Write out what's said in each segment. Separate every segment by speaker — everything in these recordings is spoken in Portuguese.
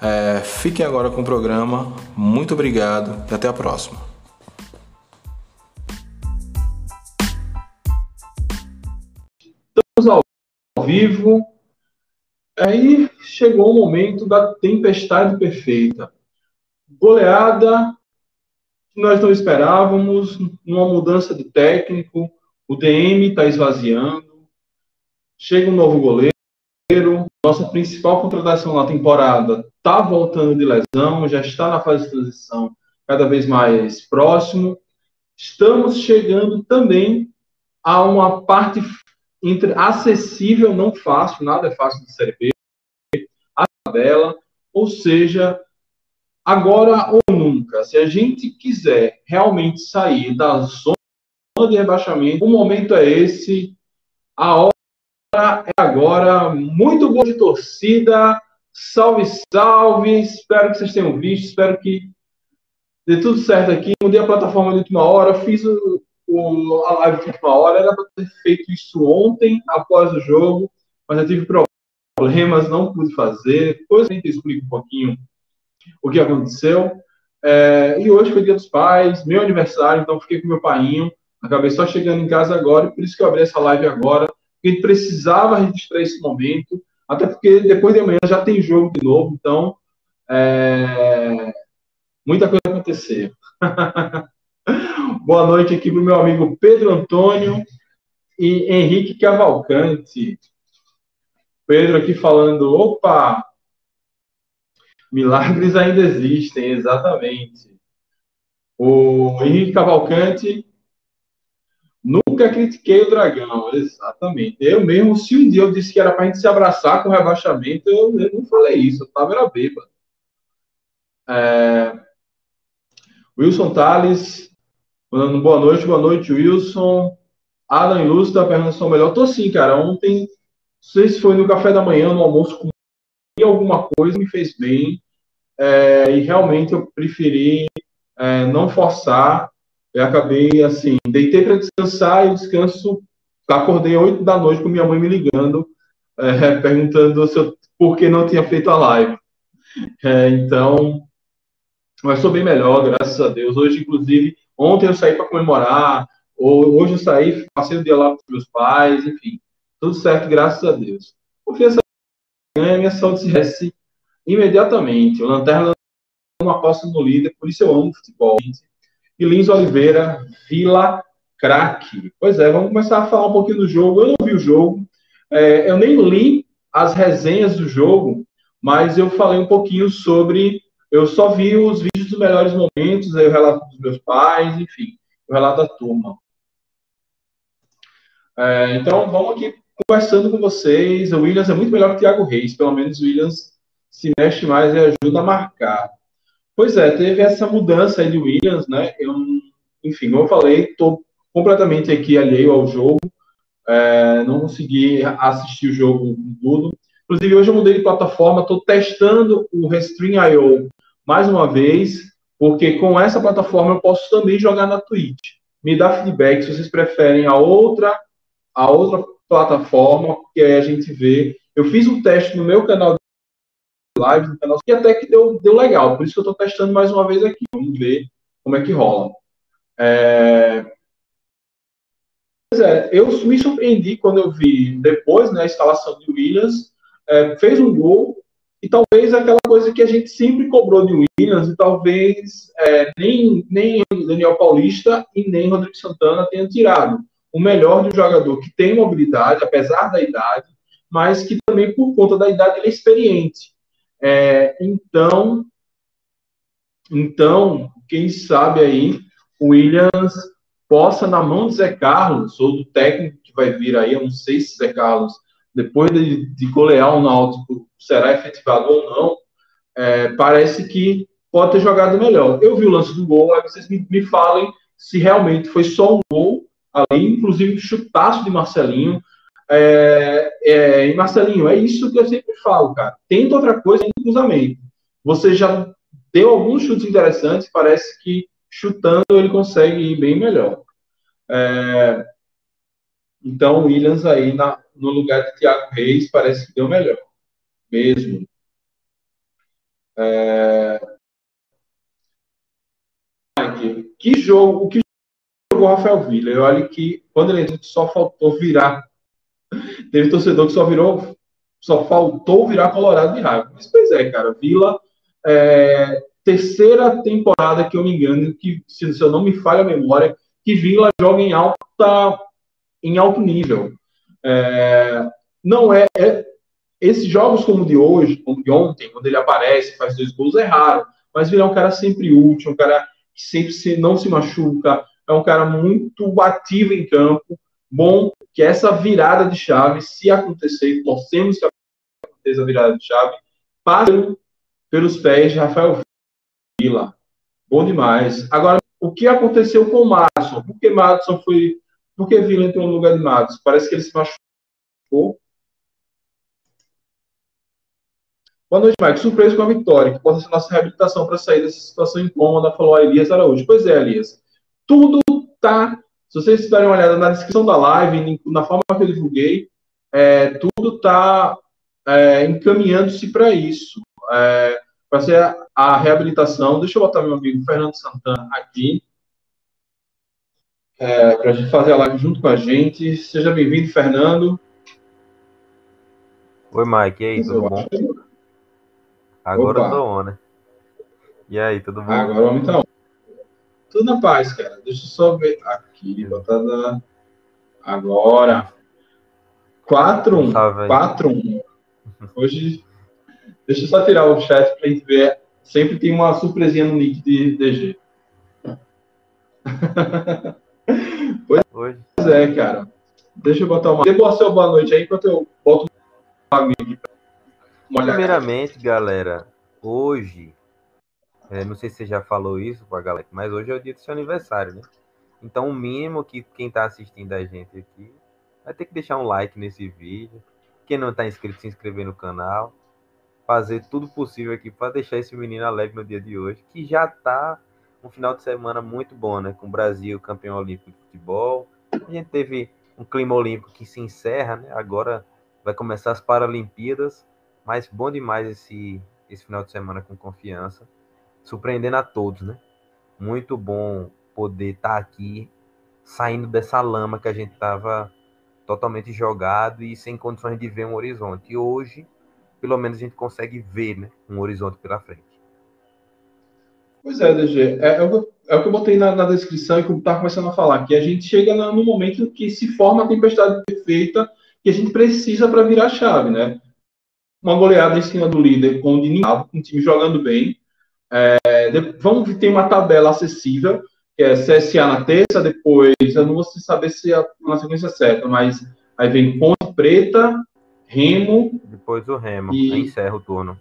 Speaker 1: É, fiquem agora com o programa. Muito obrigado e até a próxima.
Speaker 2: Estamos ao vivo. Aí chegou o momento da tempestade perfeita. Goleada que nós não esperávamos, uma mudança de técnico, o DM está esvaziando, chega um novo goleiro, nossa principal contratação na temporada está voltando de lesão, já está na fase de transição cada vez mais próximo. Estamos chegando também a uma parte entre acessível, não fácil, nada é fácil de Série B, a tabela, ou seja, agora ou nunca. Se a gente quiser realmente sair da zona de rebaixamento, o momento é esse, a hora é agora. Muito bom de torcida. Salve, salve. Espero que vocês tenham visto. Espero que dê tudo certo aqui. Mudei a plataforma de última hora. Fiz o, o, a live de última hora. Era para ter feito isso ontem, após o jogo. Mas eu tive problemas, não pude fazer. Depois a gente explica um pouquinho o que aconteceu. É, e hoje foi dia dos pais, meu aniversário, então fiquei com meu pai. Acabei só chegando em casa agora, por isso que eu abri essa live agora a gente precisava registrar esse momento, até porque depois de amanhã já tem jogo de novo, então é, muita coisa acontecer. Boa noite aqui para o meu amigo Pedro Antônio e Henrique Cavalcante. Pedro aqui falando, opa, milagres ainda existem, exatamente. O Henrique Cavalcante Nunca critiquei o Dragão, exatamente. Eu mesmo, se um dia eu disse que era para a gente se abraçar com o rebaixamento, eu, eu não falei isso, eu estava era bêbado. É... Wilson Tales, mandando boa noite, boa noite, Wilson. Adam Ilustre da pergunta melhor. Tô sim, cara. Ontem, não sei se foi no café da manhã, no almoço, comi alguma coisa, me fez bem. É, e realmente eu preferi é, não forçar eu acabei assim, deitei para descansar e descanso, acordei 8 da noite com minha mãe me ligando, é, perguntando se eu, por que não tinha feito a live. É, então, mas sou bem melhor, graças a Deus. Hoje, inclusive, ontem eu saí para comemorar, hoje eu saí, passei o dia lá com meus pais, enfim, tudo certo, graças a Deus. Confiança ganha, minha saúde se reste imediatamente. O Lanterna não aposta no líder, por isso eu amo futebol. E Lins Oliveira, Vila Craque. Pois é, vamos começar a falar um pouquinho do jogo. Eu não vi o jogo, é, eu nem li as resenhas do jogo, mas eu falei um pouquinho sobre. Eu só vi os vídeos dos melhores momentos, aí o relato dos meus pais, enfim, o relato da turma. É, então, vamos aqui conversando com vocês. O Williams é muito melhor que o Thiago Reis, pelo menos o Williams se mexe mais e ajuda a marcar. Pois é, teve essa mudança aí de Williams, né? Eu, enfim, como eu falei, estou completamente aqui alheio ao jogo, é, não consegui assistir o jogo tudo. Inclusive, hoje eu mudei de plataforma, estou testando o Restream.io mais uma vez, porque com essa plataforma eu posso também jogar na Twitch. Me dá feedback se vocês preferem a outra, a outra plataforma, porque aí a gente vê. Eu fiz um teste no meu canal live no canal, e até que deu, deu legal. Por isso que eu estou testando mais uma vez aqui. Vamos ver como é que rola. É... Pois é, eu me surpreendi quando eu vi depois né, a instalação de Williams, é, fez um gol, e talvez aquela coisa que a gente sempre cobrou de Williams, e talvez é, nem, nem Daniel Paulista e nem Rodrigo Santana tenham tirado o melhor de um jogador que tem mobilidade, apesar da idade, mas que também, por conta da idade, ele é experiente. É, então, então, quem sabe aí o Williams possa, na mão de Zé Carlos, ou do técnico que vai vir aí, eu não sei se Zé Carlos, depois de, de golear o Náutico, será efetivado ou não, é, parece que pode ter jogado melhor. Eu vi o lance do gol, aí vocês me, me falem se realmente foi só um gol ali, inclusive chutaço de Marcelinho. É, é, e Marcelinho, é isso que eu sempre falo, cara. Tenta outra coisa no cruzamento. Você já deu alguns chutes interessantes, parece que chutando ele consegue ir bem melhor. É, então, o Williams aí na, no lugar de Thiago Reis parece que deu melhor. Mesmo. É... Que jogo, o que jogou Rafael Villa? Eu olho que quando ele entrou, só faltou virar. Teve torcedor que só virou, só faltou virar Colorado de raiva. Mas, pois é, cara, Villa, é, terceira temporada que eu me engano, que se, se eu não me falha a memória, que Villa joga em alta, em alto nível. É, não é, é, esses jogos como o de hoje, como de ontem, quando ele aparece, faz dois gols, é raro. Mas Villa é um cara sempre útil, um cara que sempre se, não se machuca, é um cara muito ativo em campo, bom, que essa virada de chave, se acontecer, torcemos que aconteça a virada de chave, passe pelos pés de Rafael Vila. Bom demais. Agora, o que aconteceu com o Madison? Por que Madison foi. Por que Vila entrou no lugar de Madison? Parece que ele se machucou. Boa noite, Mike. Surpreso com a vitória, que possa ser nossa reabilitação para sair dessa situação incômoda, falou a Elias Araújo. Pois é, Elias. Tudo tá. Se vocês darem uma olhada na descrição da live, na forma que eu divulguei, é, tudo está é, encaminhando-se para isso. É, para ser a, a, reabilitação. Deixa eu botar meu amigo Fernando Santana aqui. É, para a gente fazer a live junto com a gente. Seja bem-vindo, Fernando.
Speaker 3: Oi, Mike. E aí, tudo bom? Agora Opa. eu tô on, né? E aí, tudo bom?
Speaker 2: Agora vamos então. Tudo na paz, cara. Deixa eu só ver aqui, botada agora. 4 1 4 1 Hoje deixa eu só tirar o chat pra gente ver. Sempre tem uma surpresinha no nick de DG. pois é, cara. Deixa eu botar uma. Dê boa seu boa noite aí enquanto eu boto um amigo
Speaker 3: Primeiramente, galera, hoje é, não sei se você já falou isso com a galera, mas hoje é o dia do seu aniversário, né? Então, o mínimo que quem está assistindo a gente aqui vai ter que deixar um like nesse vídeo. Quem não está inscrito, se inscrever no canal. Fazer tudo possível aqui para deixar esse menino alegre no dia de hoje, que já está um final de semana muito bom, né? Com o Brasil campeão olímpico de futebol. A gente teve um clima olímpico que se encerra, né? Agora vai começar as Paralimpíadas, mas bom demais esse, esse final de semana com confiança surpreendendo a todos, né? Muito bom poder estar tá aqui, saindo dessa lama que a gente estava totalmente jogado e sem condições de ver um horizonte. E hoje, pelo menos, a gente consegue ver né, um horizonte pela frente.
Speaker 2: Pois é, DG. É, é, o, é o que eu botei na, na descrição e como está começando a falar, que a gente chega no momento que se forma a tempestade perfeita que a gente precisa para virar a chave, né? Uma goleada em cima do líder com o Dinamo, com o time jogando bem, é, vamos ter uma tabela acessível, que é CSA na terça, depois, eu não vou saber se a, na sequência é certa, mas aí vem Ponte Preta, Remo.
Speaker 3: Depois o Remo, e, encerra o turno.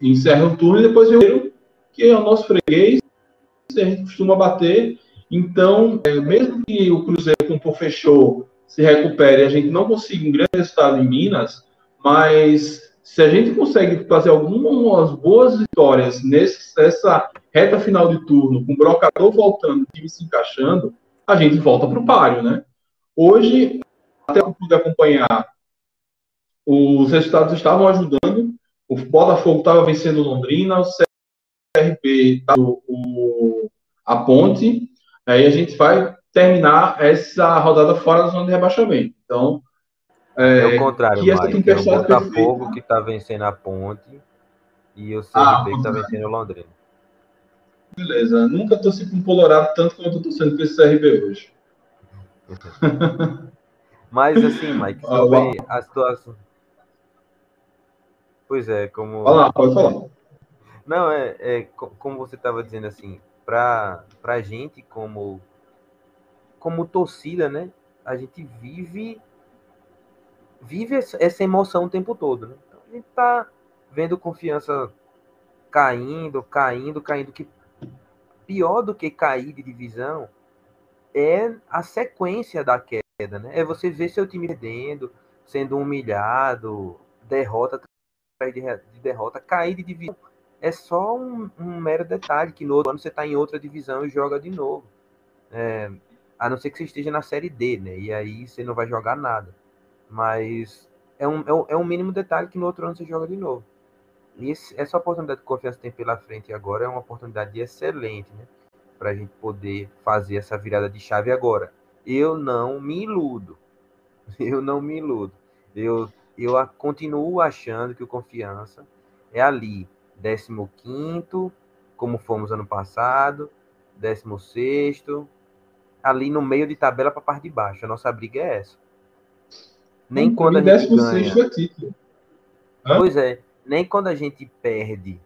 Speaker 2: Encerra o turno e depois vem o Remo, que é o nosso freguês, a gente costuma bater. Então, é, mesmo que o Cruzeiro, como por fechou, se recupere, a gente não consiga um grande resultado em Minas, mas se a gente consegue fazer algumas boas vitórias nesse, nessa reta final de turno, com o brocador voltando, o time se encaixando, a gente volta para o páreo, né? Hoje, até eu pude acompanhar, os resultados estavam ajudando, o Botafogo estava vencendo Londrina, o CRB estava o, a Ponte, aí a gente vai terminar essa rodada fora da zona de rebaixamento. Então,
Speaker 3: é, é o contrário, que Mike, é o Botafogo que está vencendo a Ponte e o CRB ah, que está vencendo o Londrina.
Speaker 2: Beleza. Nunca torci para um Colorado tanto quanto eu tô torcendo para esse CRB hoje.
Speaker 3: Mas assim, Mike, sobre a situação. Pois é, como.
Speaker 2: Fala, pode falar.
Speaker 3: Não, é, é como você estava dizendo assim, para a gente como como torcida, né? A gente vive vive essa emoção o tempo todo. Né? Então, a gente está vendo confiança caindo, caindo, caindo. Que pior do que cair de divisão é a sequência da queda, né? É você ver seu time perdendo, sendo humilhado, derrota de derrota, cair de divisão é só um, um, mero detalhe que no outro ano você está em outra divisão e joga de novo. É, a não ser que você esteja na série D, né? E aí você não vai jogar nada. Mas é um, é um, é um mínimo detalhe que no outro ano você joga de novo. E esse, essa oportunidade que confiança tem pela frente agora é uma oportunidade excelente, né? Para a gente poder fazer essa virada de chave agora. Eu não me iludo. Eu não me iludo. Eu, eu continuo achando que o confiança é ali 15 como fomos ano passado, 16 ali no meio de tabela para a parte de baixo. A nossa briga é essa. Nem quando a gente ganha. Pois é, nem quando a gente perde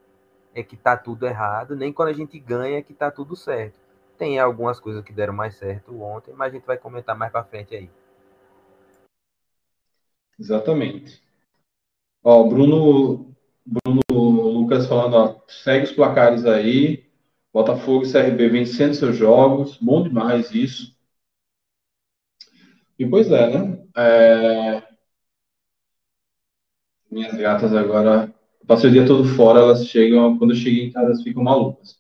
Speaker 3: é que tá tudo errado, nem quando a gente ganha é que tá tudo certo. Tem algumas coisas que deram mais certo ontem, mas a gente vai comentar mais para frente aí.
Speaker 2: Exatamente. Ó, Bruno, Bruno Lucas falando, ó, segue os placares aí. Botafogo e CRB vencendo seus jogos. Bom demais isso. E pois é, né? É... Minhas gatas agora. Passei o dia todo fora, elas chegam. Quando eu em casa, elas ficam malucas.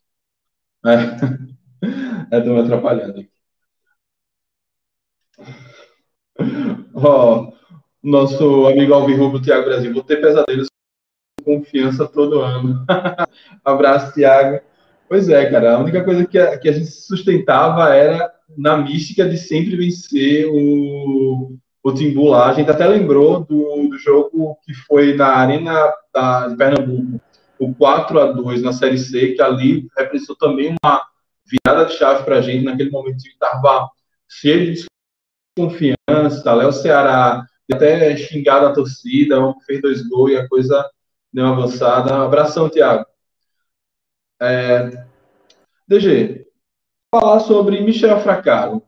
Speaker 2: É, estão me atrapalhando aqui. Ó, nosso amigo Alvin Rubio, Thiago Brasil, vou ter pesadelos confiança todo ano. Abraço, Tiago. Pois é, cara, a única coisa que a, que a gente sustentava era na mística de sempre vencer o, o Timbu lá. A gente até lembrou do, do jogo que foi na Arena da, de Pernambuco, o 4 a 2 na Série C, que ali representou também uma virada de chave para a gente. Naquele momento que estava cheio de desconfiança, Léo Ceará até xingado a torcida, fez dois gols e a coisa deu uma avançada. Um abração, Tiago. É, DG, falar sobre Michel Fracaro.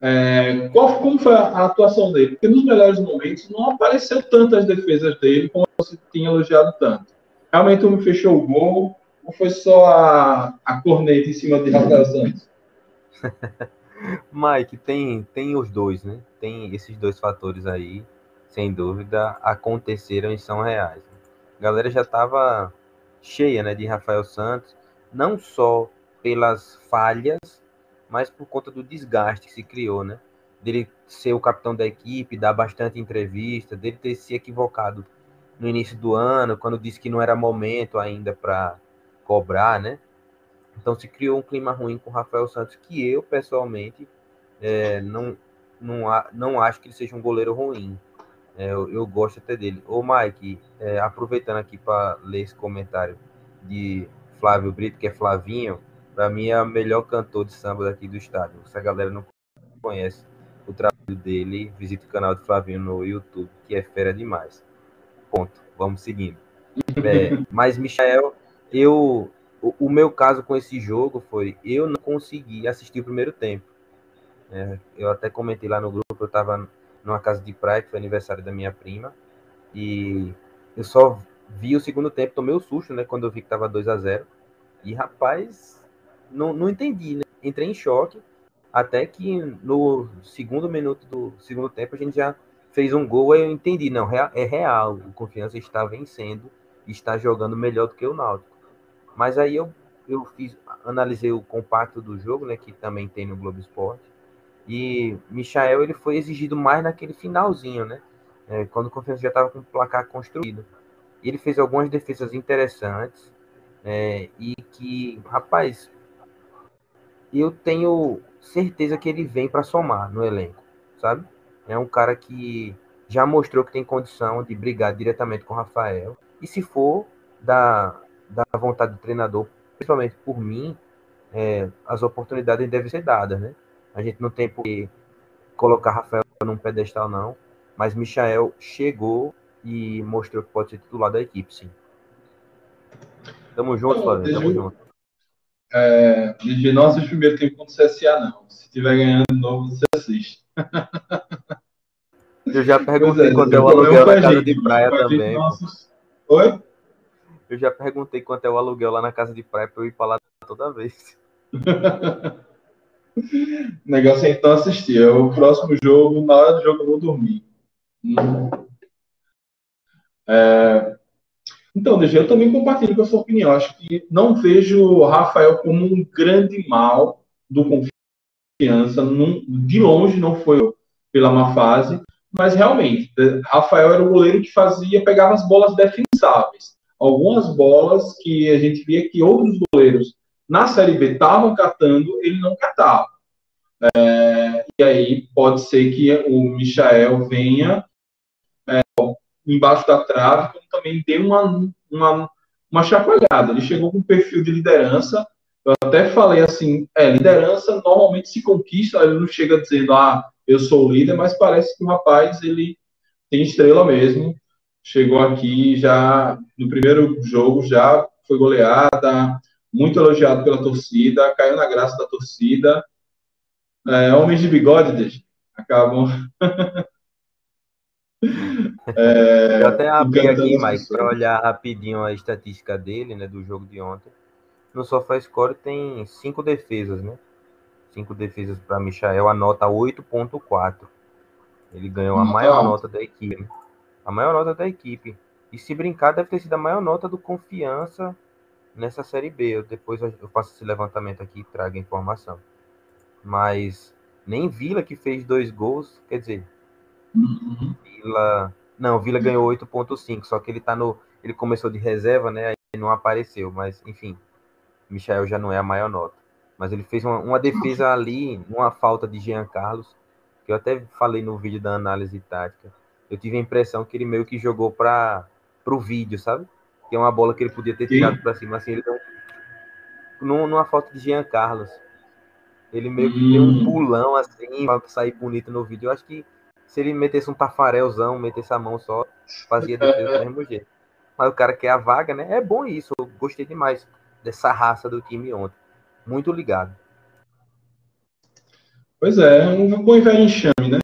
Speaker 2: É, qual, como foi a, atuação dele? Porque nos melhores momentos não apareceu tantas defesas dele como você tinha elogiado tanto. Realmente me fechou o gol ou foi só a, a corneta em cima de Rafael Santos?
Speaker 3: Mike, tem, tem os dois, né? Tem esses dois fatores aí, sem dúvida, aconteceram e são reais. A galera já estava cheia né, de Rafael Santos, não só pelas falhas, mas por conta do desgaste que se criou, né? Dele ser o capitão da equipe, dar bastante entrevista, dele ter se equivocado no início do ano, quando disse que não era momento ainda para cobrar, né? Então se criou um clima ruim com o Rafael Santos, que eu, pessoalmente, é, não, não, não acho que ele seja um goleiro ruim. É, eu, eu, gosto até dele. Ô, Mike, é, aproveitando aqui para ler esse comentário de Flávio Brito, que é Flavinho, para mim é o melhor cantor de samba daqui do estado. Se a galera não conhece o trabalho dele, visite o canal de Flavinho no YouTube, que é fera demais. Ponto. Vamos seguindo. É, mas, Michael, eu, o, o, meu caso com esse jogo foi eu não consegui assistir o primeiro tempo. É, eu até comentei lá no grupo, eu estava numa casa de praia, que foi aniversário da minha prima. E eu só vi o segundo tempo, tomei o um susto, né? Quando eu vi que tava 2 a 0 E, rapaz, não, não entendi, né? Entrei em choque. Até que no segundo minuto do segundo tempo a gente já fez um gol. Aí eu entendi, não, é real. O Confiança está vencendo está jogando melhor do que o Náutico. Mas aí eu, eu fiz, analisei o compacto do jogo, né? Que também tem no Globo Esporte. E Michael ele foi exigido mais naquele finalzinho, né? É, quando o Confiança já estava com o placar construído. Ele fez algumas defesas interessantes é, e que, rapaz, eu tenho certeza que ele vem para somar no elenco, sabe? É um cara que já mostrou que tem condição de brigar diretamente com o Rafael. E se for da, da vontade do treinador, principalmente por mim, é, as oportunidades devem ser dadas, né? A gente não tem por que colocar Rafael num pedestal, não. Mas Michael chegou e mostrou que pode ser titular da equipe, sim. Tamo junto, Flávio. Tamo junto.
Speaker 2: É, DG, não assiste o primeiro tempo contra o CSA, não. Se tiver ganhando de novo, você assiste.
Speaker 3: Eu já perguntei é, quando eu aluguei na casa de praia também.
Speaker 2: Oi?
Speaker 3: Eu já perguntei quanto é o aluguel lá na casa de praia pra eu ir pra lá toda vez.
Speaker 2: o negócio é então assistir. É o próximo jogo, na hora do jogo eu vou dormir. É... Então, DG, eu também compartilho com a sua opinião. Acho que não vejo o Rafael como um grande mal do confiança. de longe não foi pela má fase, mas realmente, Rafael era o goleiro que fazia, pegava as bolas defensáveis. Algumas bolas que a gente via que outros goleiros na Série B estavam catando, ele não catava. É, e aí pode ser que o Michael venha é, embaixo da trave, como também tem uma, uma, uma chacoalhada. Ele chegou com um perfil de liderança. Eu até falei assim: é, liderança normalmente se conquista, ele não chega dizendo, ah, eu sou o líder, mas parece que o rapaz ele tem estrela mesmo. Chegou aqui já no primeiro jogo, já foi goleada, muito elogiado pela torcida, caiu na graça da torcida. É, homens de bigode, acabam.
Speaker 3: é, Eu até abri aqui, Mike, para olhar rapidinho a estatística dele, né, do jogo de ontem. No SofaScore tem cinco defesas, né? Cinco defesas para Michael, a nota 8.4. Ele ganhou a maior nota da equipe. A maior nota da equipe. E se brincar, deve ter sido a maior nota do Confiança nessa Série B. Eu, depois eu faço esse levantamento aqui e trago a informação. Mas nem Vila, que fez dois gols, quer dizer, uhum. Vila. Não, Vila ganhou 8,5, só que ele tá no. Ele começou de reserva, né? Aí não apareceu, mas enfim, Michael já não é a maior nota. Mas ele fez uma, uma defesa ali, uma falta de Jean Carlos, que eu até falei no vídeo da análise tática. Eu tive a impressão que ele meio que jogou para o vídeo, sabe? Que é uma bola que ele podia ter tirado para cima, assim, ele deu um, numa falta de Jean Carlos. Ele meio que hum. deu um pulão assim para sair bonito no vídeo. Eu acho que se ele metesse um tafarelzão, metesse a mão só, fazia defesa do mesmo jeito. Mas o cara quer a vaga, né? É bom isso. Eu gostei demais dessa raça do time ontem. Muito ligado.
Speaker 2: Pois é, um bom velho enxame, né?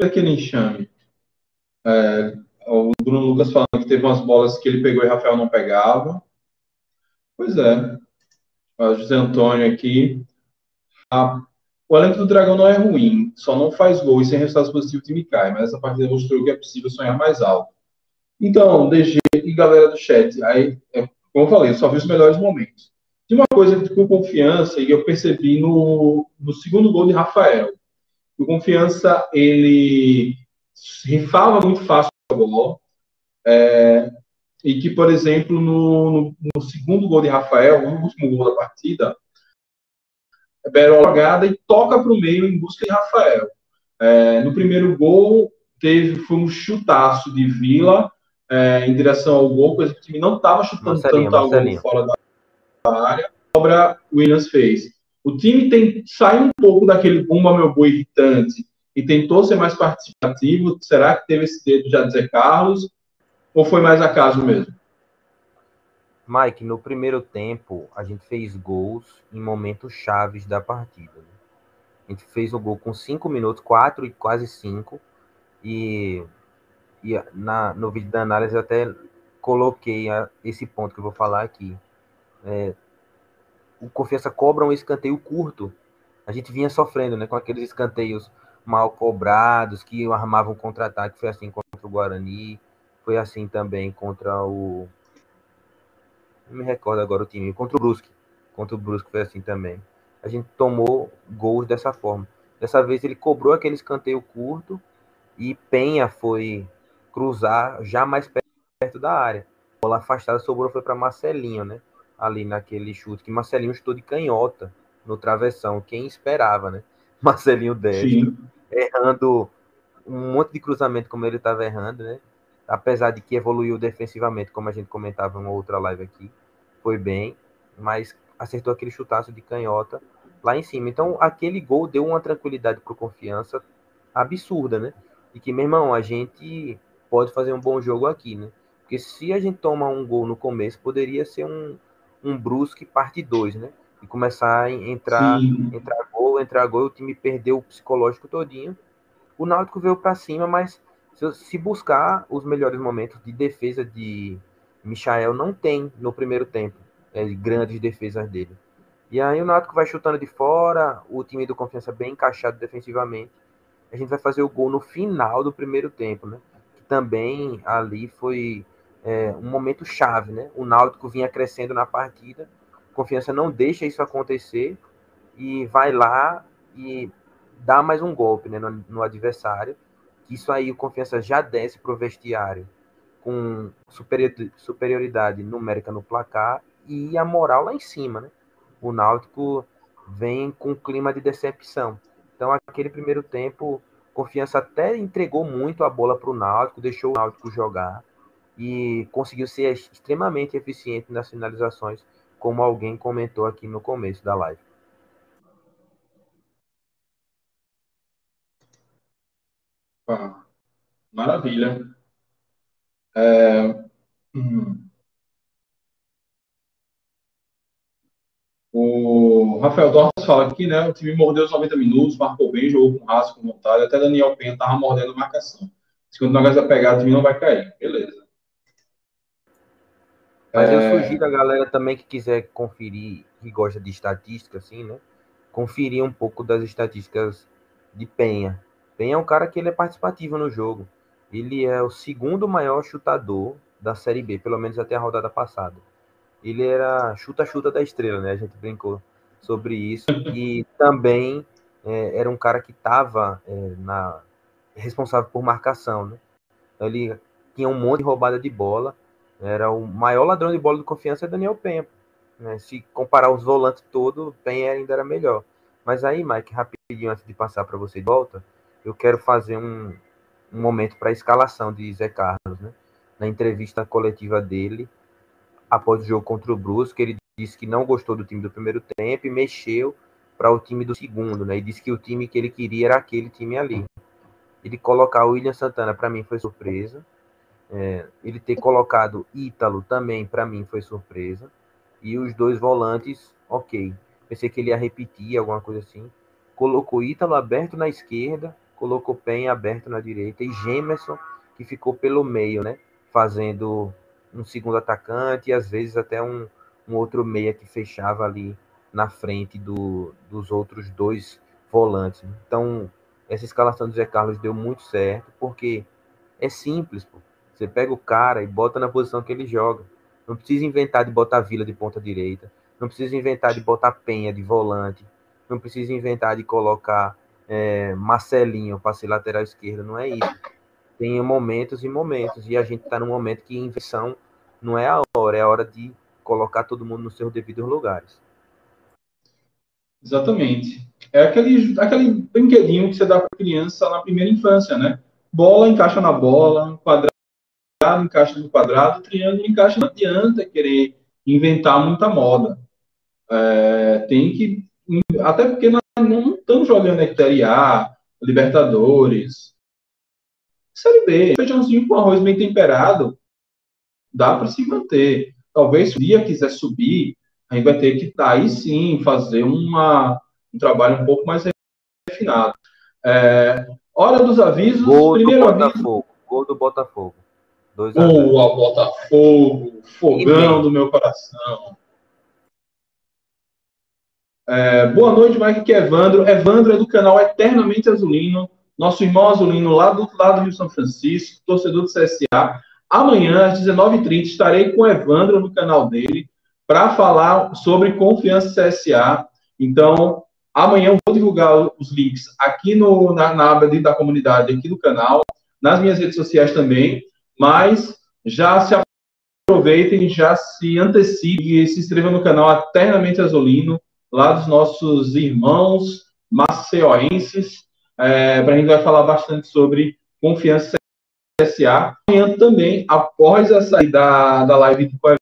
Speaker 2: Aquele enxame. É, o Bruno Lucas falando que teve umas bolas que ele pegou e Rafael não pegava. Pois é. O José Antônio aqui. Ah, o elenco do Dragão não é ruim, só não faz gol e sem resultados positivos o time cai, mas essa partida mostrou que é possível sonhar mais alto. Então, DG e galera do chat, aí, é, como eu falei, eu só vi os melhores momentos. Tem uma coisa com confiança e eu percebi no, no segundo gol de Rafael. O confiança, ele rifava muito fácil É, e que, por exemplo, no, no, segundo gol de Rafael, no último gol da partida, Berol jogada e toca para o meio em busca de Rafael. É, no primeiro gol, teve, foi um chutaço de Vila é, em direção ao gol, coisa que o time não estava chutando tanto ao gol fora da área. A obra Williams fez. O time tem sai um pouco daquele bumba meu boi irritante e tentou ser mais participativo? Será que teve esse dedo já de Zé Carlos? Ou foi mais acaso mesmo?
Speaker 3: Mike, no primeiro tempo, a gente fez gols em momentos chaves da partida. Né? A gente fez o gol com cinco minutos, quatro e quase cinco. E, e na, no vídeo da análise eu até coloquei a, esse ponto que eu vou falar aqui. É, o Confiança cobra um escanteio curto. A gente vinha sofrendo né, com aqueles escanteios mal cobrados, que armavam contra-ataque. Foi assim contra o Guarani, foi assim também contra o. Não me recordo agora o time, contra o Brusque. Contra o Brusque foi assim também. A gente tomou gols dessa forma. Dessa vez ele cobrou aquele escanteio curto e Penha foi cruzar já mais perto da área. A bola afastada sobrou foi para Marcelinho, né? Ali naquele chute que Marcelinho estou de canhota no travessão. Quem esperava, né? Marcelinho destro, errando um monte de cruzamento como ele estava errando, né? Apesar de que evoluiu defensivamente, como a gente comentava em uma outra live aqui, foi bem, mas acertou aquele chutaço de canhota lá em cima. Então, aquele gol deu uma tranquilidade para confiança absurda, né? E que, meu irmão, a gente pode fazer um bom jogo aqui, né? Porque se a gente toma um gol no começo, poderia ser um, um Brusque parte 2, né? E começar a entrar, entrar entrar gol, o time perdeu o psicológico todinho. O Náutico veio para cima, mas se, buscar os melhores momentos de defesa de, Michael não tem no primeiro tempo é, grandes defesas dele. E aí o Náutico vai chutando de fora, o time do Confiança bem encaixado defensivamente. A gente vai fazer o gol no final do primeiro tempo, né? Que também ali foi é, um momento chave, né? O Náutico vinha crescendo na partida, Confiança não deixa isso acontecer e vai lá e dá mais um golpe né, no, no adversário. Isso aí o Confiança já desce para o vestiário com superioridade numérica no placar e a moral lá em cima, né? O Náutico vem com um clima de decepção. Então, aquele primeiro tempo, Confiança até entregou muito a bola para o Náutico, deixou o Náutico jogar e conseguiu ser extremamente eficiente nas finalizações, como alguém comentou aqui no começo da live.
Speaker 2: Ah, maravilha. É, hum. O Rafael Dortas fala aqui, né? O time mordeu os 90 minutos, marcou bem, jogou com raça, com vontade. Até Daniel Penha tava mordendo a marcação. Se quando o negócio pegar, o time não vai cair. Beleza.
Speaker 3: Mas é... eu sugiro a galera também que quiser conferir, que gosta de estatística, assim, né? Conferir um pouco das estatísticas de Penha. Penha é um cara que ele é participativo no jogo. Ele é o segundo maior chutador da Série B, pelo menos até a rodada passada. Ele era chuta-chuta da estrela, né? A gente brincou sobre isso. E também é, era um cara que estava é, na responsável por marcação, né? Ele tinha um monte de roubada de bola. Era o maior ladrão de bola de confiança é Daniel Penha. Né? Se comparar os volantes todos, Penha ainda era melhor. Mas aí, Mike, rapidinho antes de passar para você de volta, eu quero fazer um, um momento para a escalação de Zé Carlos, né? Na entrevista coletiva dele, após o jogo contra o Brusque, ele disse que não gostou do time do primeiro tempo e mexeu para o time do segundo, né? E disse que o time que ele queria era aquele time ali. Ele colocar o William Santana para mim foi surpresa. É, ele ter colocado Ítalo também para mim foi surpresa. E os dois volantes, ok. Pensei que ele ia repetir alguma coisa assim. Colocou Ítalo aberto na esquerda colocou Pen aberto na direita e Gemerson, que ficou pelo meio, né? Fazendo um segundo atacante e às vezes até um, um outro meia que fechava ali na frente do, dos outros dois volantes. Então, essa escalação do Zé Carlos deu muito certo, porque é simples, pô. Você pega o cara e bota na posição que ele joga. Não precisa inventar de botar Vila de ponta direita. Não precisa inventar de botar Penha de volante. Não precisa inventar de colocar é, Marcelinho para ser lateral esquerdo, não é isso. Tem momentos e momentos, e a gente está num momento que inversão não é a hora, é a hora de colocar todo mundo nos seus devidos lugares.
Speaker 2: Exatamente. É aquele, aquele brinquedinho que você dá para criança na primeira infância, né? Bola encaixa na bola, quadrado encaixa no quadrado, triângulo encaixa. Não adianta querer inventar muita moda. É, tem que. Até porque na não estão jogando a Série A, Libertadores. Série B, feijãozinho com arroz bem temperado, dá para se manter. Talvez se o dia quiser subir, a gente vai ter que tá aí sim fazer uma, um trabalho um pouco mais refinado. É, hora dos avisos.
Speaker 3: Gol primeiro do Botafogo. Aviso. Gol do Botafogo.
Speaker 2: Boa, Botafogo, fogão do meu coração. É, boa noite, Mike, que é Evandro. Evandro é do canal Eternamente Azulino, nosso irmão azulino lá do lado do Rio São Francisco, torcedor do CSA. Amanhã, às 19h30, estarei com o Evandro no canal dele para falar sobre confiança CSA. Então, amanhã eu vou divulgar os links aqui no, na, na aba da comunidade, aqui do canal, nas minhas redes sociais também, mas já se aproveitem, já se antecipem e se inscrevam no canal Eternamente Azulino lá dos nossos irmãos maceoenses, é, a gente vai falar bastante sobre confiança CSA. Amanhã também, após a saída da, da live com o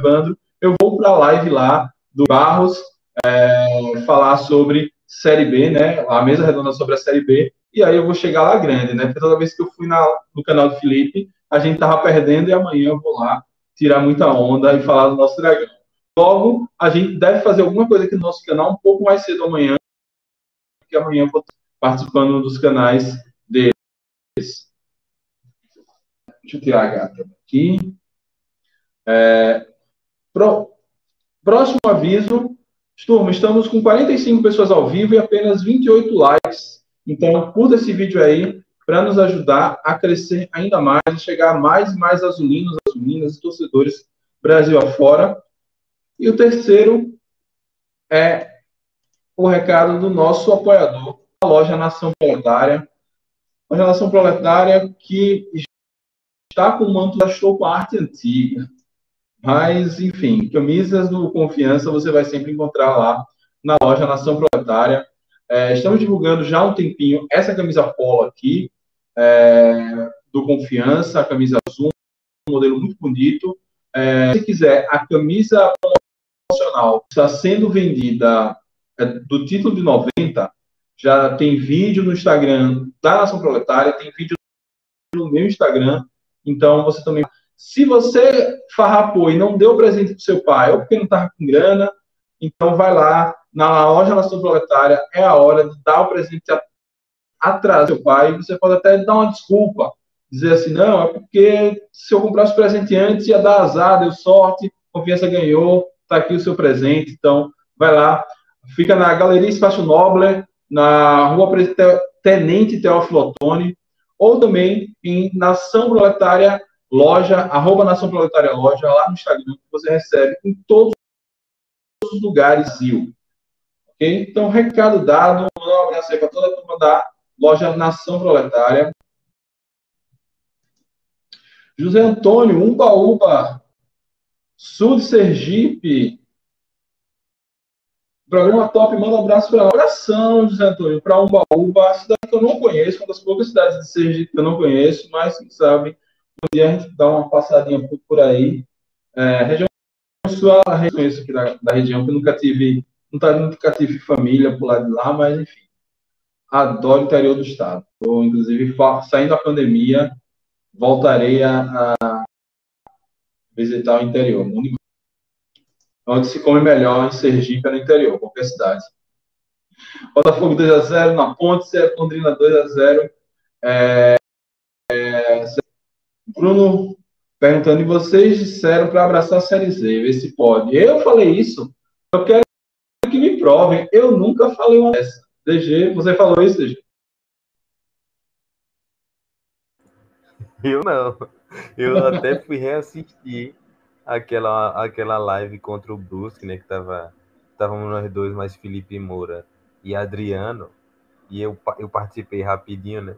Speaker 2: Evandro, eu vou para a live lá do Barros é, falar sobre Série B, né? A mesa redonda sobre a Série B. E aí eu vou chegar lá grande, né? Porque toda vez que eu fui na, no canal do Felipe, a gente tava perdendo e amanhã eu vou lá tirar muita onda e falar do nosso dragão. Logo, a gente deve fazer alguma coisa aqui no nosso canal um pouco mais cedo amanhã, porque amanhã eu vou estar participando dos canais deles. Deixa eu tirar a gata aqui. É, pro, próximo aviso, turma, estamos com 45 pessoas ao vivo e apenas 28 likes. Então, curta esse vídeo aí para nos ajudar a crescer ainda mais e chegar a mais e mais azulinos, azulinas e torcedores Brasil afora. E o terceiro é o recado do nosso apoiador, a loja Nação Proletária. A loja Nação Proletária que está com o manto da Show arte antiga. Mas, enfim, camisas do Confiança você vai sempre encontrar lá na loja Nação Proletária. É, estamos divulgando já há um tempinho essa camisa polo aqui, é, do Confiança, a camisa azul, um modelo muito bonito. É, se quiser, a camisa promocional está sendo vendida é, do título de 90, já tem vídeo no Instagram da Nação Proletária, tem vídeo no meu Instagram, então você também se você farrapou e não deu presente para seu pai, ou porque não estava com grana, então vai lá na loja Nação Proletária, é a hora de dar o presente atrás do seu pai. Você pode até dar uma desculpa, dizer assim: não, é porque se eu comprasse o presente antes ia dar azar, deu sorte, confiança ganhou, está aqui o seu presente. Então vai lá, fica na Galeria Espaço Noble, na Rua Tenente Teófilo Otoni, ou também em Nação Proletária loja, arroba Nação Proletária Loja, lá no Instagram, que você recebe em todos os lugares Zil. Então, recado dado, um abraço aí para toda a turma da loja Nação Proletária. José Antônio, Umba Uba, Sul de Sergipe. Programa top, manda um abraço para oração, José Antônio, para Umbaúba, cidade que eu não conheço, uma das poucas cidades de Sergipe que eu não conheço, mas quem sabe um dia a gente dá uma passadinha por, aí. É, região sul, a região aqui da, da, região, que eu nunca tive, nunca, tive família por lá de lá, mas enfim. Adoro o interior do estado. Tô, inclusive, saindo da pandemia, voltarei a, a visitar o interior. Onde se come melhor em Sergipe, no interior, qualquer cidade. Botafogo 2x0 na Ponte, Londrina 2x0. É, é, Bruno perguntando, e vocês disseram para abraçar a Série Z, ver se pode. Eu falei isso, eu quero que me provem. Eu nunca falei uma dessa. DG, você falou isso, DG?
Speaker 3: Eu não. Eu até fui reassistir aquela, aquela live contra o Brusque, né? Que tava, estávamos nós dois, mais Felipe Moura e Adriano. E eu, eu participei rapidinho, né?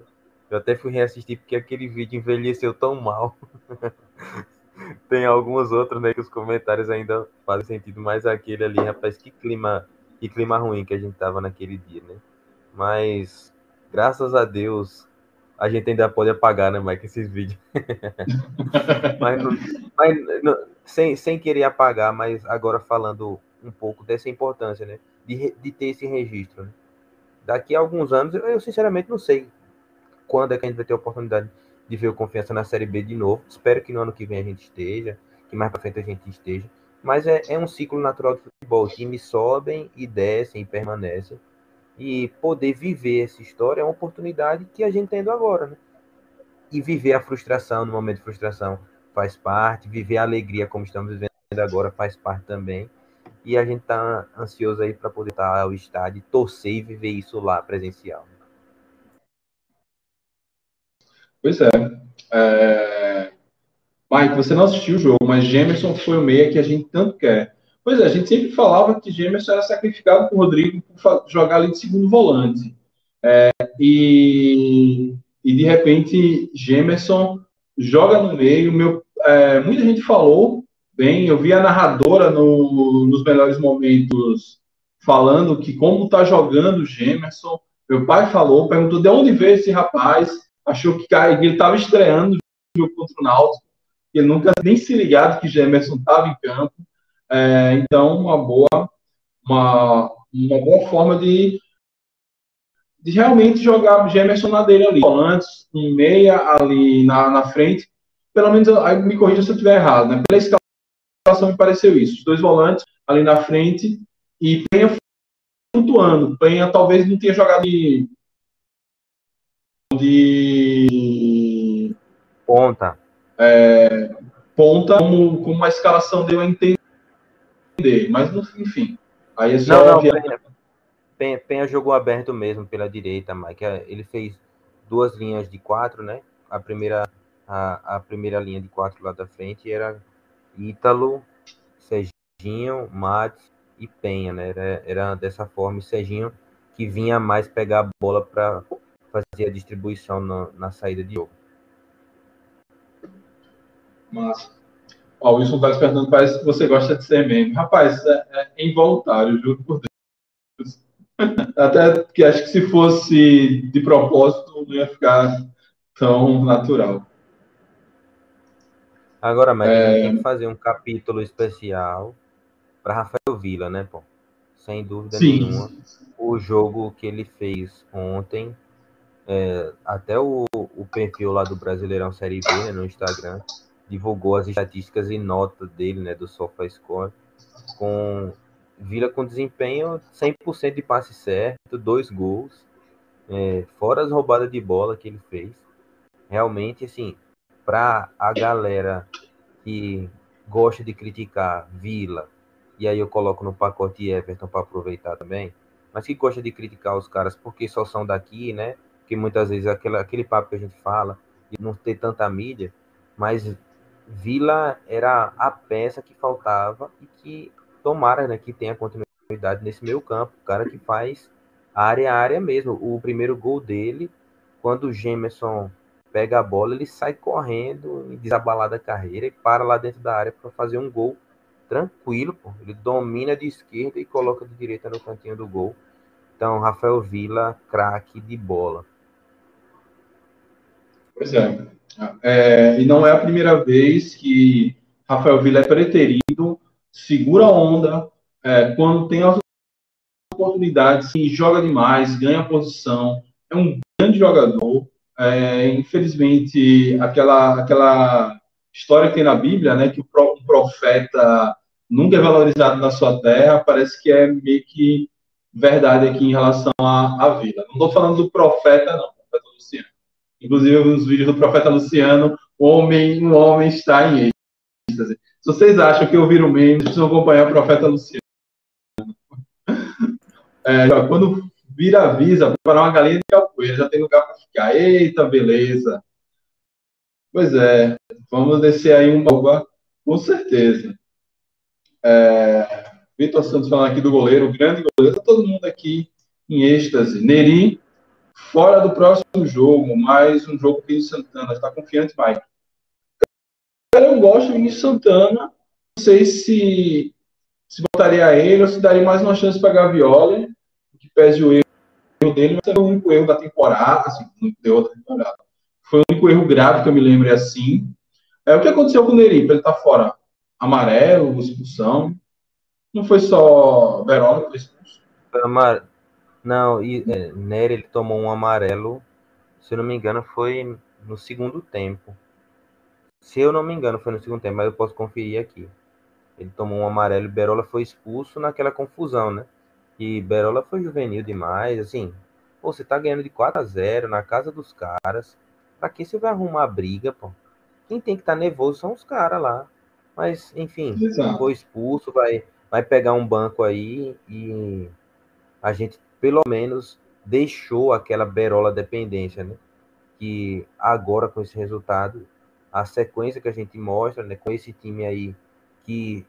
Speaker 3: Eu até fui reassistir porque aquele vídeo envelheceu tão mal. Tem alguns outros, né, que os comentários ainda fazem sentido, mas aquele ali, rapaz, que clima, que clima ruim que a gente tava naquele dia, né? Mas graças a Deus a gente ainda pode apagar, né, Mike, esses vídeos. mas, mas não, sem, sem querer apagar, mas agora falando um pouco dessa importância, né, de, de ter esse registro. Né? Daqui a alguns anos, eu, eu sinceramente não sei quando é que a gente vai ter a oportunidade de ver o Confiança na Série B de novo. Espero que no ano que vem a gente esteja, que mais para frente a gente esteja. Mas é, é um ciclo natural de futebol. Times sobem e descem e permanecem. E poder viver essa história é uma oportunidade que a gente tá tendo agora, né? E viver a frustração no momento de frustração faz parte, viver a alegria como estamos vivendo agora faz parte também. E a gente tá ansioso aí para poder estar ao estádio, torcer e viver isso lá presencial.
Speaker 2: Pois é. é... Mike, você não assistiu o jogo, mas Gemerson foi o meia que a gente tanto quer. Pois é, a gente sempre falava que Gemerson era sacrificado por Rodrigo por jogar ali de segundo volante. É, e, e de repente Gemerson joga no meio. Meu, é, muita gente falou bem, eu vi a narradora no, nos melhores momentos falando que como tá jogando Gemerson. Meu pai falou, perguntou de onde veio esse rapaz achou que ele estava estreando jogo contra o Náutico, ele nunca nem se ligado que Gemerson estava em campo. É, então, uma boa, uma, uma boa forma de, de realmente jogar Gemerson na dele ali. Volantes, um meia ali na, na frente. Pelo menos, aí me corrija se eu estiver errado, né? Pela escalação me pareceu isso. Os dois volantes ali na frente e Penha flutuando. Penha talvez não tenha jogado de de
Speaker 3: ponta.
Speaker 2: É, ponta como, como a escalação deu a entender. Mas, enfim, aí é só...
Speaker 3: Não, não, Penha, Penha, Penha jogou aberto mesmo pela direita, Mike. Ele fez duas linhas de quatro, né? A primeira, a, a primeira linha de quatro lá da frente era Ítalo, Serginho, Matos e Penha, né? Era, era dessa forma, e Serginho que vinha mais pegar a bola para fazer a distribuição na, na saída de jogo.
Speaker 2: Massa. Ó, o Wilson tá perguntando, parece que você gosta de ser meme. Rapaz, é, é involuntário, juro por Deus. Até que acho que se fosse de propósito, não ia ficar tão natural.
Speaker 3: Agora, mas é... tem que fazer um capítulo especial para Rafael Vila, né, pô? Sem dúvida Sim. nenhuma. O jogo que ele fez ontem, é, até o, o perfil lá do Brasileirão Série B, né, no Instagram, divulgou as estatísticas e notas dele, né, do SofaScore, com Vila com desempenho 100% de passe certo, dois gols, é, fora as roubadas de bola que ele fez. Realmente, assim, para a galera que gosta de criticar Vila, e aí eu coloco no pacote Everton para aproveitar também, mas que gosta de criticar os caras porque só são daqui, né? Que muitas vezes aquele, aquele papo que a gente fala de não ter tanta mídia, mas Vila era a peça que faltava e que tomara né, que tenha continuidade nesse meio campo. O cara que faz área a área mesmo. O primeiro gol dele, quando o Gemerson pega a bola, ele sai correndo desabalada carreira e para lá dentro da área para fazer um gol tranquilo. Pô. Ele domina de esquerda e coloca de direita no cantinho do gol. Então, Rafael Vila, craque de bola.
Speaker 2: Pois é. É. E não é a primeira vez que Rafael Vila é preterido, segura a onda, é, quando tem as oportunidades, joga demais, ganha posição, é um grande jogador. É, infelizmente, aquela, aquela história que tem na Bíblia, né, que o profeta nunca é valorizado na sua terra, parece que é meio que verdade aqui em relação à, à Vila. Não estou falando do profeta, não, profeta Luciano. Inclusive, nos vídeos do profeta Luciano, o homem, um homem está em êxtase. Se vocês acham que eu viro meme, precisam acompanhar o profeta Luciano. É, quando vira avisa, para uma galinha de calpoeira, já tem lugar para ficar. Eita, beleza. Pois é, vamos descer aí um baú, com certeza. É, Vitor Santos falando aqui do goleiro, o grande goleiro, tá todo mundo aqui em êxtase. Neri, fora do próximo jogo, mais um jogo com o Santana. Está confiante, Mike? Cara, eu gosto Vinícius Santana. Não sei se, se botaria ele ou se daria mais uma chance para Gavioli, que pese o erro dele, mas é o único erro da temporada, assim, deu outra temporada. Foi o único erro grave que eu me lembro assim. É o que aconteceu com o Neri, ele tá fora. Amarelo, expulsão. Não foi só Verona que foi expulso?
Speaker 3: Não, e, é, Nery ele tomou um amarelo, se eu não me engano, foi no segundo tempo. Se eu não me engano, foi no segundo tempo, mas eu posso conferir aqui. Ele tomou um amarelo e Berola foi expulso naquela confusão, né? E Berola foi juvenil demais, assim. Pô, você tá ganhando de 4 a 0 na casa dos caras. Pra que você vai arrumar briga, pô? Quem tem que estar tá nervoso são os caras lá. Mas, enfim, Exato. foi expulso, vai, vai pegar um banco aí e a gente, pelo menos, deixou aquela berola dependência, né? Que agora, com esse resultado, a sequência que a gente mostra, né, com esse time aí que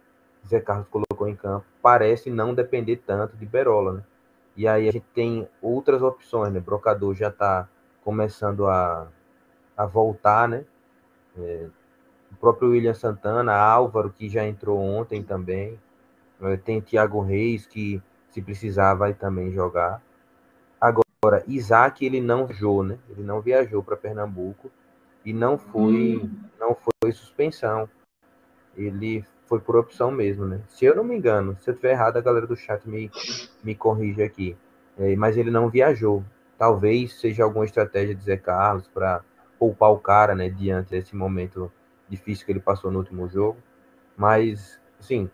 Speaker 3: Zé Carlos colocou em campo, parece não depender tanto de Berola, né? E aí a gente tem outras opções, né? Brocador já está começando a, a voltar, né? É, o próprio William Santana, Álvaro, que já entrou ontem também. É, tem Thiago Reis, que se precisar vai também jogar. Agora, Isaac, ele não viajou, né? Ele não viajou para Pernambuco e não foi, hum. não foi suspensão. Ele foi por opção mesmo, né? Se eu não me engano, se eu estiver errado, a galera do chat me, me corrige aqui. É, mas ele não viajou. Talvez seja alguma estratégia de Zé Carlos para poupar o cara, né? Diante desse momento difícil que ele passou no último jogo. Mas, assim,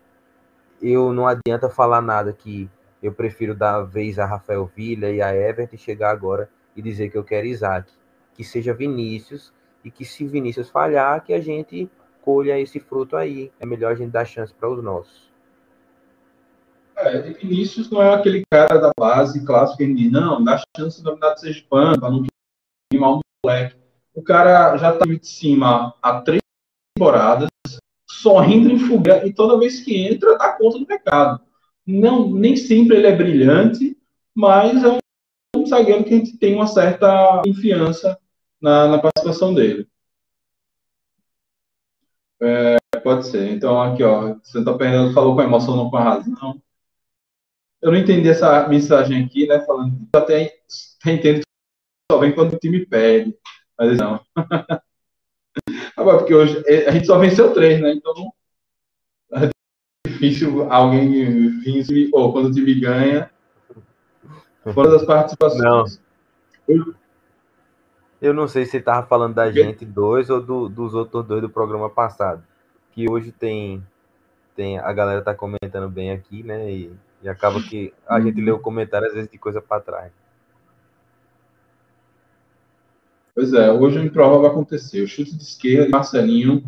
Speaker 3: eu não adianta falar nada que eu prefiro dar vez a Rafael Villa e a Everton e chegar agora e dizer que eu quero Isaac. Que seja Vinícius e que se Vinícius falhar, que a gente colha esse fruto aí. É melhor a gente dar chance para os nossos.
Speaker 2: É, Vinícius não é aquele cara da base clássica que diz, não, dá chance do Dominado Sergipano, para não queimar o moleque. O cara já está de cima há três temporadas, entra em fuga e toda vez que entra, dá conta do recado. Não, nem sempre ele é brilhante, mas é um zagueiro que a gente tem uma certa confiança na, na participação dele. É, pode ser. Então, aqui, ó, você está perdendo, falou com emoção, não com a razão. Eu não entendi essa mensagem aqui, né? Falando até, até entendo que só vem quando o time perde. Mas não. Agora, porque hoje é, a gente só venceu três, né? Então difícil alguém vir ou quando o time ganha. Fora das participações.
Speaker 3: Não. Eu não sei se estava falando da gente dois ou do, dos outros dois do programa passado. Que hoje tem. tem a galera tá comentando bem aqui, né? E, e acaba que a gente lê o comentário às vezes de coisa para trás.
Speaker 2: Pois é, hoje o improvável aconteceu. Chute de esquerda, Marcelinho,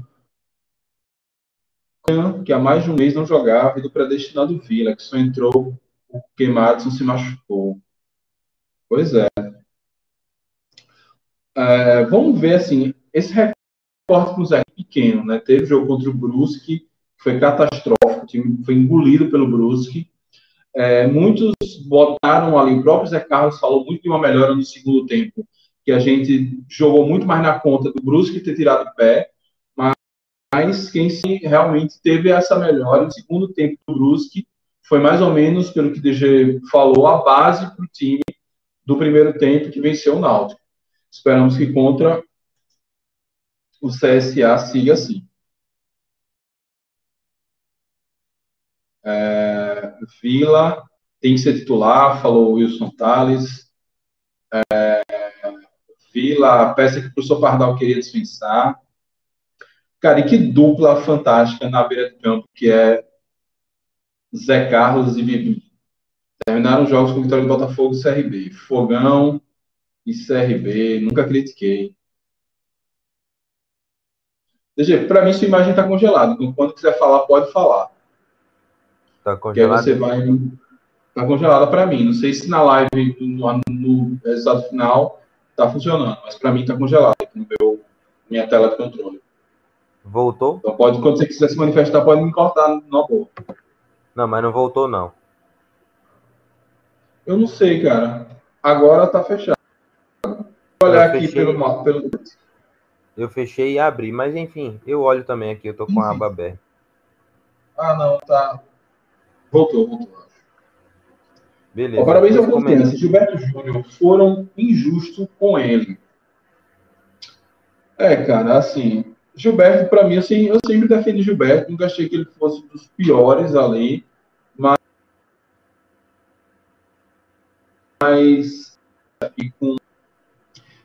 Speaker 2: que há mais de um mês não jogava, e do predestinado Vila, que só entrou porque Madison se machucou. Pois é. é vamos ver, assim, esse recorte com o Zé pequeno, né? Teve jogo contra o Brusque, foi catastrófico, o time foi engolido pelo Brusque. É, muitos botaram ali, o próprio Zé Carlos falou muito de uma melhora no segundo tempo, que a gente jogou muito mais na conta do Brusque ter tirado o pé, mas quem realmente teve essa melhora no segundo tempo do Brusque foi mais ou menos, pelo que o DG falou, a base para o time do primeiro tempo que venceu o Náutico. Esperamos que contra o CSA siga assim. É, Vila tem que ser titular, falou Wilson Tales. É, Vila, peça que o professor Pardal queria dispensar. Cara, e que dupla fantástica na beira de campo, que é Zé Carlos e Bibi. Terminaram os jogos com vitória do Botafogo e CRB. Fogão e CRB, nunca critiquei. DG, para mim sua imagem está congelada. Então, quando quiser falar, pode falar.
Speaker 3: Está congelada?
Speaker 2: você vai. Está congelada para mim. Não sei se na live, no, no resultado final, está funcionando, mas para mim está congelado aqui no meu minha tela de controle.
Speaker 3: Voltou?
Speaker 2: Então pode, quando você quiser se manifestar, pode me cortar na boa.
Speaker 3: Não, mas não voltou não.
Speaker 2: Eu não sei, cara. Agora tá fechado. Vou olhar aqui fechei... pelo, pelo.
Speaker 3: Eu fechei e abri, mas enfim, eu olho também aqui, eu tô com a aba aberta.
Speaker 2: Ah, não, tá. Voltou, voltou.
Speaker 3: Beleza.
Speaker 2: Ó, parabéns ao Confiança. Gilberto Júnior foram injustos com ele. É, cara, assim, Gilberto, para mim, assim, eu sempre defendi Gilberto, nunca achei que ele fosse dos piores ali, mas. Mas. E com,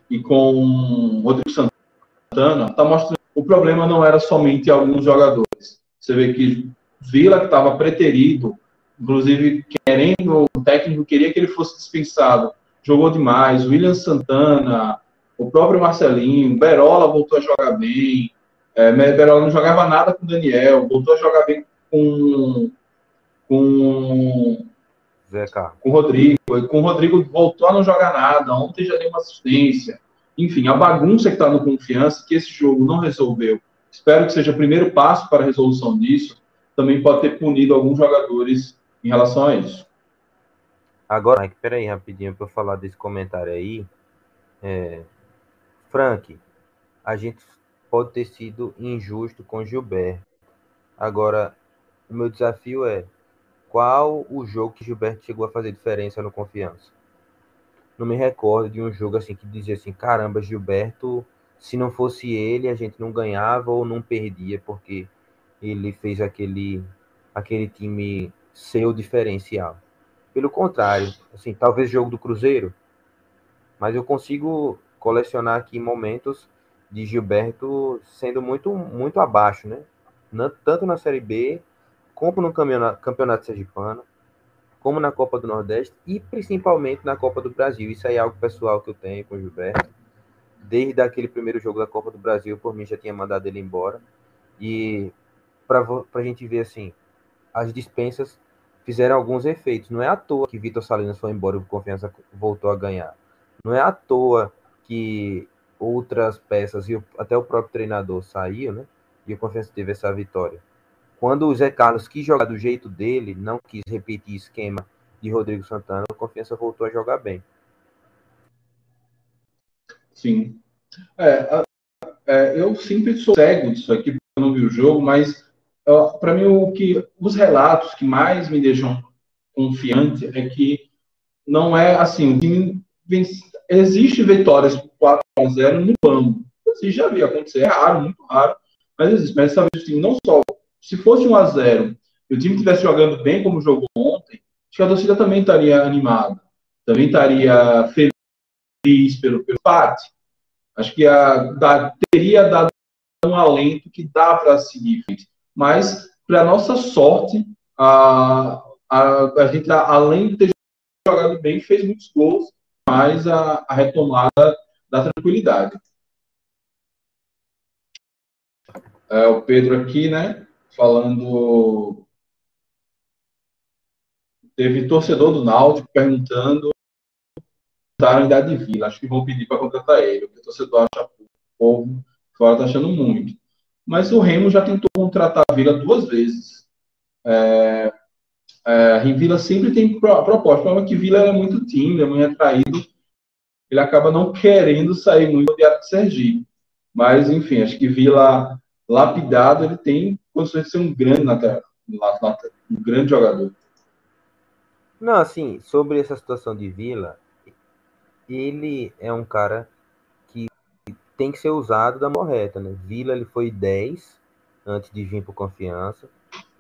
Speaker 2: e com Rodrigo Santana, tá mostrando o problema não era somente alguns jogadores. Você vê que Vila, que estava preterido, inclusive querendo, o técnico queria que ele fosse dispensado, jogou demais. William Santana, o próprio Marcelinho, Berola voltou a jogar bem. É, não jogava nada com Daniel, voltou a jogar bem com com
Speaker 3: Zeca.
Speaker 2: com o Rodrigo. Com o Rodrigo voltou a não jogar nada. Ontem já deu uma assistência. Enfim, a bagunça que está no confiança, que esse jogo não resolveu. Espero que seja o primeiro passo para a resolução disso. Também pode ter punido alguns jogadores em relação a isso.
Speaker 3: Agora, Mike, peraí rapidinho para eu falar desse comentário aí. É, Frank, a gente pode ter sido injusto com Gilberto. Agora, o meu desafio é qual o jogo que Gilberto chegou a fazer diferença no confiança? Não me recordo de um jogo assim que dizia assim, caramba, Gilberto, se não fosse ele, a gente não ganhava ou não perdia, porque ele fez aquele aquele time ser o diferencial. Pelo contrário, assim, talvez jogo do Cruzeiro, mas eu consigo colecionar aqui momentos de Gilberto sendo muito muito abaixo, né? Tanto na Série B, como no campeonato, campeonato Sergipano, como na Copa do Nordeste e principalmente na Copa do Brasil. Isso aí é algo pessoal que eu tenho com o Gilberto. Desde aquele primeiro jogo da Copa do Brasil, por mim já tinha mandado ele embora. E para a gente ver assim, as dispensas fizeram alguns efeitos. Não é à toa que Vitor Salinas foi embora e o Confiança voltou a ganhar. Não é à toa que outras peças e até o próprio treinador saiu, né? E o Confiança teve essa vitória. Quando o Zé Carlos quis jogar do jeito dele, não quis repetir esquema de Rodrigo Santana, o Confiança voltou a jogar bem.
Speaker 2: Sim. É, é, eu sempre sou cego disso aqui, porque eu não vi o jogo, mas para mim o que os relatos que mais me deixam confiante é que não é assim, o existe vitórias por 4 a 0 no banco. Assim, já vi acontecer, é raro, muito raro, mas existe. Mas essa vez o time não só se fosse 1 a 0 e o time estivesse jogando bem como jogou ontem, acho que a torcida também estaria animada, também estaria feliz pelo, pelo empate. Acho que a, da, teria dado um alento que dá para seguir. Mas, para nossa sorte, a, a, a gente, além de ter jogado bem, fez muitos gols, mas a, a retomada da tranquilidade. É, o Pedro aqui, né? Falando. Teve torcedor do Náutico perguntando a idade de Vila. Acho que vão pedir para contratar ele, o torcedor acha o povo fora está achando muito. Mas o Remo já tentou contratar a Vila duas vezes. É, é, Vila sempre tem proposta. O problema é que Vila é muito tímido, é muito atraído. Ele acaba não querendo sair muito do de Sergipe. Mas, enfim, acho que Vila lapidado, ele tem condições de ser um grande um grande jogador.
Speaker 3: Não, assim, sobre essa situação de Vila, ele é um cara que tem que ser usado da morreta, né? Vila ele foi 10 antes de vir por confiança.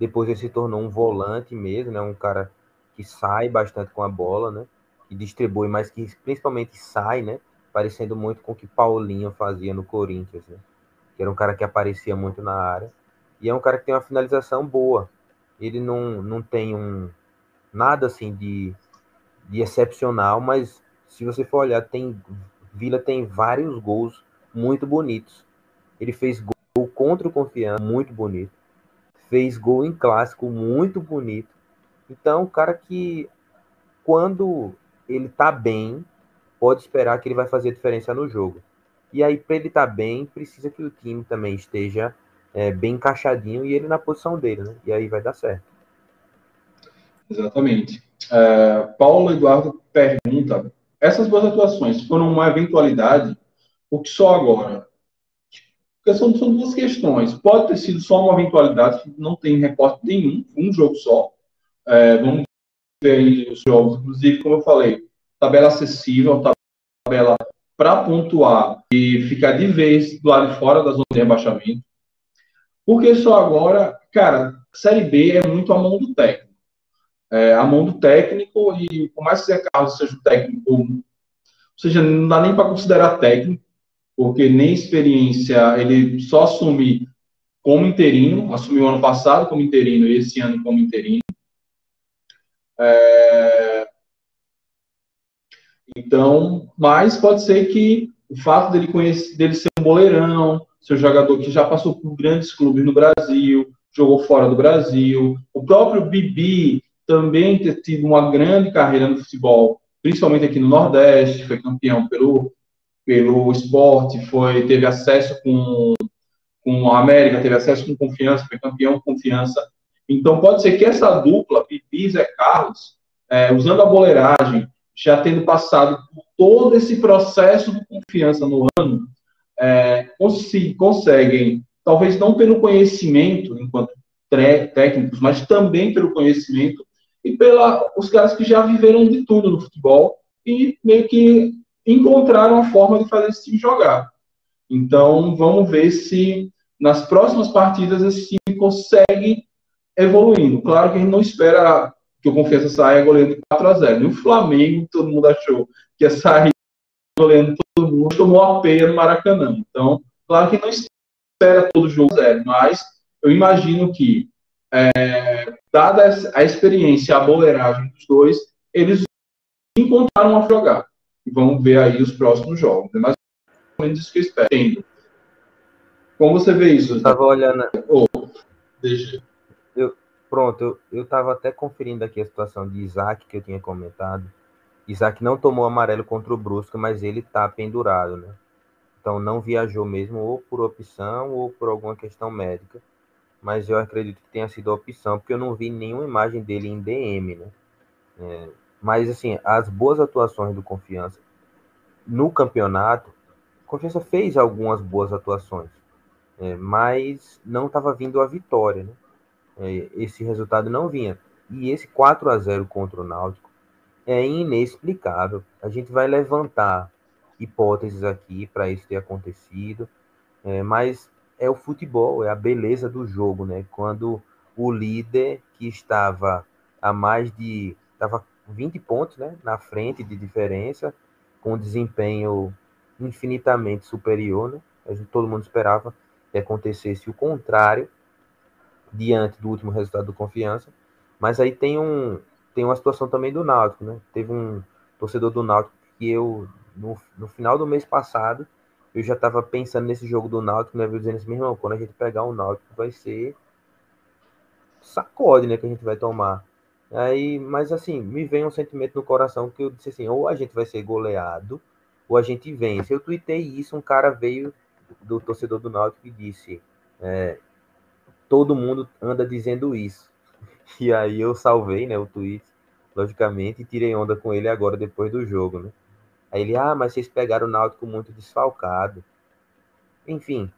Speaker 3: Depois ele se tornou um volante mesmo, né? Um cara que sai bastante com a bola, né? Distribui, mas que principalmente sai, né? Parecendo muito com o que Paulinho fazia no Corinthians, né? Que era um cara que aparecia muito na área. E é um cara que tem uma finalização boa. Ele não, não tem um nada assim de, de excepcional, mas se você for olhar, tem Vila tem vários gols muito bonitos. Ele fez gol contra o Confiança, muito bonito. Fez gol em clássico, muito bonito. Então, o cara que quando ele tá bem, pode esperar que ele vai fazer diferença no jogo. E aí, para ele estar tá bem, precisa que o time também esteja é, bem encaixadinho e ele na posição dele, né? E aí vai dar certo.
Speaker 2: Exatamente. É, Paulo Eduardo pergunta essas duas atuações foram uma eventualidade, porque só agora? Porque são, são duas questões. Pode ter sido só uma eventualidade, não tem recorte nenhum, um jogo só. É, vamos aí os jogos, inclusive, como eu falei, tabela acessível, tabela para pontuar e ficar de vez do lado de fora da zona de rebaixamento. Porque só agora, cara, Série B é muito a mão do técnico é, a mão do técnico, e por mais que Zé Carlos seja o técnico, ou seja, não dá nem para considerar técnico, porque nem experiência, ele só assume como interino, assumiu ano passado como interino e esse ano como interino. É... Então, mas pode ser que o fato dele, conhecer, dele ser um boleirão, ser um jogador que já passou por grandes clubes no Brasil, jogou fora do Brasil, o próprio Bibi também ter tido uma grande carreira no futebol, principalmente aqui no Nordeste, foi campeão pelo, pelo esporte, foi, teve acesso com, com a América, teve acesso com confiança, foi campeão com confiança. Então pode ser que essa dupla, Pipi e Zé Carlos, é, usando a boleiragem, já tendo passado por todo esse processo de confiança no ano, é, conseguem, talvez não pelo conhecimento enquanto técnicos, mas também pelo conhecimento, e pela os caras que já viveram de tudo no futebol e meio que encontraram a forma de fazer esse time jogar. Então, vamos ver se nas próximas partidas esse time consegue evoluindo. Claro que a gente não espera que o Confiança saia goleando de 4 a 0. E o Flamengo, todo mundo achou que ia sair goleando todo mundo, tomou a peia no Maracanã. Então, claro que não espera todo jogo zero, mas eu imagino que é, dada a experiência, a boleiragem dos dois, eles encontraram a jogar. E vamos ver aí os próximos jogos. É mais ou menos isso que eu espero. Como você vê isso?
Speaker 3: Eu tava olhando.
Speaker 2: Oh, deixa.
Speaker 3: Pronto, eu, eu tava até conferindo aqui a situação de Isaac que eu tinha comentado. Isaac não tomou amarelo contra o Brusque, mas ele tá pendurado, né? Então não viajou mesmo, ou por opção, ou por alguma questão médica. Mas eu acredito que tenha sido opção, porque eu não vi nenhuma imagem dele em DM, né? É, mas assim, as boas atuações do Confiança no campeonato, Confiança fez algumas boas atuações, é, mas não estava vindo a vitória, né? É, esse resultado não vinha. E esse 4 a 0 contra o Náutico é inexplicável. A gente vai levantar hipóteses aqui para isso ter acontecido, é, mas é o futebol, é a beleza do jogo, né? Quando o líder que estava a mais de estava 20 pontos, né, na frente de diferença, com um desempenho infinitamente superior, né? A gente, todo mundo esperava que acontecesse o contrário diante do último resultado do Confiança, mas aí tem um tem uma situação também do Náutico, né? Teve um torcedor do Náutico que eu no, no final do mês passado eu já estava pensando nesse jogo do Náutico, né? Dizendo assim, meu irmão, quando a gente pegar o Náutico vai ser sacode, né? Que a gente vai tomar. Aí, mas assim, me vem um sentimento no coração que eu disse assim, ou a gente vai ser goleado, ou a gente vence. Eu tuitei isso, um cara veio do torcedor do Náutico e disse, é, todo mundo anda dizendo isso. E aí eu salvei, né, o tweet, logicamente, e tirei onda com ele agora depois do jogo, né? Aí ele, ah, mas vocês pegaram o Náutico muito desfalcado. Enfim,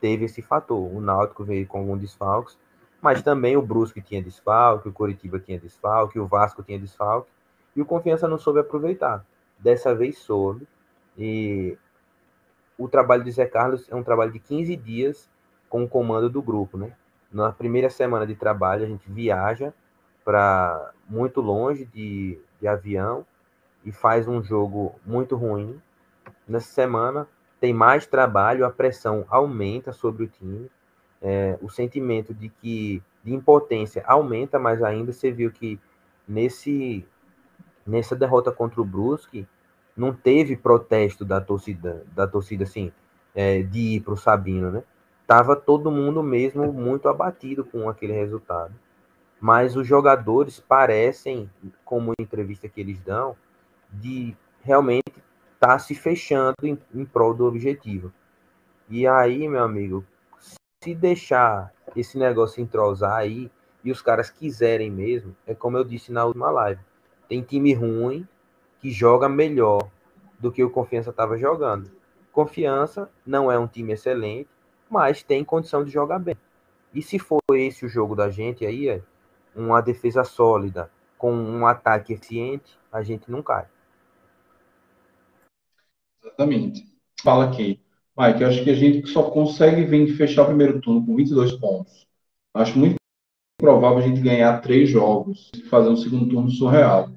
Speaker 3: teve esse fator. O Náutico veio com alguns desfalques, mas também o Brusque tinha desfalque, o Coritiba tinha desfalque, o Vasco tinha desfalque, e o Confiança não soube aproveitar. Dessa vez soube, e o trabalho de Zé Carlos é um trabalho de 15 dias com o comando do grupo, né? Na primeira semana de trabalho, a gente viaja para muito longe de, de avião, e faz um jogo muito ruim. Nessa semana tem mais trabalho, a pressão aumenta sobre o time, é, o sentimento de que de impotência aumenta mais ainda. Você viu que nesse nessa derrota contra o Brusque não teve protesto da torcida, da torcida assim, é, de ir para o Sabino, né? Tava todo mundo mesmo muito abatido com aquele resultado. Mas os jogadores parecem, como entrevista que eles dão, de realmente estar tá se fechando em, em prol do objetivo. E aí, meu amigo, se deixar esse negócio entrosar aí e os caras quiserem mesmo, é como eu disse na última live, tem time ruim que joga melhor do que o Confiança estava jogando. Confiança não é um time excelente, mas tem condição de jogar bem. E se for esse o jogo da gente aí, é uma defesa sólida, com um ataque eficiente, a gente não cai.
Speaker 2: Exatamente. Fala aqui. Mike, eu acho que a gente só consegue vir fechar o primeiro turno com 22 pontos. Acho muito provável a gente ganhar três jogos e fazer um segundo turno surreal.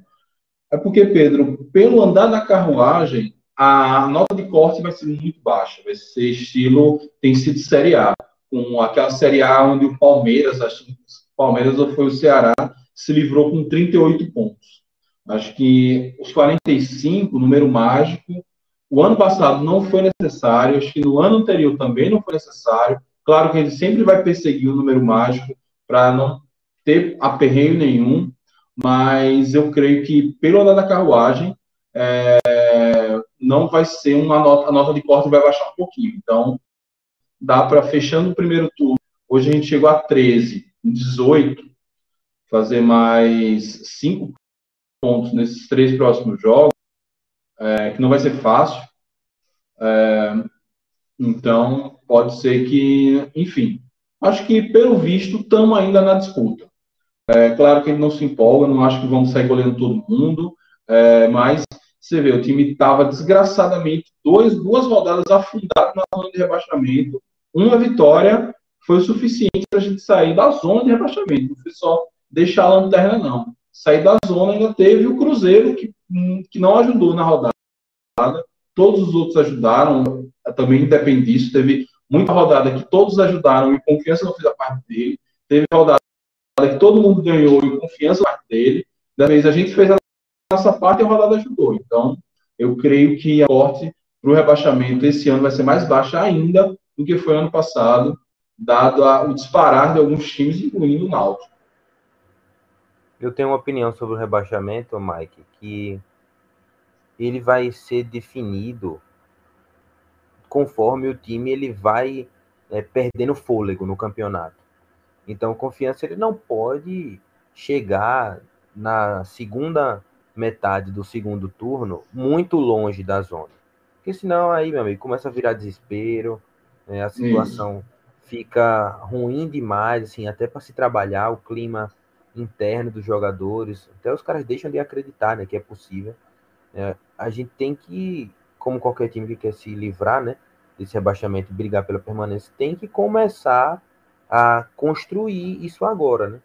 Speaker 2: É porque, Pedro, pelo andar da carruagem, a nota de corte vai ser muito baixa. Vai ser estilo, tem sido Série A. Com aquela Série A onde o Palmeiras, acho que o Palmeiras ou foi o Ceará, se livrou com 38 pontos. Acho que os 45, número mágico, o ano passado não foi necessário, acho que no ano anterior também não foi necessário. Claro que ele sempre vai perseguir o número mágico para não ter aperreio nenhum, mas eu creio que pelo andar da carruagem é, não vai ser uma nota, a nota de corte vai baixar um pouquinho. Então, dá para fechando o primeiro turno. Hoje a gente chegou a 13, 18, fazer mais 5 pontos nesses três próximos jogos é, que não vai ser fácil. É, então, pode ser que, enfim, acho que pelo visto estamos ainda na disputa. É claro que ele não se empolga, não acho que vamos sair goleando todo mundo, é, mas você vê, o time estava desgraçadamente dois, duas rodadas afundado na zona de rebaixamento. Uma vitória foi o suficiente para a gente sair da zona de rebaixamento. Não foi só deixar a lanterna, não. Sair da zona ainda teve o Cruzeiro, que que não ajudou na rodada. Todos os outros ajudaram, também independe disso. Teve muita rodada que todos ajudaram e confiança não fez a parte dele. Teve rodada que todo mundo ganhou e confiança parte dele. Da vez a gente fez a nossa parte e rodada ajudou. Então, eu creio que a corte para o rebaixamento esse ano vai ser mais baixa ainda do que foi ano passado, dado a, o disparar de alguns times, incluindo o Náutico.
Speaker 3: Eu tenho uma opinião sobre o rebaixamento, Mike, que ele vai ser definido conforme o time ele vai é, perdendo fôlego no campeonato. Então, confiança ele não pode chegar na segunda metade do segundo turno muito longe da zona. Porque senão aí, meu amigo, começa a virar desespero, né, a situação fica ruim demais, assim, até para se trabalhar, o clima interno dos jogadores, até os caras deixam de acreditar né, que é possível. É, a gente tem que, como qualquer time que quer se livrar né, desse rebaixamento brigar pela permanência, tem que começar a construir isso agora, né?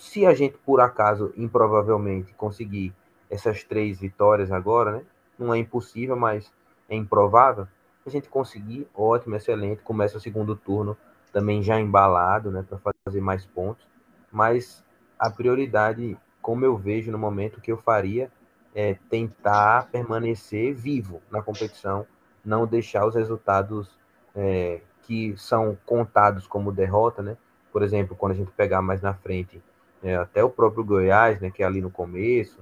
Speaker 3: Se a gente, por acaso, improvavelmente, conseguir essas três vitórias agora, né? Não é impossível, mas é improvável. A gente conseguir, ótimo, excelente. Começa o segundo turno também já embalado, né? Para fazer mais pontos. Mas a prioridade, como eu vejo no momento, que eu faria é tentar permanecer vivo na competição, não deixar os resultados é, que são contados como derrota, né? Por exemplo, quando a gente pegar mais na frente, é, até o próprio Goiás, né, que é ali no começo,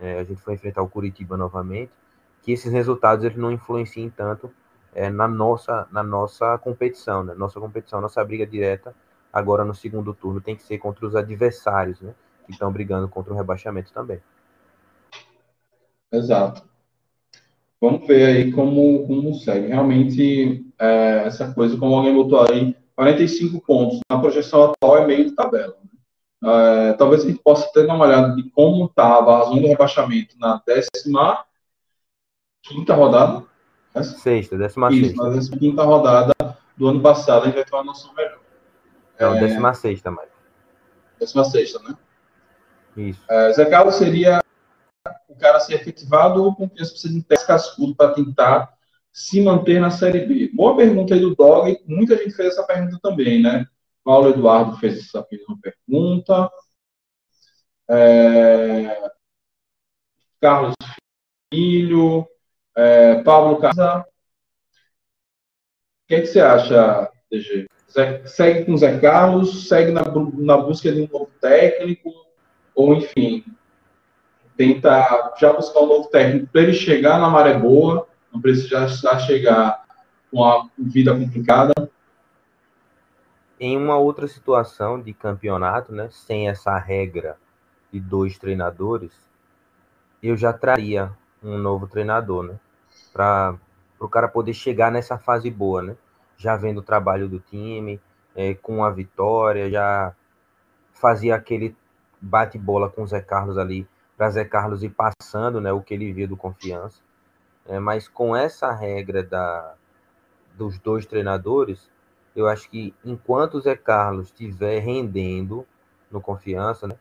Speaker 3: é, a gente foi enfrentar o Curitiba novamente, que esses resultados eles não influenciem tanto é, na nossa na nossa competição, né? Nossa competição, nossa briga direta agora no segundo turno tem que ser contra os adversários, né? Que estão brigando contra o rebaixamento também.
Speaker 2: Exato. Vamos ver aí como, como segue. Realmente, é, essa coisa, como alguém botou aí, 45 pontos. Na projeção atual é meio de tabela. Né? É, talvez a gente possa ter uma olhada de como estava a zona do rebaixamento na décima quinta rodada.
Speaker 3: Essa? Sexta, décima
Speaker 2: Isso, sexta. na décima quinta rodada do ano passado, a gente vai ter uma noção melhor.
Speaker 3: Não, é, décima sexta, mais.
Speaker 2: Décima sexta, né?
Speaker 3: Isso.
Speaker 2: É, Zé Carlos seria o cara ser efetivado ou confiança precisa de um teste cascudo para tentar se manter na Série B? Boa pergunta aí do Dog. Muita gente fez essa pergunta também, né? Paulo Eduardo fez essa mesma pergunta. É... Carlos Filho. É... Casa. O que, é que você acha, DG? Segue com o Zé Carlos? Segue na, na busca de um novo técnico? Ou, enfim, tenta já buscar um novo técnico para ele chegar na maré boa, não precisa já chegar com a vida complicada.
Speaker 3: Em uma outra situação de campeonato, né, sem essa regra de dois treinadores, eu já traria um novo treinador, né, para o cara poder chegar nessa fase boa, né, já vendo o trabalho do time, é, com a vitória, já fazia aquele bate-bola com o Zé Carlos ali para Zé Carlos ir passando né, o que ele via do confiança. É, mas com essa regra da, dos dois treinadores, eu acho que enquanto o Zé Carlos estiver rendendo no confiança, né,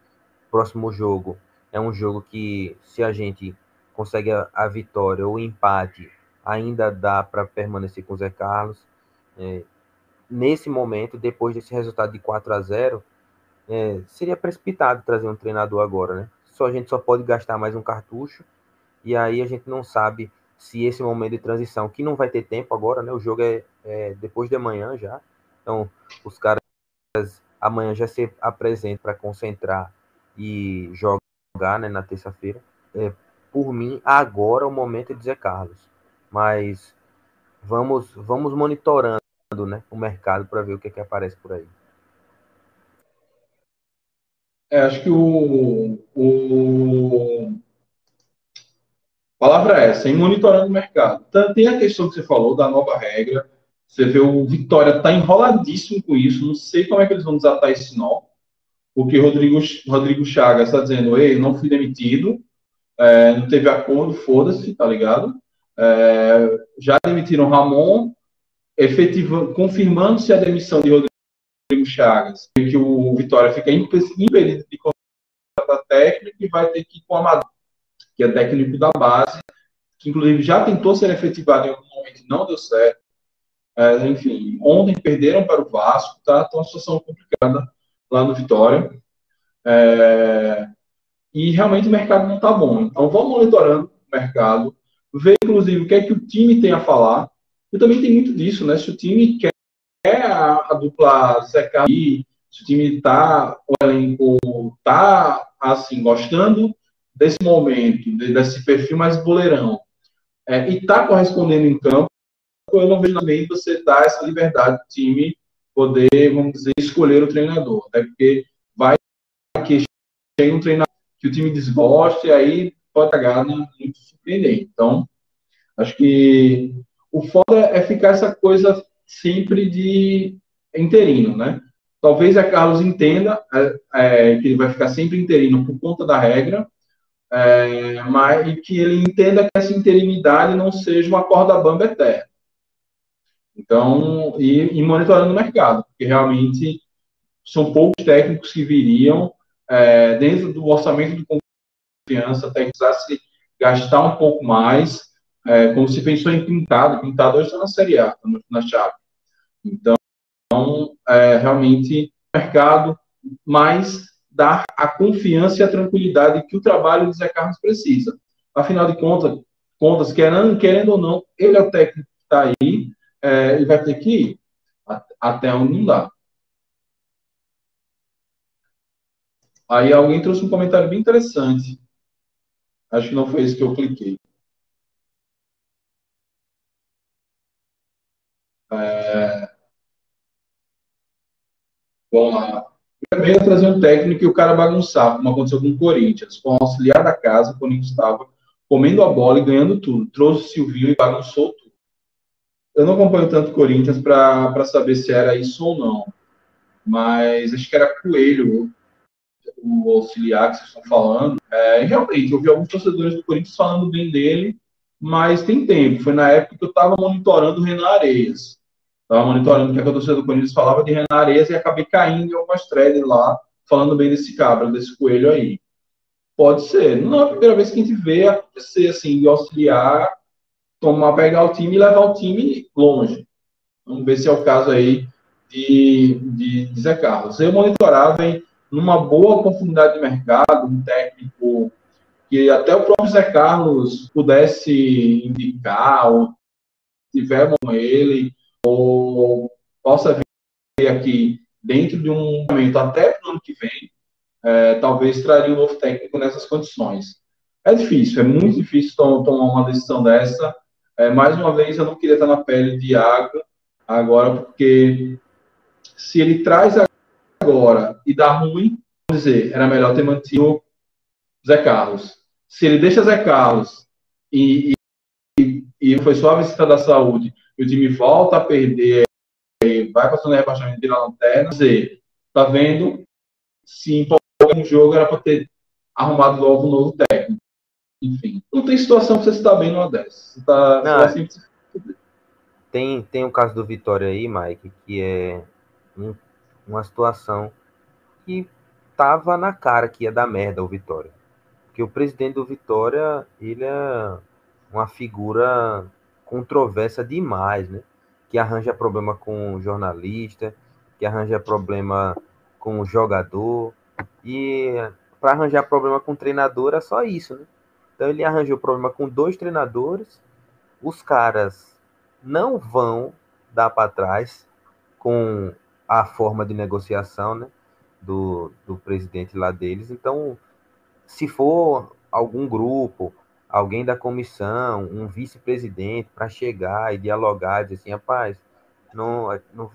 Speaker 3: próximo jogo é um jogo que, se a gente consegue a, a vitória ou empate, ainda dá para permanecer com o Zé Carlos. É, nesse momento, depois desse resultado de 4 a 0 é, seria precipitado trazer um treinador agora, né? só a gente só pode gastar mais um cartucho. E aí a gente não sabe se esse momento de transição, que não vai ter tempo agora, né? O jogo é, é depois de amanhã já. Então, os caras amanhã já se apresentam para concentrar e jogar né, na terça-feira. É, por mim, agora é o momento de dizer Carlos. Mas vamos, vamos monitorando né, o mercado para ver o que, é que aparece por aí.
Speaker 2: É, acho que o, o. A palavra é essa, em monitorando o mercado. Tem a questão que você falou da nova regra. Você vê o Vitória está enroladíssimo com isso. Não sei como é que eles vão desatar esse nó. Porque Rodrigo, Rodrigo Chagas está dizendo: Ei, não fui demitido, é, não teve acordo, foda-se, tá ligado? É, já demitiram Ramon, efetiva, confirmando-se a demissão de Rodrigo Rodrigo Chagas, que o Vitória fica impedido de contratar técnico e vai ter que ir com o Amador, que é técnico da base, que inclusive já tentou ser efetivado em algum momento e não deu certo. Enfim, ontem perderam para o Vasco, tá? Então, uma situação complicada lá no Vitória. É, e realmente o mercado não está bom. Então, vamos monitorando o mercado, ver inclusive o que é que o time tem a falar E também tem muito disso, né? Se o time quer a, a dupla secar se o time está, o elenco está, assim, gostando desse momento, desse perfil mais boleirão, é, e está correspondendo em campo, eu não vejo também você dar essa liberdade do time poder, vamos dizer, escolher o treinador. Até porque vai que chega um treinador que o time desgoste, e aí pode pagar muito surpreendente. Então, acho que o foda é ficar essa coisa sempre de interino, né? Talvez a Carlos entenda é, é, que ele vai ficar sempre interino por conta da regra, é, mas que ele entenda que essa interinidade não seja uma corda bamba eterna. Então, e, e, monitorando o mercado, porque realmente são poucos técnicos que viriam é, dentro do orçamento de confiança, até que precisasse gastar um pouco mais, é, como se pensou em pintado, pintado hoje está na Série A, tá na chave. Então, é, realmente, mercado, mas dar a confiança e a tranquilidade que o trabalho do Zé Carlos precisa. Afinal de contas, contas querendo, querendo ou não, ele é o técnico que está aí, é, ele vai ter que ir até onde não dá. Aí alguém trouxe um comentário bem interessante. Acho que não foi esse que eu cliquei. É... Vamos lá. Primeiro trazer um técnico e o cara bagunçar, como aconteceu com o Corinthians. Com o auxiliar da casa, o Corinthians estava comendo a bola e ganhando tudo. Trouxe o Silvio e bagunçou tudo. Eu não acompanho tanto Corinthians para saber se era isso ou não. Mas acho que era Coelho, o auxiliar que vocês estão falando. É, realmente, eu vi alguns torcedores do Corinthians falando bem dele, mas tem tempo. Foi na época que eu estava monitorando o Renan Areias. Estava monitorando o que a torcida do Corinthians falava de Renan Areias e acabei caindo em algumas threads lá, falando bem desse cabra, desse coelho aí. Pode ser. Não é a primeira vez que a gente vê acontecer assim, de auxiliar tomar, pegar o time e levar o time longe. Vamos ver se é o caso aí de, de, de Zé Carlos. Eu monitorava em numa boa oportunidade de mercado, um técnico que até o próprio Zé Carlos pudesse indicar, ou tiver com ele, ou possa vir aqui dentro de um momento até para o ano que vem, é, talvez traria um novo técnico nessas condições. É difícil, é muito difícil tomar uma decisão dessa, é, mais uma vez, eu não queria estar na pele de Iago agora, porque se ele traz agora e dá ruim, vamos dizer, era melhor ter mantido Zé Carlos. Se ele deixa Zé Carlos e, e, e foi só a visita da saúde e o time volta a perder, vai passando rebaixamento de na lanterna, dizer, tá vendo? Se empolga um jogo, era para ter arrumado logo um novo técnico enfim, não tem situação pra você estar bem numa dessas. Você tá, não, você
Speaker 3: é. tem, tem o caso do Vitória aí, Mike, que é um, uma situação que tava na cara que ia dar merda o Vitória. Porque o presidente do Vitória, ele é uma figura controversa demais, né? Que arranja problema com o jornalista, que arranja problema com o jogador. E para arranjar problema com o treinador é só isso, né? Então ele arranjou problema com dois treinadores. Os caras não vão dar para trás com a forma de negociação né, do, do presidente lá deles. Então, se for algum grupo, alguém da comissão, um vice-presidente para chegar e dialogar, dizer assim, rapaz, não, não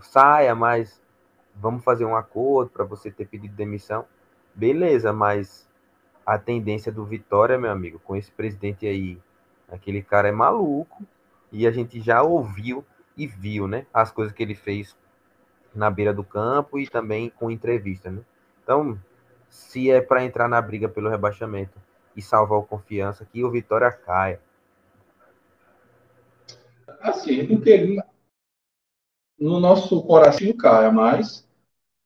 Speaker 3: saia, mas vamos fazer um acordo para você ter pedido demissão. Beleza, mas a tendência do Vitória, meu amigo, com esse presidente aí, aquele cara é maluco, e a gente já ouviu e viu, né, as coisas que ele fez na beira do campo e também com entrevista, né? Então, se é para entrar na briga pelo rebaixamento e salvar o confiança, que o Vitória caia.
Speaker 2: Assim, porque no nosso coração caia, mas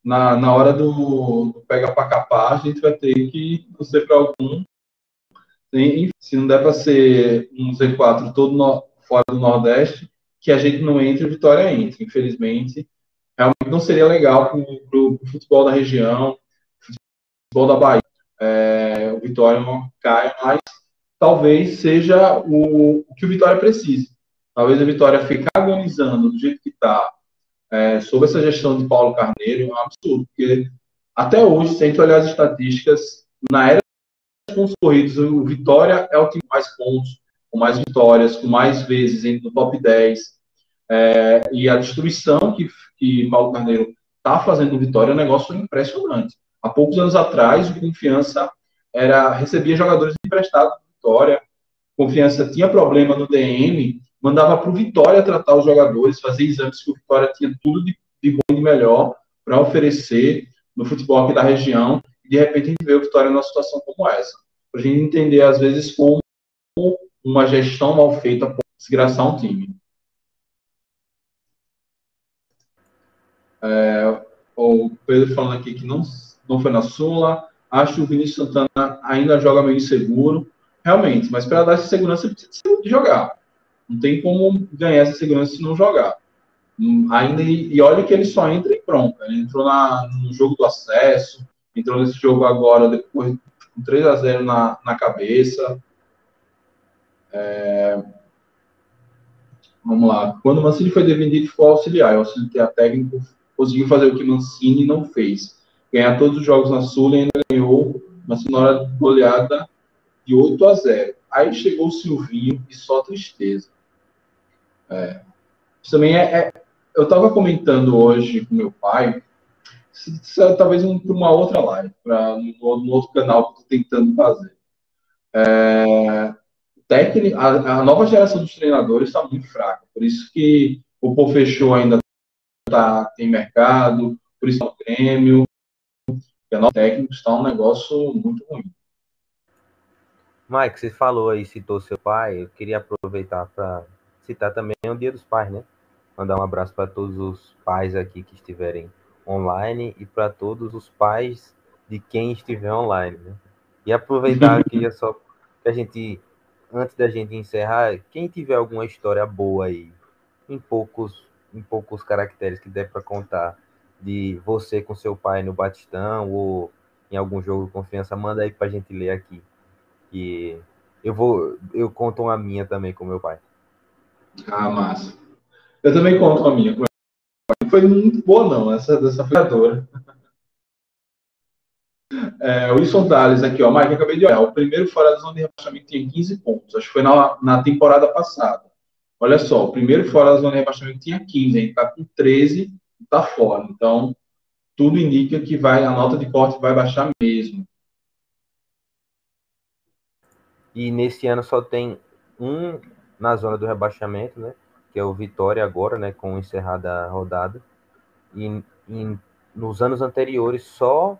Speaker 2: na, na hora do, do pega para capar, a gente vai ter que torcer para algum. se não der para ser um Z4 todo no, fora do Nordeste, que a gente não entre Vitória entre. Infelizmente, realmente não seria legal para o futebol da região, futebol da Bahia. É, o Vitória não cai, mas talvez seja o, o que o Vitória precise. Talvez a Vitória ficar agonizando do jeito que está, é, sob essa gestão de Paulo Carneiro, é um absurdo, porque até hoje, se a gente olhar as estatísticas, na era dos pontos corridos, o Vitória é o time com mais pontos, com mais vitórias, com mais vezes no top 10. É, e a destruição que, que Paulo Carneiro está fazendo Vitória é um negócio impressionante. Há poucos anos atrás, o Confiança era recebia jogadores emprestados do Vitória. Confiança tinha problema no DM, mandava para o Vitória tratar os jogadores, fazer exames que o Vitória tinha tudo de, de bom e de melhor para oferecer no futebol aqui da região. E de repente a gente vê o Vitória numa situação como essa. Para a gente entender, às vezes, como uma gestão mal feita pode desgraçar um time. É, o Pedro falando aqui que não, não foi na Sula. Acho que o Vinícius Santana ainda joga meio inseguro. Realmente, mas para dar essa segurança, ele precisa de jogar. Não tem como ganhar essa segurança se não jogar. Ainda, e olha que ele só entra em bronca. Ele entrou na, no jogo do acesso, entrou nesse jogo agora, depois com 3 a 0 na, na cabeça. É, vamos lá. Quando Mancini foi vendido, foi auxiliar. O auxiliar técnico conseguiu fazer o que Mancini não fez. Ganhar todos os jogos na Sul e ainda ganhou uma sonora goleada de 8 a 0. Aí chegou o Silvinho e só tristeza. É. Isso também é, é eu estava comentando hoje com meu pai, talvez para uma outra live, para no, outro canal que estou tentando fazer. É, técnico, a, a, nova geração dos treinadores está muito fraca, por isso que o Pô fechou ainda tá, tem mercado, por isso é o Grêmio, que a nova técnico está um negócio muito ruim.
Speaker 3: Mike, você falou aí, citou seu pai, eu queria aproveitar para citar também o Dia dos Pais, né? Mandar um abraço para todos os pais aqui que estiverem online e para todos os pais de quem estiver online, né? E aproveitar aqui só que a gente, antes da gente encerrar, quem tiver alguma história boa aí, em poucos, em poucos caracteres que der para contar, de você com seu pai no Batistão ou em algum jogo de confiança, manda aí para a gente ler aqui. Que eu vou, eu conto uma minha também com meu pai.
Speaker 2: Ah, massa. Eu também conto a minha. Foi muito boa, não. Essa dessa foi a É, o Wilson Dales aqui, ó. Mike, acabei de olhar. O primeiro fora da zona de rebaixamento tinha 15 pontos. Acho que foi na, na temporada passada. Olha só, o primeiro fora da zona de rebaixamento tinha 15. A gente tá com 13 e tá fora. Então, tudo indica que vai, a nota de corte vai baixar mesmo.
Speaker 3: E nesse ano só tem um na zona do rebaixamento, né? Que é o Vitória agora, né? Com encerrada a rodada. E, e nos anos anteriores, só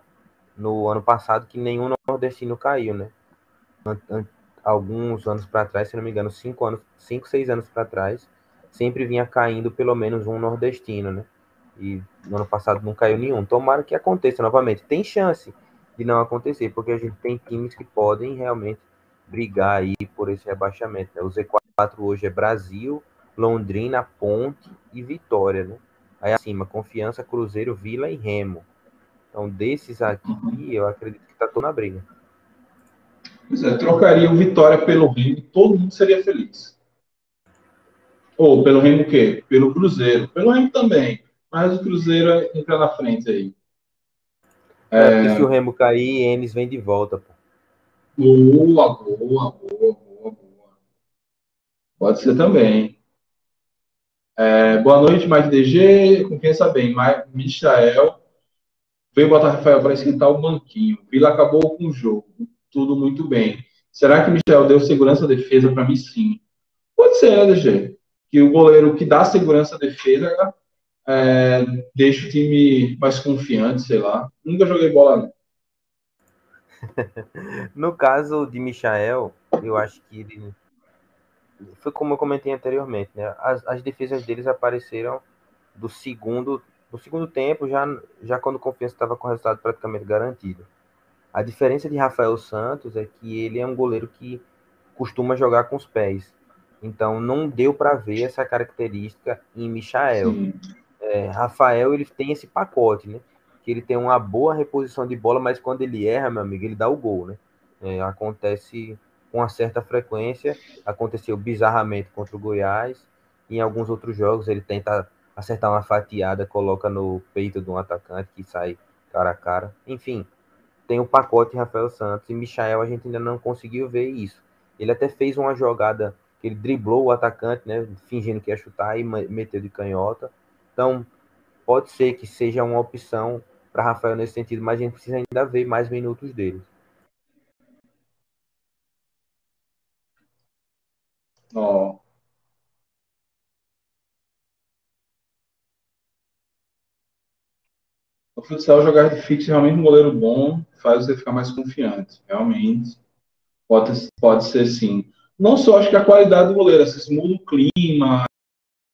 Speaker 3: no ano passado que nenhum nordestino caiu, né? Alguns anos para trás, se não me engano, cinco anos, cinco, seis anos para trás, sempre vinha caindo pelo menos um nordestino, né? E no ano passado não caiu nenhum. Tomara que aconteça novamente. Tem chance de não acontecer, porque a gente tem times que podem realmente brigar aí por esse rebaixamento. Né? O Z4 hoje é Brasil, Londrina, Ponte e Vitória, né? Aí acima, Confiança, Cruzeiro, Vila e Remo. Então, desses aqui, eu acredito que está todo na briga.
Speaker 2: Pois é, trocaria o Vitória pelo Remo, todo mundo seria feliz. Ou pelo Remo o quê? Pelo Cruzeiro. Pelo Remo também. Mas o Cruzeiro entra na frente aí.
Speaker 3: É, é... se o Remo cair, Enes vem de volta, pô.
Speaker 2: Boa, boa, boa. Pode ser também. É, boa noite, Mike DG. Confiança bem. Michael veio botar Rafael para esquentar o banquinho. Vila acabou com o jogo. Tudo muito bem. Será que Michel deu segurança defesa para mim? Sim. Pode ser, né, DG? Que o goleiro que dá segurança defesa é, deixa o time mais confiante, sei lá. Nunca joguei bola,
Speaker 3: no caso de Michael, eu acho que ele foi como eu comentei anteriormente, né? As, as defesas deles apareceram do segundo no segundo tempo, já, já quando o Confiança estava com o resultado praticamente garantido. A diferença de Rafael Santos é que ele é um goleiro que costuma jogar com os pés. Então não deu para ver essa característica em Michael. É, Rafael ele tem esse pacote, né? que ele tem uma boa reposição de bola, mas quando ele erra, meu amigo, ele dá o gol, né? É, acontece com uma certa frequência, aconteceu bizarramente contra o Goiás, Em alguns outros jogos ele tenta acertar uma fatiada, coloca no peito de um atacante que sai cara a cara. Enfim, tem o pacote Rafael Santos e Michael a gente ainda não conseguiu ver isso. Ele até fez uma jogada que ele driblou o atacante, né, fingindo que ia chutar e meteu de canhota. Então, pode ser que seja uma opção para Rafael nesse sentido, mas a gente precisa ainda ver mais minutos dele.
Speaker 2: Oh. No futsal, jogar de fixo realmente um goleiro bom faz você ficar mais confiante. Realmente, pode, pode ser sim. Não só acho que a qualidade do goleiro, se muda o clima,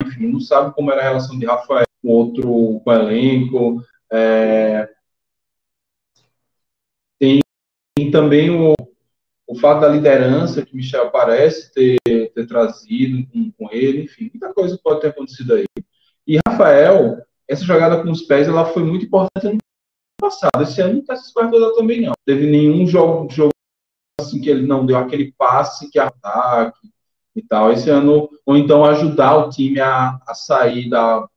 Speaker 2: enfim, não sabe como era a relação de Rafael com outro com o elenco. É... Tem, também o, o fato da liderança que Michel parece ter, ter trazido com, com ele, enfim, muita coisa pode ter acontecido aí. E Rafael, essa jogada com os pés, ela foi muito importante no passado. Esse ano não está se toda também, não. Teve nenhum jogo, jogo assim que ele não deu aquele passe que ataque e tal. Esse ano, ou então ajudar o time a, a sair da.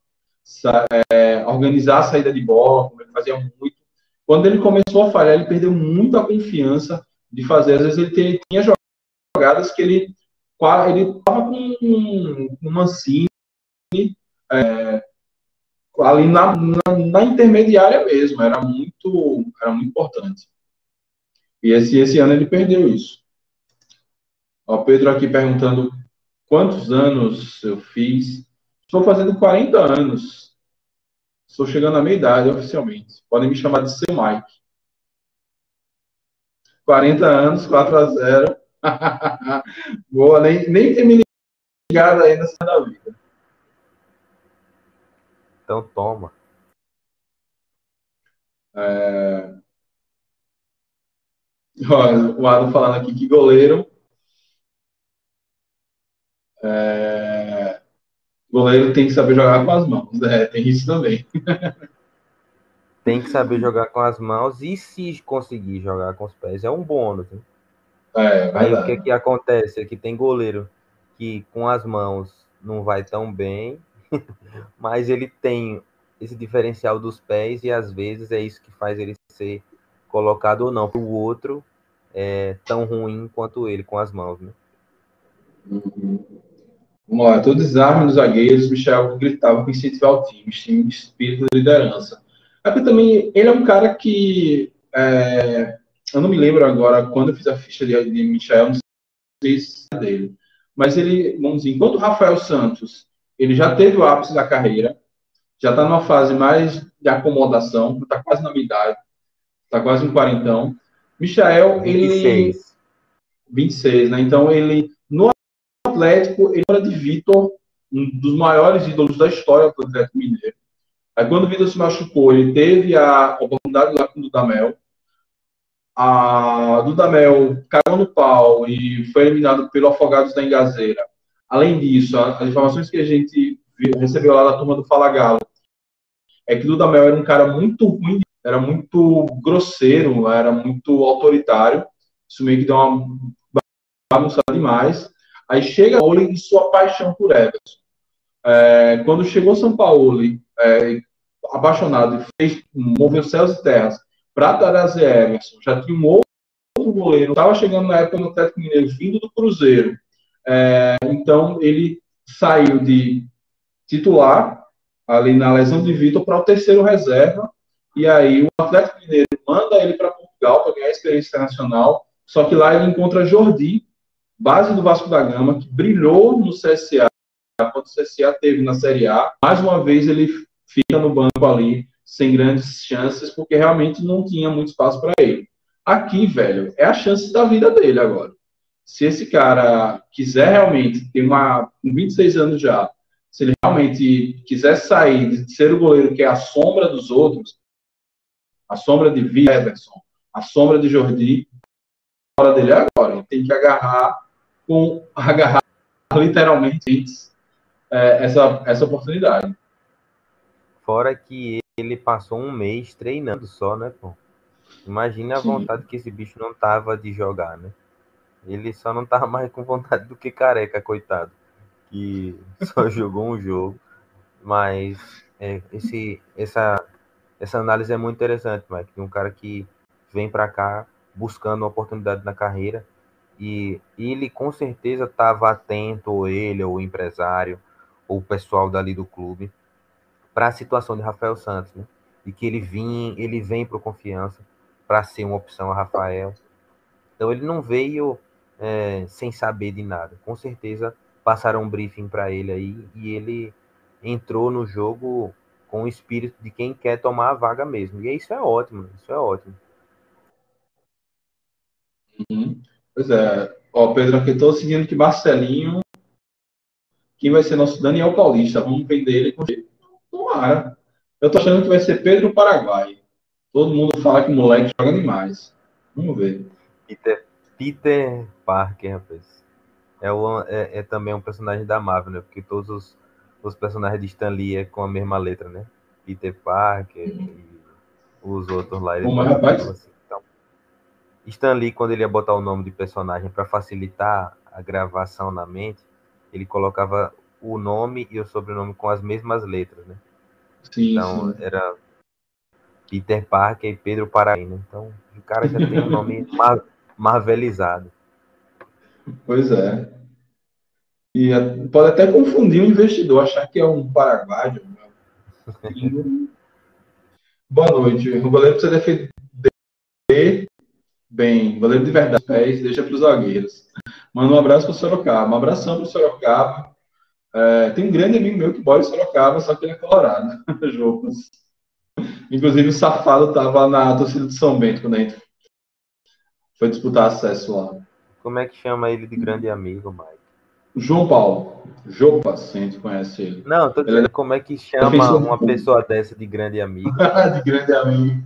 Speaker 2: É, organizar a saída de bola, como ele fazia muito. Quando ele começou a falhar, ele perdeu muita confiança de fazer. Às vezes ele tinha jogadas que ele ele estava com um, um Mancini é, ali na, na, na, intermediária mesmo, era muito, era muito importante. E esse, esse ano ele perdeu isso. O Pedro aqui perguntando quantos anos eu fiz. Estou fazendo 40 anos. Estou chegando à meia idade oficialmente. Podem me chamar de seu Mike. 40 anos, 4 a 0. Boa, nem, nem ter me ligado ainda da vida.
Speaker 3: Então toma.
Speaker 2: É... Olha, o Adam falando aqui que goleiro. É... Goleiro tem que saber jogar com as mãos. É, tem isso também.
Speaker 3: tem que saber jogar com as mãos e se conseguir jogar com os pés é um bônus. Né?
Speaker 2: É,
Speaker 3: Aí o que, que acontece? É que tem goleiro que com as mãos não vai tão bem, mas ele tem esse diferencial dos pés e às vezes é isso que faz ele ser colocado ou não. O outro é tão ruim quanto ele com as mãos, né?
Speaker 2: Uhum. Vamos lá, todo desarme dos zagueiros, Michel gritava para incentivar o time, time de espírito de liderança. Aqui também, ele é um cara que é, eu não me lembro agora quando eu fiz a ficha de, de Michel, não sei se é dele, mas ele, vamos dizer, enquanto o Rafael Santos, ele já teve o ápice da carreira, já está numa fase mais de acomodação, está quase na minha idade, está quase um quarentão. Michael, 26. ele. 26, né? Então, ele, no Atlético, ele era de Vitor, um dos maiores ídolos da história do Atlético Mineiro. Aí, quando o Vitor se machucou, ele teve a oportunidade lá com o Dudamel. A Dudamel caiu no pau e foi eliminado pelo Afogados da Engazeira. Além disso, as informações que a gente recebeu lá da turma do Fala Galo é que Dudamel era um cara muito ruim era muito grosseiro, era muito autoritário. Isso meio que deu uma bagunçada demais. Aí chega o e sua paixão por Everson. É, quando chegou São Paulo, é, apaixonado, e fez, moveu céus e terras para trazer Everson, já tinha um outro goleiro, estava chegando na época no Atlético Mineiro, vindo do Cruzeiro. É, então ele saiu de titular ali na lesão de Vitor para o terceiro reserva e aí o Atlético Mineiro manda ele para Portugal para ganhar experiência internacional. Só que lá ele encontra Jordi, base do Vasco da Gama, que brilhou no CSA quando o CSA teve na Série A. Mais uma vez ele fica no banco ali sem grandes chances, porque realmente não tinha muito espaço para ele. Aqui, velho, é a chance da vida dele agora. Se esse cara quiser realmente ter uma com 26 anos já, se ele realmente quiser sair de ser o goleiro que é a sombra dos outros, a sombra de Everson, a sombra de Jordi, a hora dele é agora. Ele tem que agarrar com agarrar literalmente é, essa, essa oportunidade.
Speaker 3: Fora que ele passou um mês treinando só, né, pô? Imagina a Sim. vontade que esse bicho não tava de jogar, né? Ele só não tava mais com vontade do que careca, coitado. que só jogou um jogo. Mas é, esse, essa, essa análise é muito interessante, Mike. Um cara que vem para cá buscando uma oportunidade na carreira e ele com certeza estava atento, ou ele, ou o empresário, o pessoal dali do clube, para a situação de Rafael Santos, né? E que ele vem, ele vem para confiança para ser uma opção a Rafael. Então ele não veio é, sem saber de nada. Com certeza passaram um briefing para ele aí e ele entrou no jogo com o espírito de quem quer tomar a vaga mesmo. E isso é ótimo, isso é ótimo.
Speaker 2: Uhum. Pois é. Ó, Pedro, aqui estou seguindo que Marcelinho, quem vai ser nosso Daniel Paulista? Vamos vender ele com Tomara. Eu tô achando que vai ser Pedro Paraguai. Todo mundo fala que o moleque joga demais. Vamos ver.
Speaker 3: Peter, Peter Parker, rapaz. É, o, é, é, também um personagem da Marvel, né? Porque todos os, os personagens de Stan Lee é com a mesma letra, né? Peter Parker uhum. e os outros lá.
Speaker 2: Bom, mas, rapaz, assim.
Speaker 3: Stan Lee, quando ele ia botar o nome de personagem para facilitar a gravação na mente, ele colocava o nome e o sobrenome com as mesmas letras, né?
Speaker 2: Sim,
Speaker 3: então
Speaker 2: sim.
Speaker 3: era Peter Parker e Pedro Paraína. Então o cara já tem um nome mar marvelizado.
Speaker 2: Pois é. E pode até confundir o investidor, achar que é um paraguaio. Boa noite. O goleiro precisa defender Bem, goleiro de verdade, pés, deixa para os zagueiros. Manda um abraço para o Sorocaba. Um abração para o Sorocaba. É, tem um grande amigo meu que mora em Sorocaba, só que ele é colorado. Jogos. Inclusive, o Safado estava na torcida de São Bento quando a gente foi disputar acesso lá.
Speaker 3: Como é que chama ele de grande amigo, Mike?
Speaker 2: João Paulo. Jopa, se a gente conhece ele.
Speaker 3: Não, tô dizendo ele... É como é que chama uma pessoa dessa de grande amigo.
Speaker 2: de grande amigo.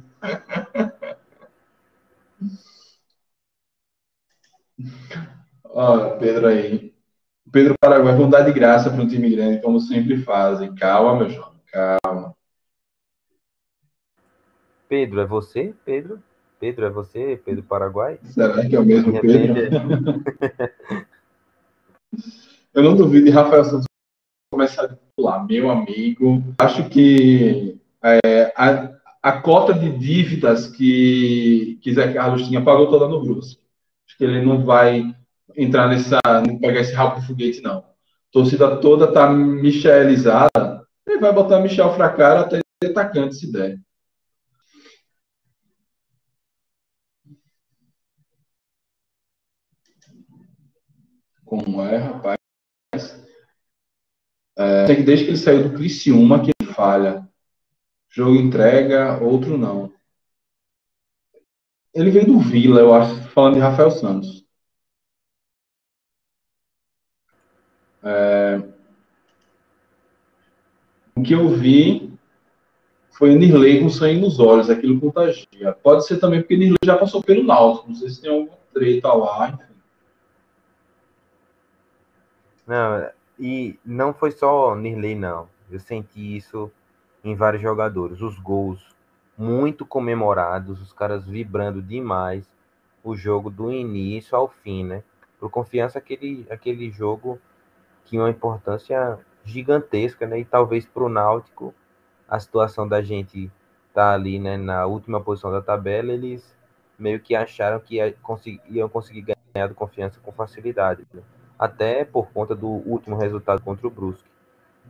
Speaker 2: Olha, Pedro aí. Pedro Paraguai, vão dar de graça para um time grande, como sempre fazem. Calma, meu jovem, calma.
Speaker 3: Pedro, é você, Pedro? Pedro, é você, Pedro Paraguai?
Speaker 2: Será que é o mesmo Pedro? Eu não duvido de Rafael Santos começar a pular, meu amigo. Acho que é, a, a cota de dívidas que, que Zé Carlos tinha pagou toda no Brusque. Acho que ele não vai entrar nessa, pegar esse rabo de foguete, não. A torcida toda tá michelizada, ele vai botar Michel pra cara até atacante se der. Como é, rapaz? É, desde que ele saiu do Criciúma que ele falha. Jogo entrega, outro não. Ele veio do Vila, eu acho, falando de Rafael Santos. É... O que eu vi foi o Nirley com sangue nos olhos, aquilo contagia. Pode ser também porque Nirley já passou pelo Náutico, não sei se tem alguma treta lá, enfim.
Speaker 3: Não, e não foi só Nirley, não. Eu senti isso em vários jogadores. Os gols muito comemorados, os caras vibrando demais o jogo do início ao fim, né? Por confiança, aquele, aquele jogo tinha uma importância gigantesca, né? E talvez para o Náutico, a situação da gente tá ali, né, na última posição da tabela, eles meio que acharam que iam conseguir ganhar confiança com facilidade. Né? Até por conta do último resultado contra o Brusque.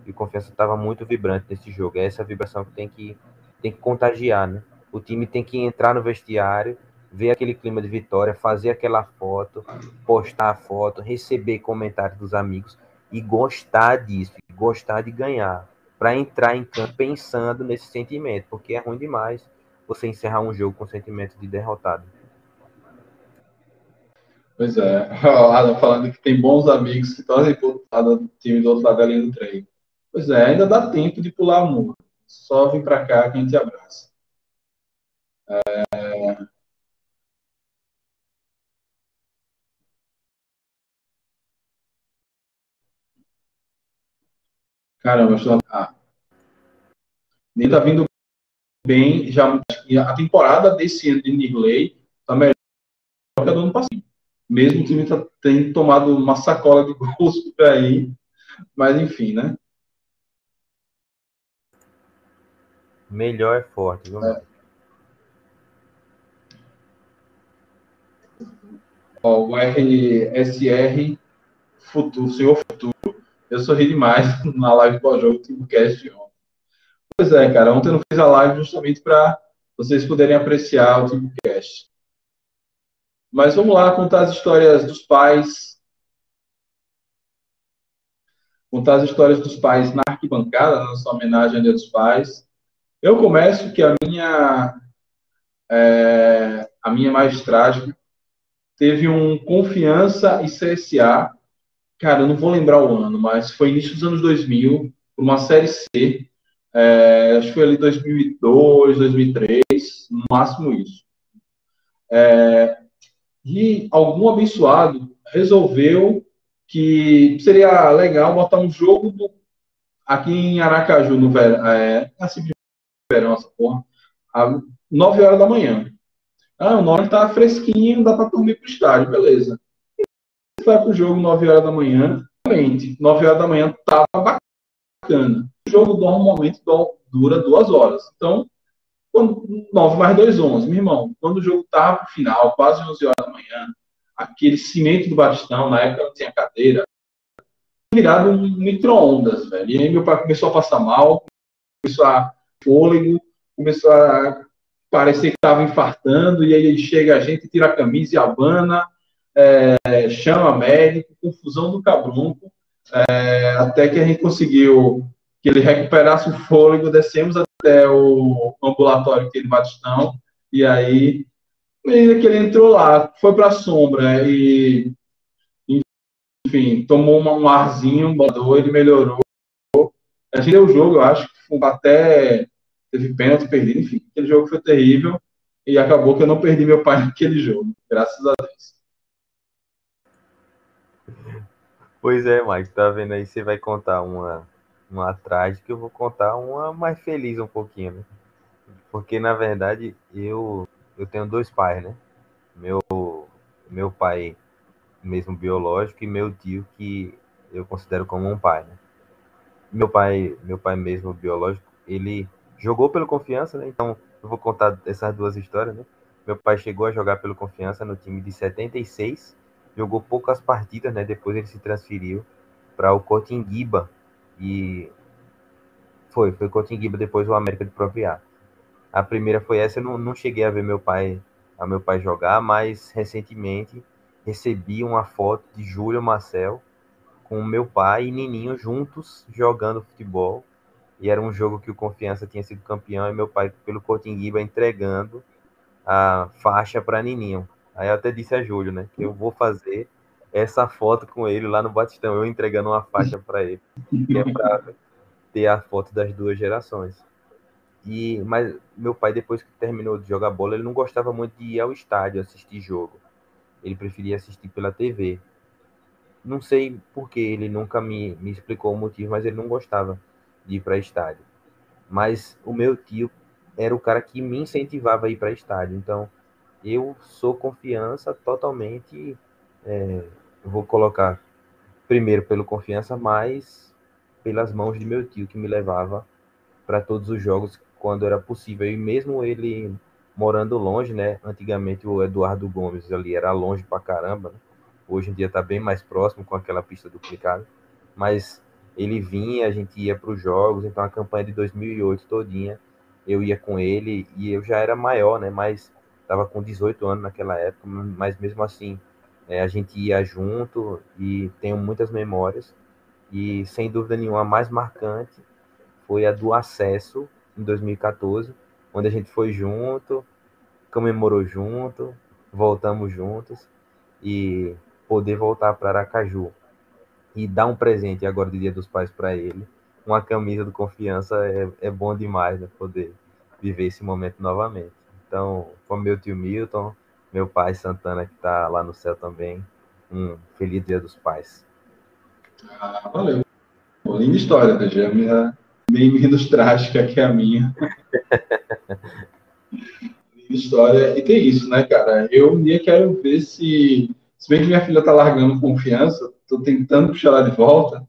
Speaker 3: E confiança estava muito vibrante nesse jogo. É essa vibração que tem que, tem que contagiar, né? O time tem que entrar no vestiário, ver aquele clima de vitória, fazer aquela foto, postar a foto, receber comentários dos amigos e gostar disso, gostar de ganhar, para entrar em campo pensando nesse sentimento, porque é ruim demais você encerrar um jogo com sentimento de derrotado.
Speaker 2: Pois é, Adam falando que tem bons amigos que torcem por do time do outro lado da linha do trem. Pois é, ainda dá tempo de pular o muro. Só vem para cá que a gente abraça. É... Caramba, estou... ah. ele tá vindo bem. Já, a temporada desse ano de Nirley tá melhor que a do ano passado. Mesmo o time tá, tem tomado uma sacola de gols por aí. Mas enfim, né?
Speaker 3: Melhor é forte, viu? É.
Speaker 2: Ó, o RSR Futuro, Senhor Futuro. Eu sorri demais na live pós-jogo do Cast ontem. Pois é, cara. Ontem eu não fiz a live justamente para vocês poderem apreciar o Timocast. Mas vamos lá contar as histórias dos pais. Contar as histórias dos pais na arquibancada, na nossa homenagem ao Dia dos Pais. Eu começo que a minha é, a minha mais trágica teve um Confiança e CSA. Cara, eu não vou lembrar o ano, mas foi início dos anos 2000, uma série C. É, acho que foi ali 2002, 2003, no máximo isso. É, e algum abençoado resolveu que seria legal botar um jogo do, aqui em Aracaju, no verão, é, assim, verão, essa porra, às 9 horas da manhã. Ah, o nome tá fresquinho, dá para dormir pro estádio, beleza. Vai pro jogo 9 horas da manhã, realmente, 9 horas da manhã tava bacana. O jogo normalmente dura duas horas. Então, quando, 9 mais 2, 11. Meu irmão, quando o jogo tava pro final, quase 11 horas da manhã, aquele cimento do Batistão, na época não tinha cadeira, virado um micro-ondas, velho. E aí meu pai começou a passar mal, começou a fôlego, começou a parecer que estava infartando, e aí chega a gente, tira a camisa e abana, é, chama médico, confusão do cabrunco, é, até que a gente conseguiu que ele recuperasse o fôlego, descemos até o ambulatório que ele batistão, e aí, que ele entrou lá, foi para a sombra e, enfim, tomou um arzinho, botou, ele melhorou. A gente deu o jogo, eu acho que até teve pênalti perdido, enfim, aquele jogo foi terrível e acabou que eu não perdi meu pai naquele jogo, graças a Deus.
Speaker 3: Pois é, Mike, tá vendo aí? Você vai contar uma, uma trágica, eu vou contar uma mais feliz um pouquinho, né? Porque, na verdade, eu, eu tenho dois pais, né? Meu, meu pai mesmo biológico e meu tio que eu considero como um pai, né? Meu pai, meu pai mesmo biológico, ele jogou pelo Confiança, né? Então, eu vou contar essas duas histórias, né? Meu pai chegou a jogar pelo Confiança no time de 76, jogou poucas partidas, né? Depois ele se transferiu para o Cotinguiba e foi, foi Cotinguiba depois o América de Propriar. A primeira foi essa, eu não, não cheguei a ver meu pai, a meu pai jogar, mas recentemente recebi uma foto de Júlio Marcel com meu pai e Nininho juntos jogando futebol e era um jogo que o Confiança tinha sido campeão e meu pai, pelo Cotinguiba, entregando a faixa para Nininho. Aí eu até disse a Júlio, né, que eu vou fazer essa foto com ele lá no Batistão, eu entregando uma faixa para ele, que é para ter a foto das duas gerações. E mas meu pai depois que terminou de jogar bola, ele não gostava muito de ir ao estádio assistir jogo. Ele preferia assistir pela TV. Não sei por que ele nunca me, me explicou o motivo, mas ele não gostava de ir para estádio. Mas o meu tio era o cara que me incentivava a ir para estádio. Então, eu sou confiança totalmente. É, vou colocar primeiro pelo confiança, mas pelas mãos de meu tio que me levava para todos os jogos quando era possível. E mesmo ele morando longe, né? Antigamente o Eduardo Gomes ali era longe pra caramba. Né? Hoje em dia está bem mais próximo com aquela pista duplicada. Mas ele vinha, a gente ia para os jogos, então a campanha de 2008 todinha, eu ia com ele e eu já era maior, né, mas estava com 18 anos naquela época, mas mesmo assim é, a gente ia junto e tenho muitas memórias e sem dúvida nenhuma a mais marcante foi a do acesso em 2014, onde a gente foi junto, comemorou junto, voltamos juntos e poder voltar para Aracaju e dar um presente agora de Dia dos Pais para ele, uma camisa do confiança é, é bom demais, né? Poder viver esse momento novamente. Então, com meu tio Milton, meu pai Santana que está lá no céu também, um feliz Dia dos Pais.
Speaker 2: Ah, valeu. linda história, né? Já minha bem menos trágica que a minha. linda história. E tem isso, né, cara? Eu um dia quero ver se. Se bem que minha filha tá largando confiança, estou tentando puxar ela de volta,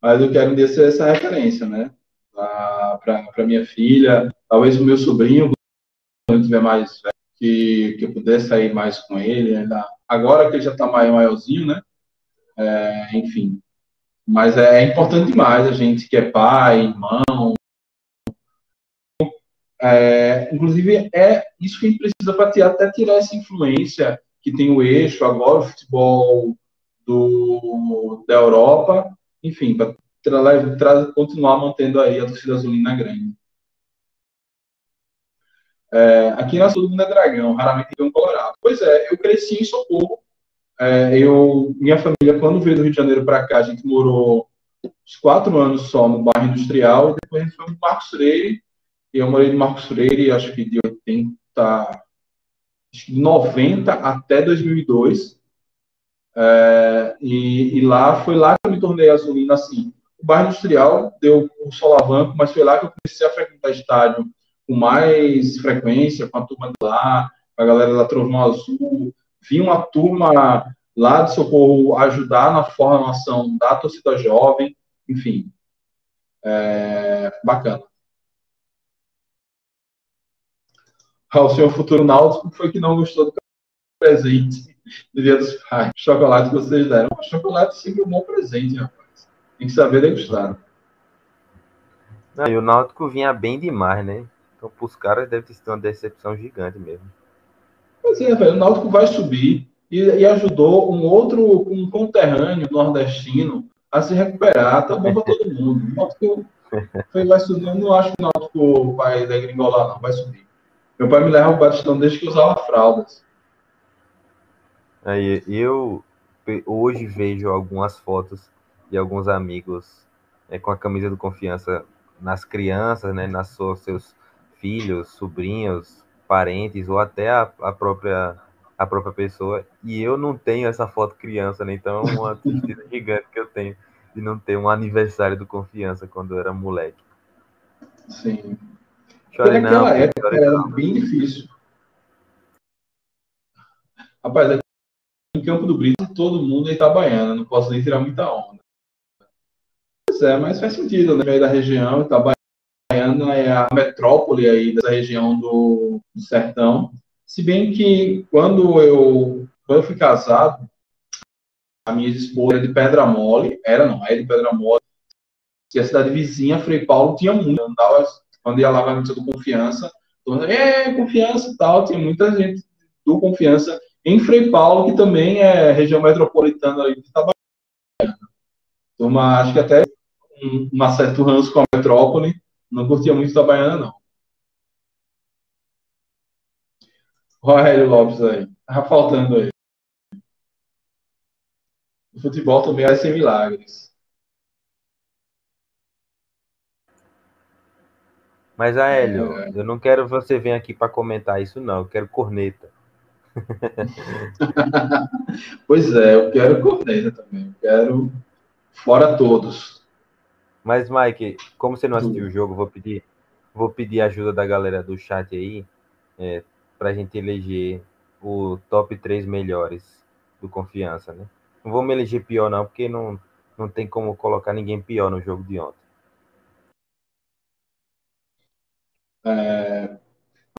Speaker 2: Mas eu quero um dia ser essa referência, né? Para minha filha, talvez o meu sobrinho, quando tiver mais velho, que, que eu pudesse sair mais com ele. Ainda, agora que ele já está maiorzinho, né? É, enfim. Mas é, é, importante demais a gente que é pai, irmão. É, inclusive, é isso que a gente precisa para até tirar essa influência que tem o eixo, agora o futebol do, da Europa, enfim, para continuar mantendo aí a torcida azulina grande. É, aqui na todo mundo é dragão, raramente tem um colorado. Pois é, eu cresci em Socorro. É, eu, minha família, quando veio do Rio de Janeiro para cá, a gente morou uns quatro anos só no bairro industrial, e depois a gente foi para Marcos Freire, e eu morei em Marcos Freire, acho que de 80, acho que de 90 até 2002. É, e, e, lá foi lá que eu me tornei azulino assim. O bairro industrial deu um solavanco, mas foi lá que eu comecei a frequentar estádio com mais frequência, com a turma de lá, a galera da Trovão Azul. Vi uma turma lá de Socorro ajudar na formação da torcida jovem, enfim. É, bacana. O senhor futuro náutico foi que não gostou do presente do Dia dos Pais. Chocolate que vocês deram. O chocolate sempre é um bom presente, rapaz. Tem que saber degustar.
Speaker 3: Não, e o Náutico vinha bem demais, né? Então, para os caras, deve ter sido uma decepção gigante mesmo.
Speaker 2: Pois é, velho, o Náutico vai subir e, e, ajudou um outro, um conterrâneo nordestino a se recuperar. Tá bom para todo mundo. O Náutico foi, vai subir. Eu não acho que o Náutico vai degringolar, não. Vai subir. Meu pai me leva ao Batistão desde que usava fraldas.
Speaker 3: Aí, eu hoje vejo algumas fotos de alguns amigos é, com a camisa do confiança nas crianças, né, nas suas, seus filhos, sobrinhos, parentes ou até a, a própria a própria pessoa. E eu não tenho essa foto criança, né? Então é uma tristeza gigante que eu tenho de não ter um aniversário do confiança quando eu era moleque.
Speaker 2: Sim. Chore naquela não, época era não. bem difícil. Rapaz, em Campo do Brito todo mundo é Itabaiana, não posso nem tirar muita onda. Pois é, mas faz sentido, né? Da região, Itabaiana É a metrópole aí dessa região do, do sertão. Se bem que quando eu, quando eu fui casado, a minha esposa era de Pedra Mole, era não, é de Pedra Mole, e a cidade vizinha, Frei Paulo, tinha muito. Andava, quando ia lá missa do Confiança, todo é, Confiança e tal, tinha muita gente do Confiança em Frei Paulo, que também é região metropolitana aí de Itabaiana. Acho que até um, um certo ranço com a metrópole, não curtia muito da Baiana, não. Rogério Lopes aí. Tá faltando aí. O futebol também vai ser milagres.
Speaker 3: Mas, Aélio, é... eu não quero você vir aqui para comentar isso, não. Eu quero corneta.
Speaker 2: pois é, eu quero corneta também. Eu quero fora todos.
Speaker 3: Mas, Mike, como você não assistiu o jogo, vou pedir, vou pedir ajuda da galera do chat aí é, para a gente eleger o top 3 melhores do Confiança, né? Não vou me eleger pior, não, porque não, não tem como colocar ninguém pior no jogo de ontem.
Speaker 2: É,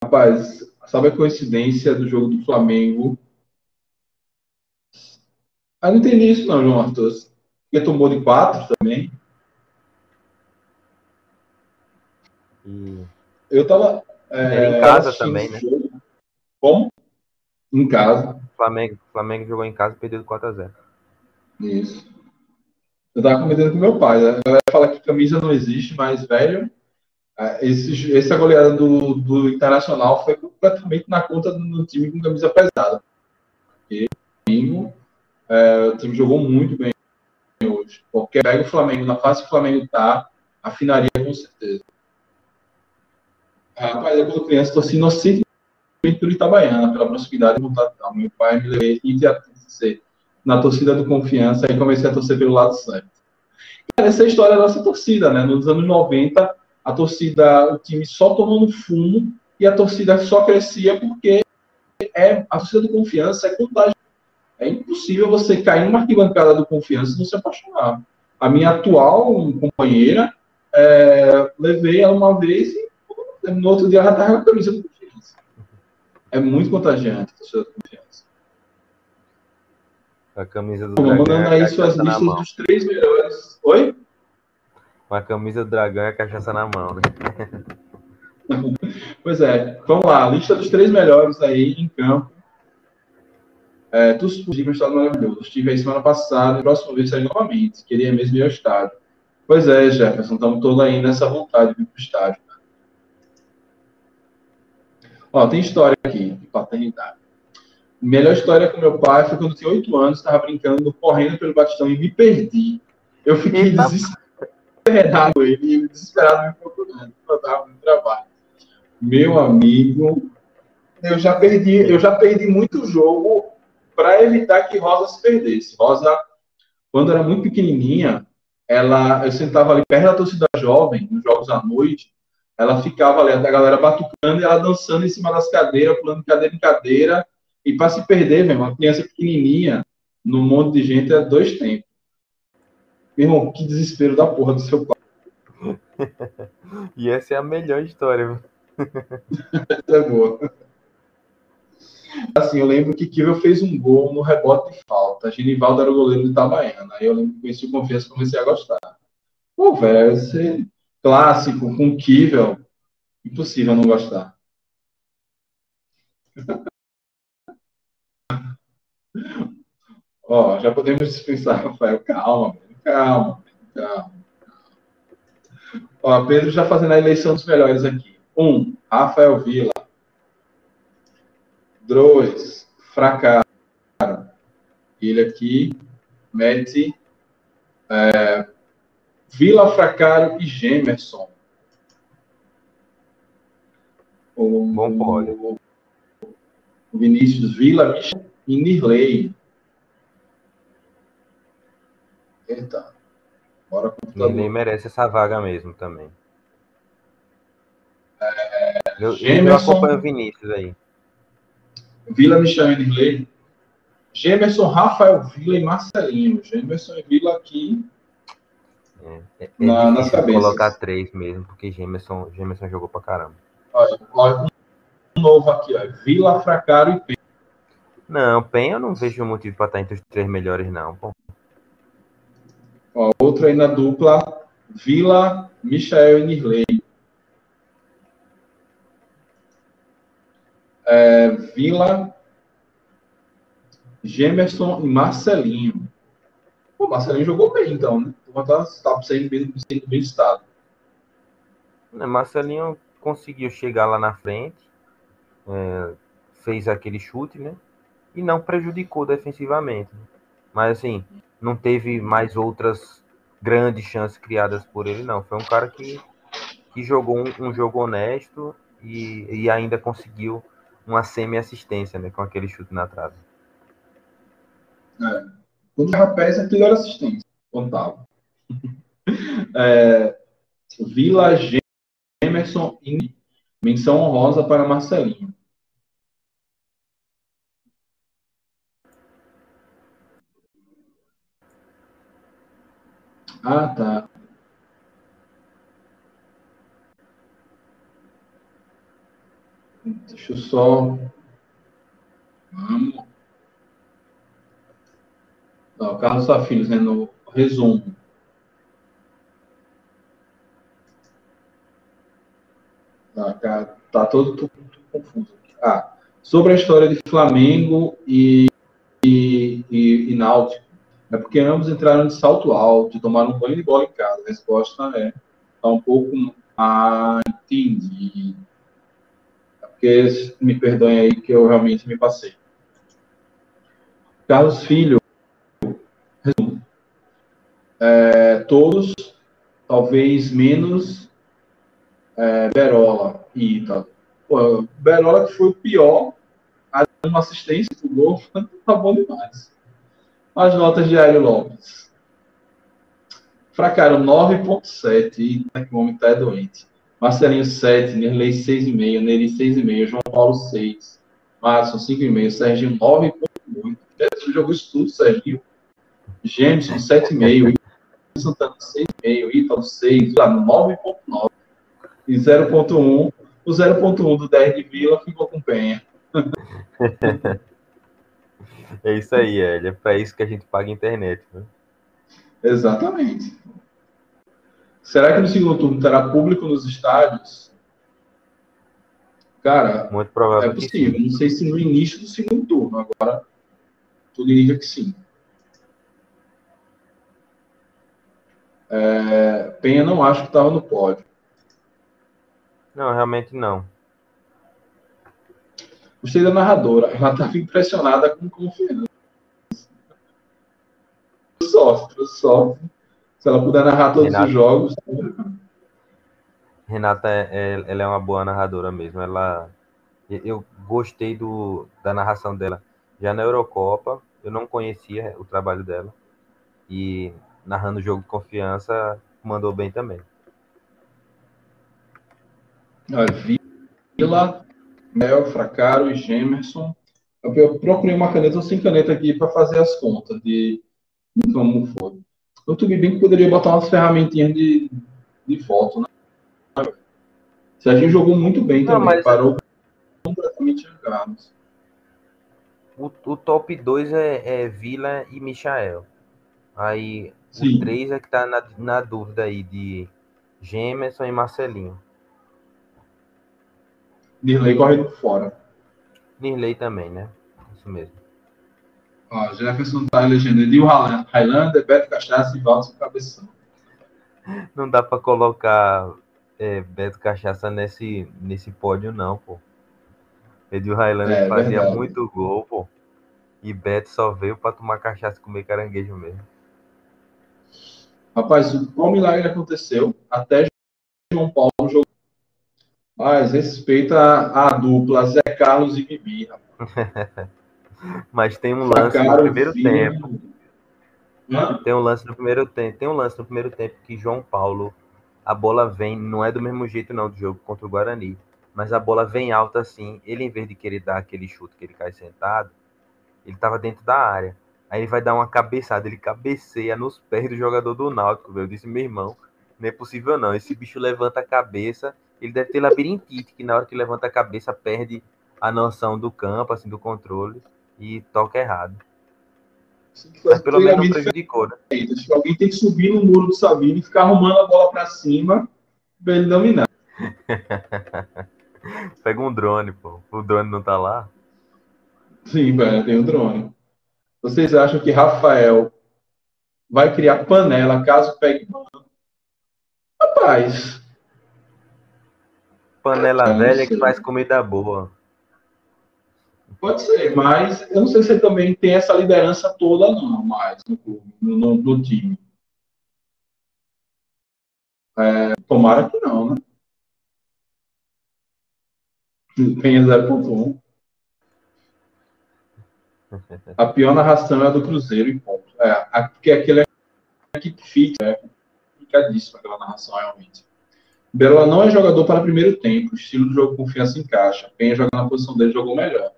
Speaker 2: rapaz, sabe a coincidência do jogo do Flamengo? Ah, não entendi isso não, João Arthur. Porque tomou de 4 também.
Speaker 3: E...
Speaker 2: Eu tava.
Speaker 3: É, em casa também, né?
Speaker 2: Jogo. Como? Em casa.
Speaker 3: Flamengo, Flamengo jogou em casa e perdeu 4x0.
Speaker 2: Isso. Eu tava comentando com meu pai. Né? A galera fala que camisa não existe, mas, velho, é, esse, essa goleada do, do Internacional foi completamente na conta do time com camisa pesada. Porque domingo, é, o time jogou muito bem hoje. Qualquer pega o Flamengo na fase que o Flamengo tá, afinaria com certeza. Rapaz, eu quando criança torci inocente pelo Itabaiana, pela proximidade do tal. Meu pai me levou e na torcida do Confiança e comecei a torcer pelo lado certo. Cara, essa é a história da nossa torcida, né? Nos anos 90, a torcida, o time só tomando fumo e a torcida só crescia porque é, a torcida do Confiança é contágio. É impossível você cair numa arquibancada do Confiança e não se apaixonar. A minha atual companheira, é, levei ela uma vez e no outro dia ela estava com a camisa do confiança. É muito contagiante a torcida do confiança.
Speaker 3: A camisa do
Speaker 2: Dragão. Mandando aí suas listas dos três melhores. Oi?
Speaker 3: Com a camisa do Dragão e a cachaça na mão, né?
Speaker 2: pois é, vamos lá, lista dos três melhores aí em campo. É, tu subiu um estado maravilhoso. Estive aí semana passada, próxima vez sair novamente. Queria mesmo ir ao estádio. Pois é, Jefferson, estamos todos aí nessa vontade de ir para o estádio. Ó, tem história aqui de paternidade. Melhor história com meu pai foi quando eu tinha oito anos, estava brincando, correndo pelo Batistão e me perdi. Eu fiquei Eita. desesperado, ele desesperado me procurando, eu estava no trabalho. Meu amigo, eu já perdi, eu já perdi muito jogo para evitar que Rosa se perdesse. Rosa, quando era muito pequenininha, ela, eu sentava ali perto da torcida jovem, nos jogos à noite, ela ficava ali, a galera batucando e ela dançando em cima das cadeiras, pulando de cadeira em cadeira, e para se perder, mesmo, uma criança pequenininha, num monte de gente, é dois tempos. Meu irmão, que desespero da porra do seu pai.
Speaker 3: e essa é a melhor história.
Speaker 2: essa é boa. Assim, eu lembro que Kivel fez um gol no rebote de falta. Genivaldo era o goleiro de Itabaiana. Aí eu lembro que conheci o Confiança e comecei a gostar. Pô, velho, esse clássico com Kivel, impossível não gostar. Ó, já podemos dispensar, Rafael. Calma, calma, calma. Ó, Pedro já fazendo a eleição dos melhores aqui. Um, Rafael Vila. Dois, fracasso. Ele aqui mete é, Vila Fracaro e Gemerson.
Speaker 3: O, Bom pódio.
Speaker 2: Vinícius Vila, e Nirley. Eita.
Speaker 3: Bora computador. Nirley merece essa vaga mesmo também. É, eu, Gemerson, eu acompanho o Vinícius aí.
Speaker 2: Vila, Michel e Nirley. Gemerson, Rafael Vila e Marcelinho. Gemerson e Vila aqui
Speaker 3: é, é, na, nas cabeças. colocar três mesmo, porque Gemerson, Gemerson jogou pra caramba.
Speaker 2: Olha, um novo aqui, ó. Vila, Fracaro e Penha.
Speaker 3: Não, Penha eu não vejo motivo para estar entre os três melhores, não. Pô.
Speaker 2: Ó, outro aí na dupla, Vila, Michael e Nirley. É, Vila, Gemerson e Marcelinho. O Marcelinho jogou bem, então, né? Tá, tá sendo bem, sendo bem estado.
Speaker 3: É, Marcelinho conseguiu chegar lá na frente, é, fez aquele chute, né? E não prejudicou defensivamente. Mas assim, não teve mais outras grandes chances criadas por ele, não. Foi um cara que, que jogou um, um jogo honesto e, e ainda conseguiu uma semi-assistência, né? Com aquele chute na trave.
Speaker 2: É. Quando o rapaz, aquilo era assistência. Contava. é, Vila Gemerson menção honrosa para Marcelinho. Ah, tá. Deixa eu só. Vamos. Não, Carlos Safilhos, né, no resumo. Tá, todo, todo, todo confuso. Ah, sobre a história de Flamengo e, e, e, e, Náutico. É porque ambos entraram de salto alto, tomaram um banho de bola em casa. A resposta é tá um pouco. Ah, entendi. É porque me perdoem aí que eu realmente me passei. Carlos Filho, é, todos, talvez menos é, Berola e Ita. Pô, Berola que foi o pior, uma assistência pro gol, tá bom demais. As notas de Aéreo Lopes. Fracaram 9.7, e que o homem tá é doente. Marcelinho 7, Nerley 6,5, Neri 6,5, João Paulo 6, Márcio 5,5, Serginho 9,8. Você jogou isso tudo, Serginho. Jameson 7,5, Santana 6,5, Ítalo 6, 9,9 e 0,1. O 0,1 do 10 de Vila ficou com Penha.
Speaker 3: é isso aí, Hélio. É para isso que a gente paga a internet. Né?
Speaker 2: Exatamente. Será que no segundo turno terá público nos estádios? Cara,
Speaker 3: Muito provável
Speaker 2: é possível. Não sei se no início do segundo turno. Agora, tudo indica que sim. É, Penha não acho que estava no pódio.
Speaker 3: Não, realmente não.
Speaker 2: Gostei da narradora. Ela estava impressionada com confiança. Sofre, sofre. Se ela puder narrar todos Renata, os jogos.
Speaker 3: Renata, é, é, ela é uma boa narradora mesmo. Ela, eu gostei do, da narração dela. Já na Eurocopa, eu não conhecia o trabalho dela. E narrando o jogo de confiança, mandou bem também.
Speaker 2: Vila, Mel, Fracaro e Gemerson. Eu procurei uma caneta, sem caneta aqui para fazer as contas de, de como foi. Bem que poderia botar umas ferramentinhas de, de foto, né? Se a gente jogou muito bem Não, também, mas... parou completamente jogados.
Speaker 3: O, o top 2 é, é Vila e Michael. Aí Sim. o 3 é que tá na, na dúvida aí de Gemerson e Marcelinho.
Speaker 2: Nirley correndo fora.
Speaker 3: Nirley também, né? Isso mesmo.
Speaker 2: Ó, Jefferson tá elegendo Edil Highlander, Beto Cachaça e Walter Cabeção.
Speaker 3: Não dá pra colocar é, Beto Cachaça nesse, nesse pódio, não, pô. Edil Highlander é, fazia verdade. muito gol, pô. E Beto só veio pra tomar cachaça e comer caranguejo mesmo.
Speaker 2: Rapaz, qual milagre aconteceu? Até João Paulo mas respeita a, a, dupla Zé Carlos e Bibi.
Speaker 3: Mas tem um lance no primeiro tempo. Hã? Tem um lance no primeiro tempo. Tem um lance no primeiro tempo que João Paulo, a bola vem, não é do mesmo jeito não do jogo contra o Guarani, mas a bola vem alta assim. Ele em vez de querer dar aquele chute que ele cai sentado, ele estava dentro da área. Aí ele vai dar uma cabeçada, ele cabeceia nos pés do jogador do Náutico. Eu disse, meu irmão, não é possível não. Esse bicho levanta a cabeça ele deve ter labirintite, que na hora que levanta a cabeça perde a noção do campo, assim, do controle e toca errado. Mas pelo menos não prejudicou, né?
Speaker 2: Acho que alguém tem que subir no muro do Sabino e ficar arrumando a bola para cima para ele dominar.
Speaker 3: Pega um drone, pô. O drone não tá lá?
Speaker 2: Sim, velho, tem um drone. Vocês acham que Rafael vai criar panela caso pegue Rapaz,
Speaker 3: Panela velha que faz comida boa.
Speaker 2: Pode ser, mas eu não sei se ele também tem essa liderança toda, não, mais no, no, no time. É, tomara que não, né? Penha 0.1. A pior narração é a do Cruzeiro e ponto. É, porque aquele é equipe fit, é complicadíssimo aquela narração realmente. Berola não é jogador para primeiro tempo, estilo do jogo confiança encaixa. Penha joga na posição dele, jogou melhor.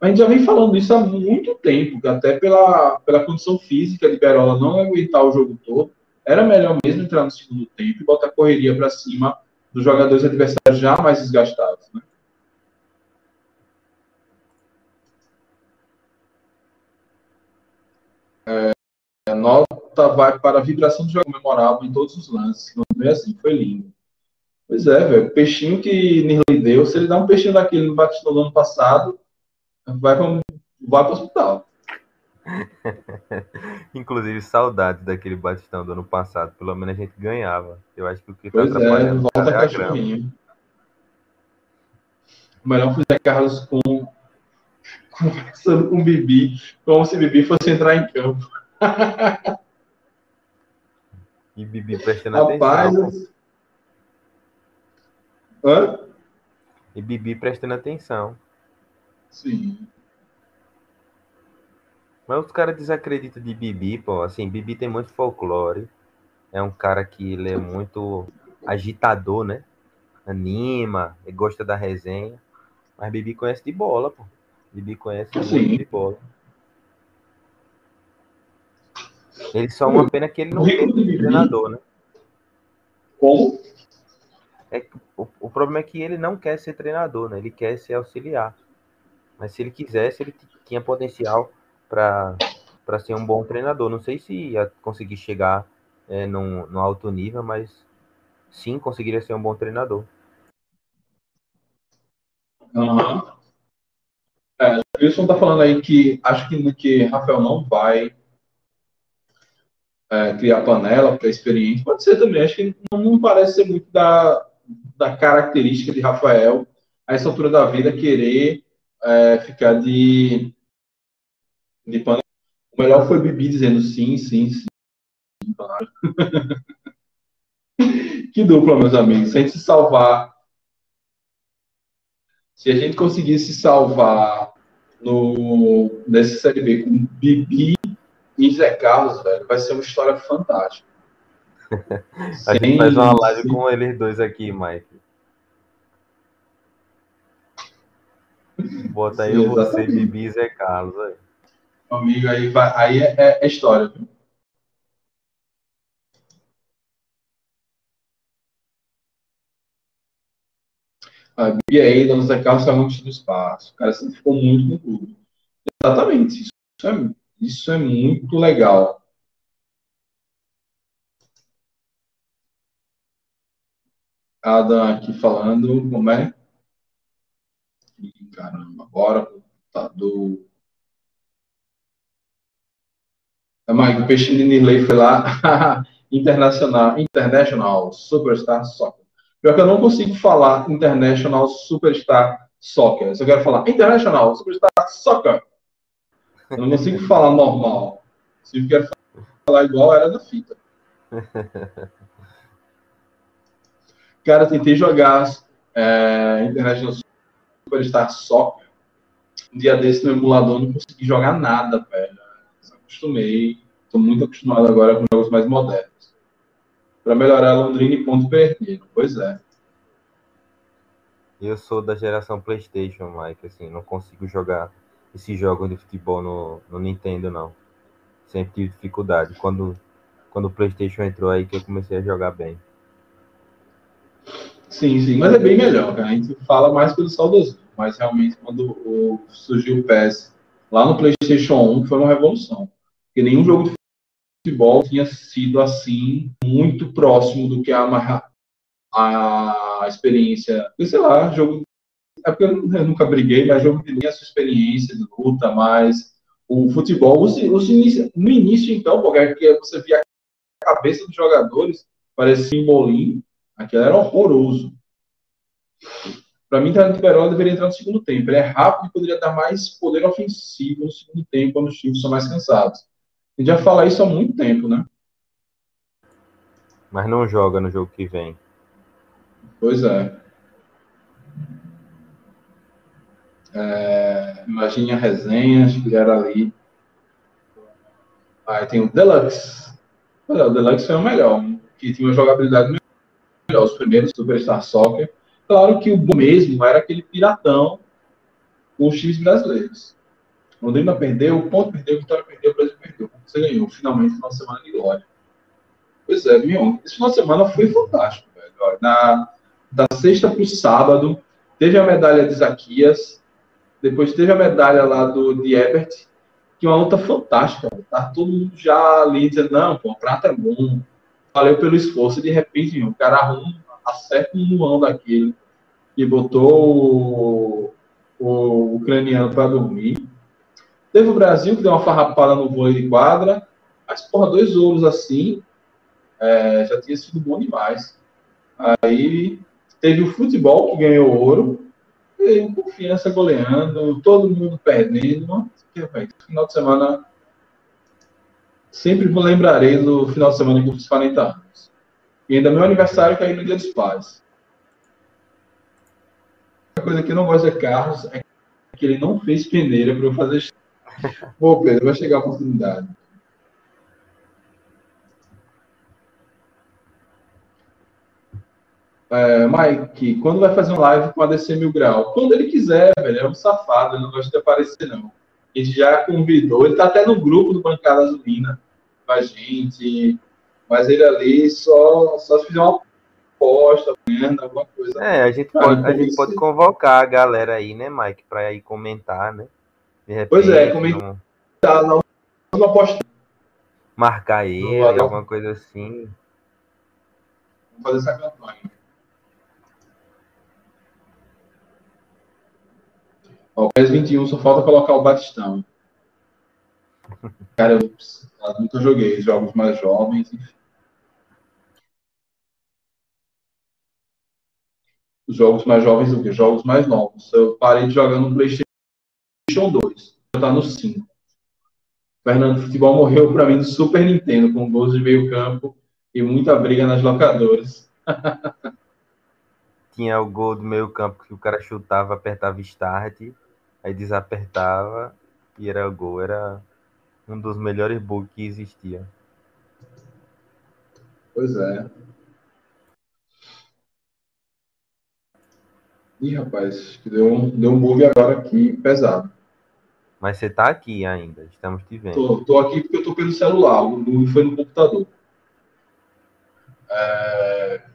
Speaker 2: A gente já vem falando isso há muito tempo, até pela, pela condição física de Berola não aguentar o jogo todo, era melhor mesmo entrar no segundo tempo e botar correria para cima dos jogadores adversários já mais desgastados. Né? É, a nota vai para a vibração do jogo memorável em todos os lances. Não é assim, foi lindo. Pois é, velho. O peixinho que Nirley deu, se ele dá um peixinho daquele no Batistão do ano passado, vai para vai o hospital.
Speaker 3: Inclusive, saudades daquele Batistão do ano passado. Pelo menos a gente ganhava. Eu acho que o que
Speaker 2: tá pois é, volta é cachorrinho. O melhor foi Zé Carlos com conversando com o Bibi, como se Bibi fosse entrar em campo.
Speaker 3: e Bibi prestando Rapaz, atenção.
Speaker 2: Hã?
Speaker 3: E Bibi prestando atenção.
Speaker 2: Sim.
Speaker 3: Mas os caras desacreditam de Bibi, pô. Assim, Bibi tem muito folclore. É um cara que ele é muito agitador, né? Anima, gosta da resenha. Mas Bibi conhece de bola, pô. Bibi conhece
Speaker 2: Sim.
Speaker 3: de bola. Ele só uma pena que ele não ser treinador, né?
Speaker 2: Como?
Speaker 3: É, o, o problema é que ele não quer ser treinador, né? Ele quer ser auxiliar. Mas se ele quisesse, ele tinha potencial para ser um bom treinador. Não sei se ia conseguir chegar é, num, num alto nível, mas sim conseguiria ser um bom treinador.
Speaker 2: Uhum. É, Wilson tá falando aí que acho que, que Rafael não vai é, criar panela, porque é experiente. Pode ser também, acho que não, não, parece ser muito da, da característica de Rafael, a essa altura da vida, querer é, ficar de, de panela. O melhor foi Bibi dizendo sim, sim, sim. que dupla, meus amigos. Se a gente se salvar, se a gente conseguisse salvar no, nessa Série B com Bibi e Zé Carlos, velho, vai ser uma história fantástica.
Speaker 3: a gente faz uma live com eles dois aqui, Mike. Bota aí Sim, você, Bibi e Zé Carlos. Aí.
Speaker 2: Amigo, aí, aí é, é história. Viu? A Bia aí, Dona Zé Carlos saiu antes do espaço. O cara sempre ficou muito no clube. Exatamente. Isso é, isso é muito legal. Adam aqui falando, como é? Caramba, agora computador. É, Mike, o peixe de Nirley foi lá. Internacional, International Superstar Soccer. Pior que eu não consigo falar International Superstar Soccer. Eu só quero falar International Superstar Soccer. Eu não consigo falar normal. Se eu quero falar igual, era da fita. Cara, tentei jogar é, International Superstar Soccer. Um dia desse no emulador não consegui jogar nada, velho. Acostumei. Estou muito acostumado agora com jogos mais modernos. Para melhorar Londrina e ponto perdido. Pois é.
Speaker 3: Eu sou da geração PlayStation, Mike. Assim, não consigo jogar esse jogo de futebol no, no Nintendo, não. Sempre tive dificuldade. Quando, quando o PlayStation entrou aí que eu comecei a jogar bem.
Speaker 2: Sim, sim, mas é bem melhor, cara. A gente fala mais pelo saudosismo, mas realmente quando o, surgiu o PES lá no PlayStation 1 foi uma revolução. Porque nenhum jogo de futebol tinha sido assim muito próximo do que a, a experiência, sei lá, jogo é porque eu nunca briguei, mas jogo de linha, essa experiência de luta, mas o futebol, os, os no início, então, porque você via a cabeça dos jogadores, parecia um bolinho, aquilo era horroroso. Para mim, o Perola deveria entrar no segundo tempo. Ele é rápido e poderia dar mais poder ofensivo no segundo tempo, quando os times são mais cansados. A gente já fala isso há muito tempo, né?
Speaker 3: Mas não joga no jogo que vem.
Speaker 2: Pois é. É, imagine a resenha, acho que era ali. Aí tem o Deluxe. o Deluxe foi o melhor, que tinha uma jogabilidade melhor. Os primeiros Superstar Soccer. Claro que o bom mesmo era aquele piratão com os times brasileiros. Londrina perdeu, o ponto perdeu, o Vitória perdeu, o Brasil perdeu. Você ganhou, finalmente, final de semana de glória. Pois é, Mion. Esse final de semana foi fantástico, velho. Na, da sexta para o sábado, teve a medalha de Zaquias, depois teve a medalha lá do de Ebert, que é uma luta fantástica. Tá todo mundo já ali dizendo, não, pô, prata é bom. Valeu pelo esforço. De repente, o cara arruma, acerta um mão daquele e botou o, o ucraniano para dormir. Teve o Brasil, que deu uma farrapada no vôlei de quadra. Mas, porra, dois ouros assim, é, já tinha sido bom demais. Aí teve o futebol, que ganhou ouro e confiança goleando, todo mundo perdendo. Final de semana. Sempre me lembrarei do final de semana que eu fiz 40 anos. E ainda meu aniversário caiu no Dia dos Pais. A coisa que eu não gosto de Carlos é que ele não fez peneira para eu fazer. Pô, Pedro, vai chegar a oportunidade. é, Mike, quando vai fazer um live com a DC Mil Grau? Quando ele quiser, velho. É um safado, ele não gosta de aparecer, não. A gente já convidou, ele tá até no grupo do Bancada Azulina. com a gente, mas ele ali só, só se fizer uma aposta, alguma coisa.
Speaker 3: É, a gente, pode, a gente pode convocar a galera aí, né, Mike, para ir comentar, né?
Speaker 2: Repente, pois é, comentar, não, não aposta.
Speaker 3: Marcar ele, alguma coisa assim.
Speaker 2: Vamos fazer essa campanha. Ó, PES 21 só falta colocar o Batistão. Cara, eu, eu nunca joguei jogos mais jovens. Os jogos mais jovens do que? Jogos mais novos. Eu parei de jogar no PlayStation 2. Já tá no 5. Fernando Futebol morreu para mim do Super Nintendo, com gols de meio campo e muita briga nas locadoras.
Speaker 3: Tinha o gol do meio campo que o cara chutava, apertava start, aí desapertava e era o gol. Era um dos melhores bugs que existia.
Speaker 2: Pois é. Ih, rapaz, deu um, deu um bug agora aqui pesado.
Speaker 3: Mas você tá aqui ainda, estamos te vendo.
Speaker 2: Tô, tô aqui porque eu tô pelo celular, o bug foi no computador. É...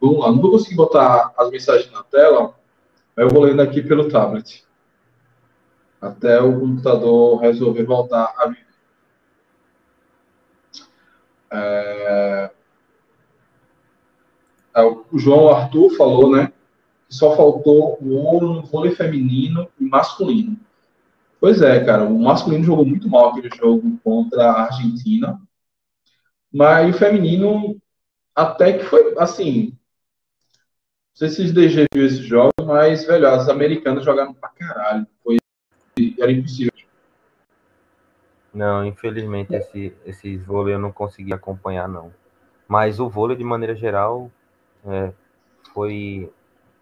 Speaker 2: Vamos lá, não vou conseguir botar as mensagens na tela, mas eu vou lendo aqui pelo tablet. Até o computador resolver voltar a viver. É... É, o João Arthur falou, né? Que só faltou o ouro no vôlei feminino e masculino. Pois é, cara, o masculino jogou muito mal aquele jogo contra a Argentina. Mas o feminino até que foi assim. Sei se os DG viu esse jogo, mas, velho, as americanas jogaram pra caralho. Foi, era impossível.
Speaker 3: Não, infelizmente esse, esse vôlei eu não consegui acompanhar, não. Mas o vôlei, de maneira geral, é, foi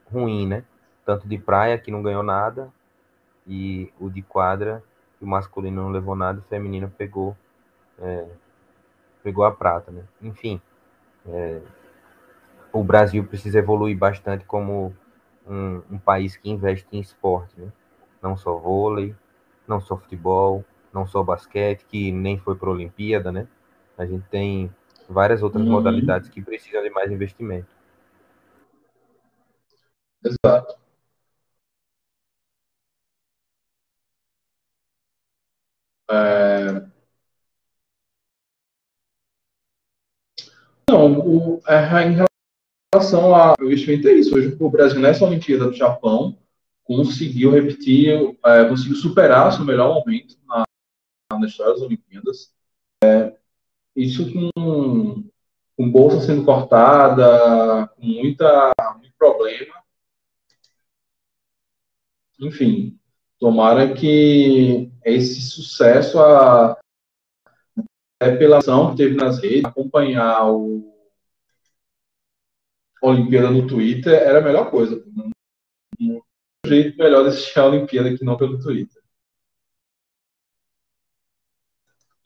Speaker 3: ruim, né? Tanto de praia, que não ganhou nada, e o de quadra, que o masculino não levou nada, o feminino pegou, é, pegou a prata, né? Enfim, é, o Brasil precisa evoluir bastante como um, um, país que investe em esporte, né? Não só vôlei, não só futebol, não só basquete, que nem foi para a Olimpíada, né? A gente tem várias outras uhum. modalidades que precisam de mais investimento.
Speaker 2: Exato. É... Não, o, é, em relação ao investimento é isso. Hoje o Brasil nessa Olimpíada do Japão conseguiu repetir, é, conseguiu superar seu melhor momento na, na história das Olimpíadas. É, isso com, com bolsa sendo cortada, com muita, muito problema enfim, tomara que esse sucesso, a revelação que teve nas redes, acompanhar o Olimpíada no Twitter era a melhor coisa. Um jeito melhor de assistir a Olimpíada que não pelo Twitter.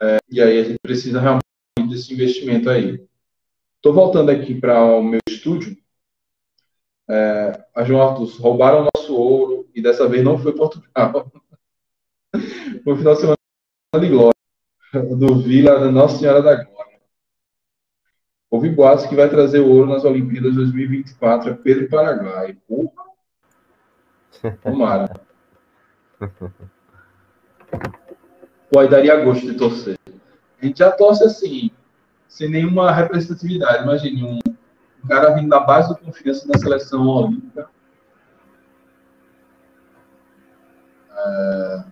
Speaker 2: É, e aí a gente precisa realmente desse investimento aí. Estou voltando aqui para o meu estúdio. É, a João Arthur, roubaram nosso ouro e dessa vez não foi Portugal. foi final de semana de glória do Vila da Nossa Senhora da Glória. Houve boatos que vai trazer ouro nas Olimpíadas 2024 é Pedro Paraguai. Porra! Tomara. Pô, aí daria gosto de torcer. A gente já torce assim, sem nenhuma representatividade. Imagine um o cara vindo da base do confiança da seleção olímpica. É...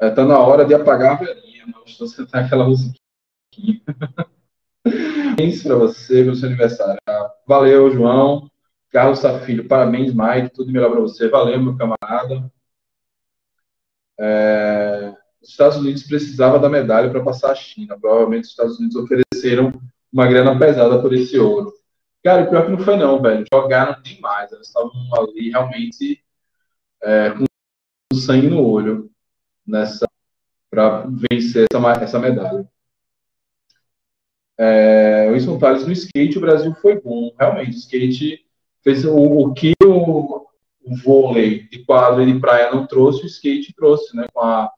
Speaker 2: É, tá na hora de apagar a velhinha, mas estou sentando aquela musiquinha. Parabéns para você, pelo seu aniversário. Valeu, João. Carlos Safilho, parabéns, Mike. Tudo melhor para você. Valeu, meu camarada. É os Estados Unidos precisava da medalha para passar a China. Provavelmente os Estados Unidos ofereceram uma grana pesada por esse ouro. Cara, o pior que não foi não, velho. Jogaram demais. Eles estavam ali realmente é, com sangue no olho nessa para vencer essa, essa medalha. É, o Wilson Tales no skate, o Brasil foi bom. Realmente, o skate fez o, o que o, o vôlei de quadro e de praia não trouxe, o skate trouxe, né? Com a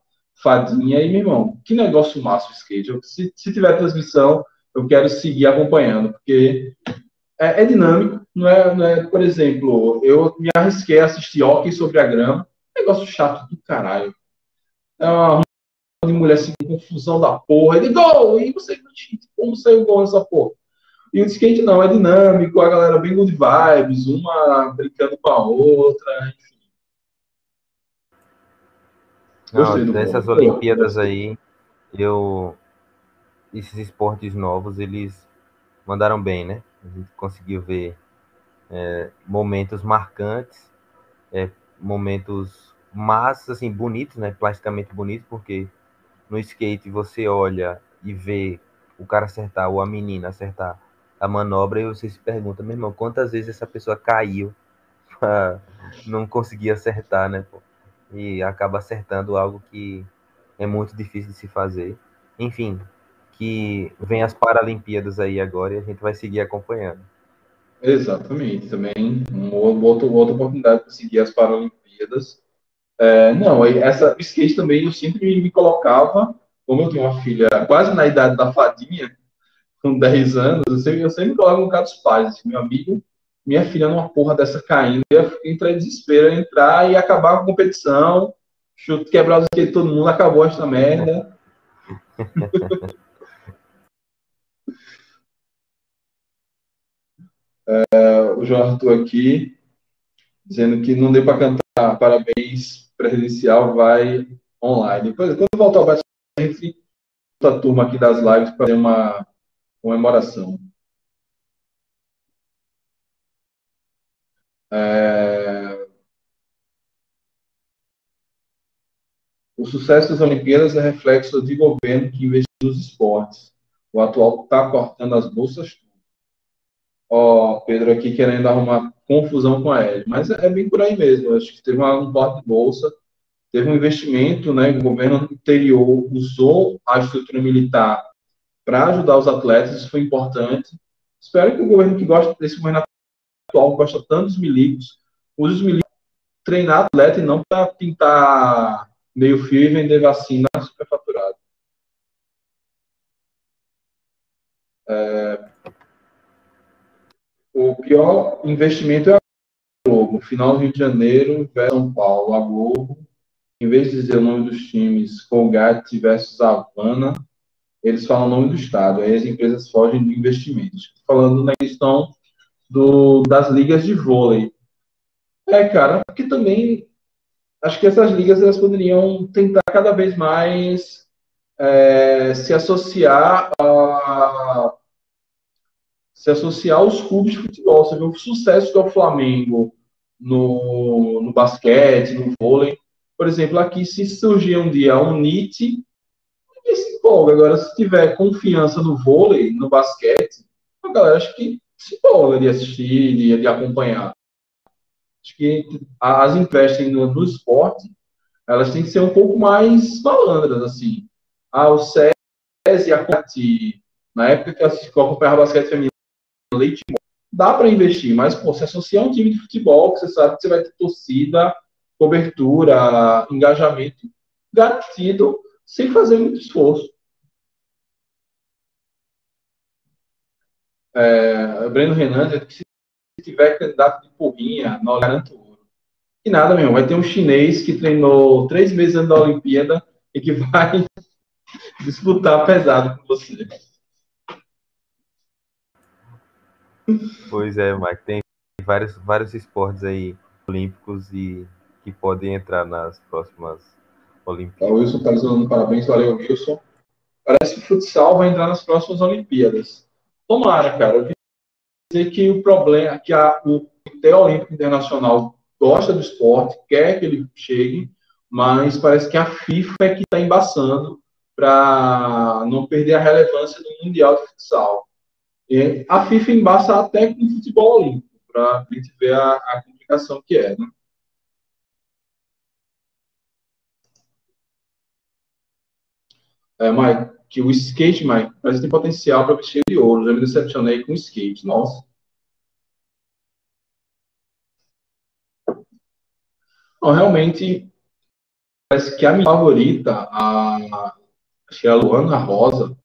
Speaker 2: fadinha e, meu irmão, que negócio massa o skate. Eu, se, se tiver transmissão, eu quero seguir acompanhando, porque é, é, dinâmico, não é, não é, por exemplo, eu me arrisquei a assistir hockey sobre a grama, negócio chato do caralho. É uma de mulher assim, confusão da porra, de gol, e você, como saiu gol nessa porra? E o skate não, é dinâmico, a galera bem good vibes, uma brincando com a outra, enfim.
Speaker 3: Não, dessas Olimpíadas aí, eu. Esses esportes novos, eles mandaram bem, né? A gente conseguiu ver é, momentos marcantes, é, momentos massas, assim, bonitos, né? Plasticamente bonitos, porque no skate você olha e vê o cara acertar, ou a menina acertar a manobra, e você se pergunta, meu irmão, quantas vezes essa pessoa caiu pra não conseguir acertar, né? Pô? E acaba acertando algo que é muito difícil de se fazer. Enfim, que vem as Paralimpíadas aí agora e a gente vai seguir acompanhando.
Speaker 2: Exatamente, também uma outra, outra oportunidade de seguir as Paralimpíadas. É, não, essa skate também eu sempre me colocava, como eu tenho uma filha quase na idade da fadinha, com 10 anos, eu sempre, eu sempre coloco no caso dos pais, assim, meu amigo, minha filha numa porra dessa caindo, eu entrar em desespero, entrar e acabar com a competição, chute quebrar os skate todo mundo, acabou esta merda. é, o João Arthur aqui, dizendo que não deu para cantar parabéns presencial, vai online. Depois, quando voltar ao bate entre a turma aqui das lives para fazer uma comemoração. É... O sucesso das Olimpíadas é reflexo de governo que investiu nos esportes. O atual está cortando as bolsas. Ó, Pedro aqui querendo arrumar confusão com a L. Mas é, bem por aí mesmo. Acho que teve um corte de bolsa, teve um investimento, né? O governo anterior usou a estrutura militar para ajudar os atletas, isso foi importante. Espero que o governo que gosta desse governo atual, gosta tanto dos milicos, use os milicos treinar atleta e não para pintar meio fio e vender vacina superfaturada. É, o pior investimento é a Globo. Final Rio de Janeiro versus São Paulo. A Globo, em vez de dizer o nome dos times, Colgate versus Havana, eles falam o nome do estado. Aí as empresas fogem de investimentos. Falando na questão do, das ligas de vôlei. É, cara, porque também acho que essas ligas elas poderiam tentar cada vez mais é, se associar se associar aos clubes de futebol. Você vê o sucesso que é o Flamengo no, no basquete, no vôlei. Por exemplo, aqui, se surgir um dia um NIT, ninguém se empolga. Agora, se tiver confiança no vôlei, no basquete, a galera acho que se empolga de assistir, de, de acompanhar. Acho que as emprestas no, no esporte, elas têm que ser um pouco mais malandras, assim. Ah, o SES e a COT, na época que eu acompanhava basquete feminino, leite dá para investir, mas pô, se associar um time de futebol, que você sabe que você vai ter torcida, cobertura, engajamento garantido, sem fazer muito esforço. É, Breno Renan se tiver candidato de porrinha, não garanto ouro. E nada, meu, vai ter um chinês que treinou três meses antes da Olimpíada e que vai disputar pesado com você.
Speaker 3: Pois é, Mike, tem vários, vários esportes aí olímpicos e que podem entrar nas próximas Olimpíadas.
Speaker 2: O Wilson está dando parabéns, valeu, Wilson. Parece que o futsal vai entrar nas próximas Olimpíadas. Tomara, cara. Eu queria dizer que o problema, que a, o Comitê Olímpico Internacional gosta do esporte, quer que ele chegue, mas parece que a FIFA é que está embaçando para não perder a relevância do Mundial de Futsal. E a FIFA embaça até com o futebol olímpico, para a gente ver a, a, complicação que é. Né? É, Mike, que o skate, Mike, mas tem potencial para vestir de ouro. Já me decepcionei com o skate, nossa. Não, realmente, parece que a minha favorita, a, acho que é a Luana Rosa,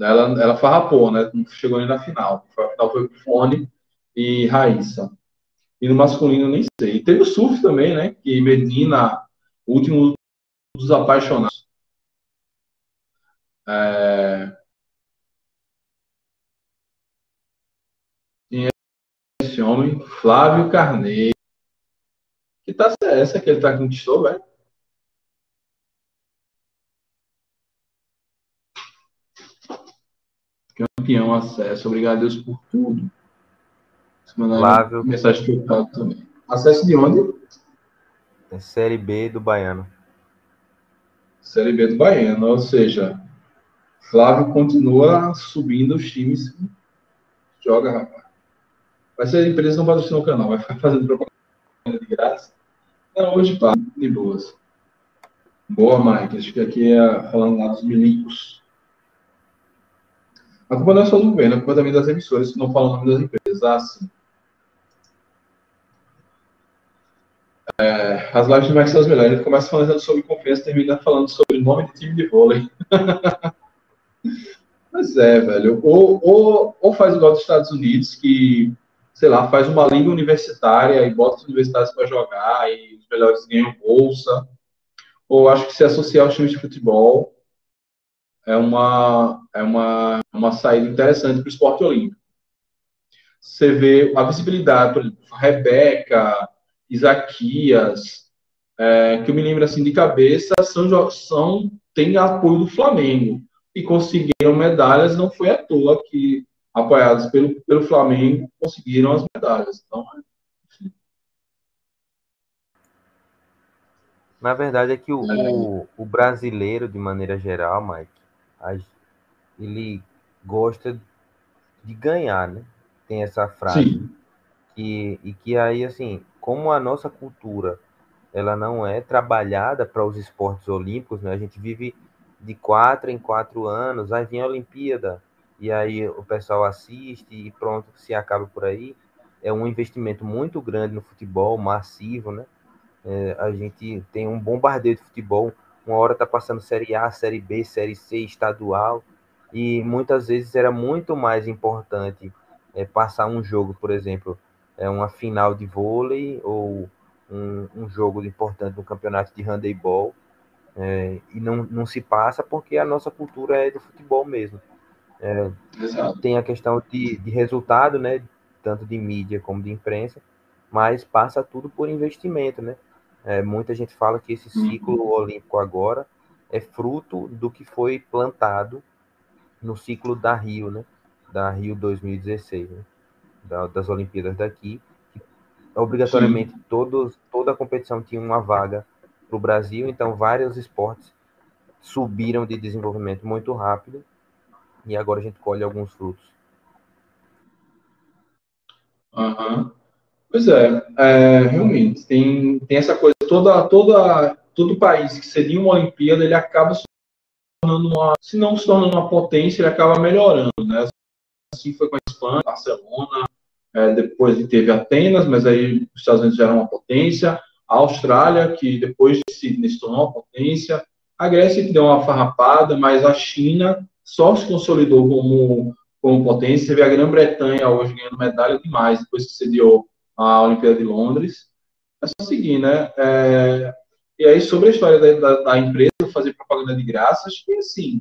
Speaker 2: ela, ela farrapou, né? Não chegou nem na final. A final foi Fone e Raíssa. E no masculino, nem sei. Teve o surf também, né? Que Medina, último dos apaixonados. É... esse homem, Flávio Carneiro. Que é essa que ele tá conquistou, velho? Campeão, acesso. Obrigado a Deus por tudo.
Speaker 3: Flávio.
Speaker 2: Mensagem trocada também. Acesso de onde?
Speaker 3: É Série B do Baiano.
Speaker 2: Série B do Baiano, ou seja, Flávio continua subindo os times. Joga, rapaz. Vai ser a empresa não patrocinar o canal, vai ficar fazendo propaganda de graça. Não, hoje pá, de boas. Boa, Mike. Acho que aqui é falando lá dos milicos. A culpa não é só do governo, a culpa também das emissoras que não falam o nome das empresas. Ah, sim. É, as lives do Max são as melhores. Ele começa falando sobre confiança, termina falando sobre nome de time de vôlei. Mas é, velho. Ou, ou, ou faz igual dos Estados Unidos, que, sei lá, faz uma liga universitária e bota os universitários para jogar e os melhores ganham bolsa. Ou acho que se associar aos times de futebol é uma, é uma, uma saída interessante para o esporte olímpico. Você vê a visibilidade, por exemplo, Rebeca, Isaquias, é, que eu me lembro assim de cabeça, são, são tem apoio do Flamengo e conseguiram medalhas, não foi à toa que, apoiados pelo, pelo Flamengo, conseguiram as medalhas. Então,
Speaker 3: Na verdade é que o, é. o, o, brasileiro, de maneira geral, Mike, ele gosta de ganhar, né? Tem essa frase. Sim. E, e que aí, assim, como a nossa cultura ela não é trabalhada para os esportes olímpicos, né? A gente vive de quatro em quatro anos, aí vem a Olimpíada, e aí o pessoal assiste e pronto, se acaba por aí. É um investimento muito grande no futebol, massivo, né? É, a gente tem um bombardeio de futebol, uma hora tá passando Série A, Série B, Série C, estadual, e muitas vezes era muito mais importante é, passar um jogo, por exemplo, é uma final de vôlei ou um, um jogo importante no campeonato de handebol é, e não, não se passa porque a nossa cultura é do futebol mesmo. É, tem a questão de, de resultado, né, tanto de mídia como de imprensa, mas passa tudo por investimento, né? É, muita gente fala que esse ciclo uhum. olímpico agora é fruto do que foi plantado no ciclo da Rio, né? Da Rio 2016, né? da, das Olimpíadas daqui. Obrigatoriamente, todos, toda a competição tinha uma vaga para o Brasil, então vários esportes subiram de desenvolvimento muito rápido e agora a gente colhe alguns frutos.
Speaker 2: Uhum. Pois é, é, realmente, tem, tem essa coisa, toda, toda, todo país que seria uma Olimpíada, ele acaba se tornando uma, se não se tornando uma potência, ele acaba melhorando, né? Assim foi com a Espanha, Barcelona, é, depois teve Atenas, mas aí os Estados Unidos já eram uma potência, a Austrália, que depois de Sydney se tornou uma potência, a Grécia que deu uma farrapada, mas a China só se consolidou como, como potência. Você vê a Grã-Bretanha hoje ganhando medalha demais, depois que sediou a Olimpíada de Londres. É só seguir, né? É, e aí, sobre a história da, da, da, empresa fazer propaganda de graça, acho que assim,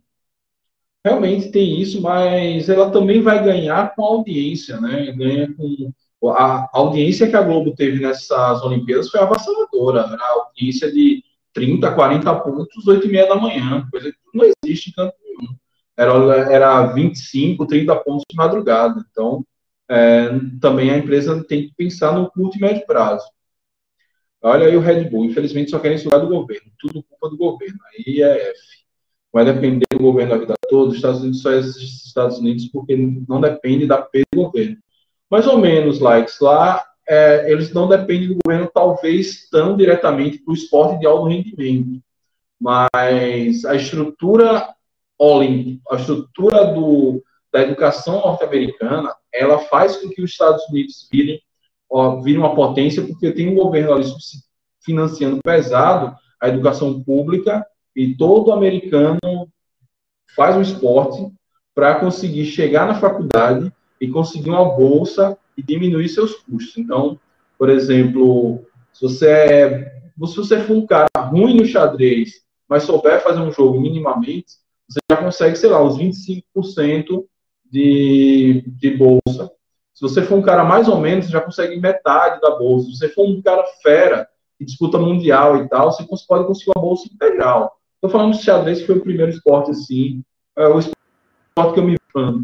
Speaker 2: realmente tem isso, mas ela também vai ganhar com a audiência, né? Ganha com a audiência que a Globo teve nessas Olimpíadas foi avassaladora, era a audiência de 30, 40 pontos, 8 e meia da manhã, coisa que não existe em canto nenhum. Era, era 25, 30 pontos de madrugada. Então, é, também a empresa tem que pensar no curto e médio prazo. Olha aí o Red Bull, infelizmente só querem sugar do governo, tudo culpa do governo. Aí é F vai depender do governo a vida toda. Os Estados Unidos só existem Estados Unidos porque não depende da P do governo. Mais ou menos, likes. Lá, é, eles não dependem do governo, talvez tão diretamente para o esporte de alto rendimento. Mas a estrutura olímpica, a estrutura do, da educação norte-americana, ela faz com que os Estados Unidos virem ó, vire uma potência, porque tem um governo ali financiando pesado a educação pública e todo americano faz o esporte para conseguir chegar na faculdade e conseguir uma bolsa e diminuir seus custos. Então, por exemplo, se você é, se você for um cara ruim no xadrez, mas souber fazer um jogo minimamente, você já consegue, sei lá, uns 25% de, de bolsa. Se você for um cara mais ou menos, você já consegue metade da bolsa. Se você for um cara fera, que disputa mundial e tal, você pode conseguir uma bolsa integral. Estou falando de xadrez, que foi o primeiro esporte, assim, é o esporte que eu me fã.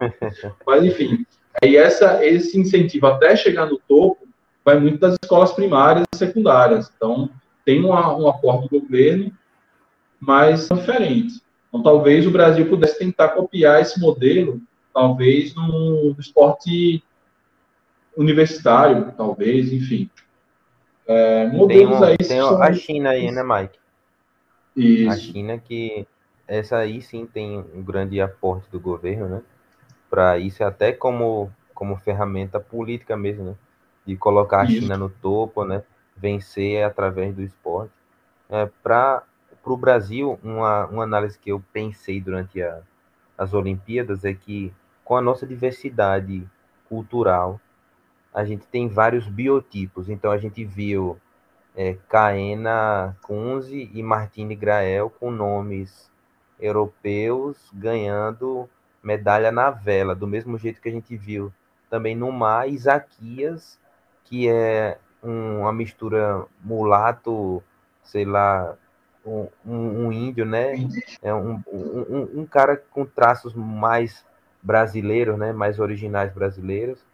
Speaker 2: Mas, enfim, aí essa, esse incentivo até chegar no topo vai muito das escolas primárias e secundárias. Então, tem uma, um aporte do governo, mas diferente. Então, talvez o Brasil pudesse tentar copiar esse modelo, talvez no, no esporte universitário, talvez, enfim.
Speaker 3: É, modelos tem, aí tem são... a China aí, né, Mike? Isso. A China que essa aí sim tem um grande aporte do governo, né? Para isso até como como ferramenta política mesmo, né? De colocar a isso. China no topo, né? Vencer através do esporte. É, Para o Brasil, uma, uma análise que eu pensei durante a, as Olimpíadas é que com a nossa diversidade cultural, a gente tem vários biotipos. Então a gente viu é, Caena Kunze e Martine Grael com nomes europeus ganhando medalha na vela, do mesmo jeito que a gente viu também no mar Isaquias, que é um, uma mistura mulato, sei lá, um, um, índio, né? É um, um, um cara com traços mais brasileiros, né? Mais originais brasileiros.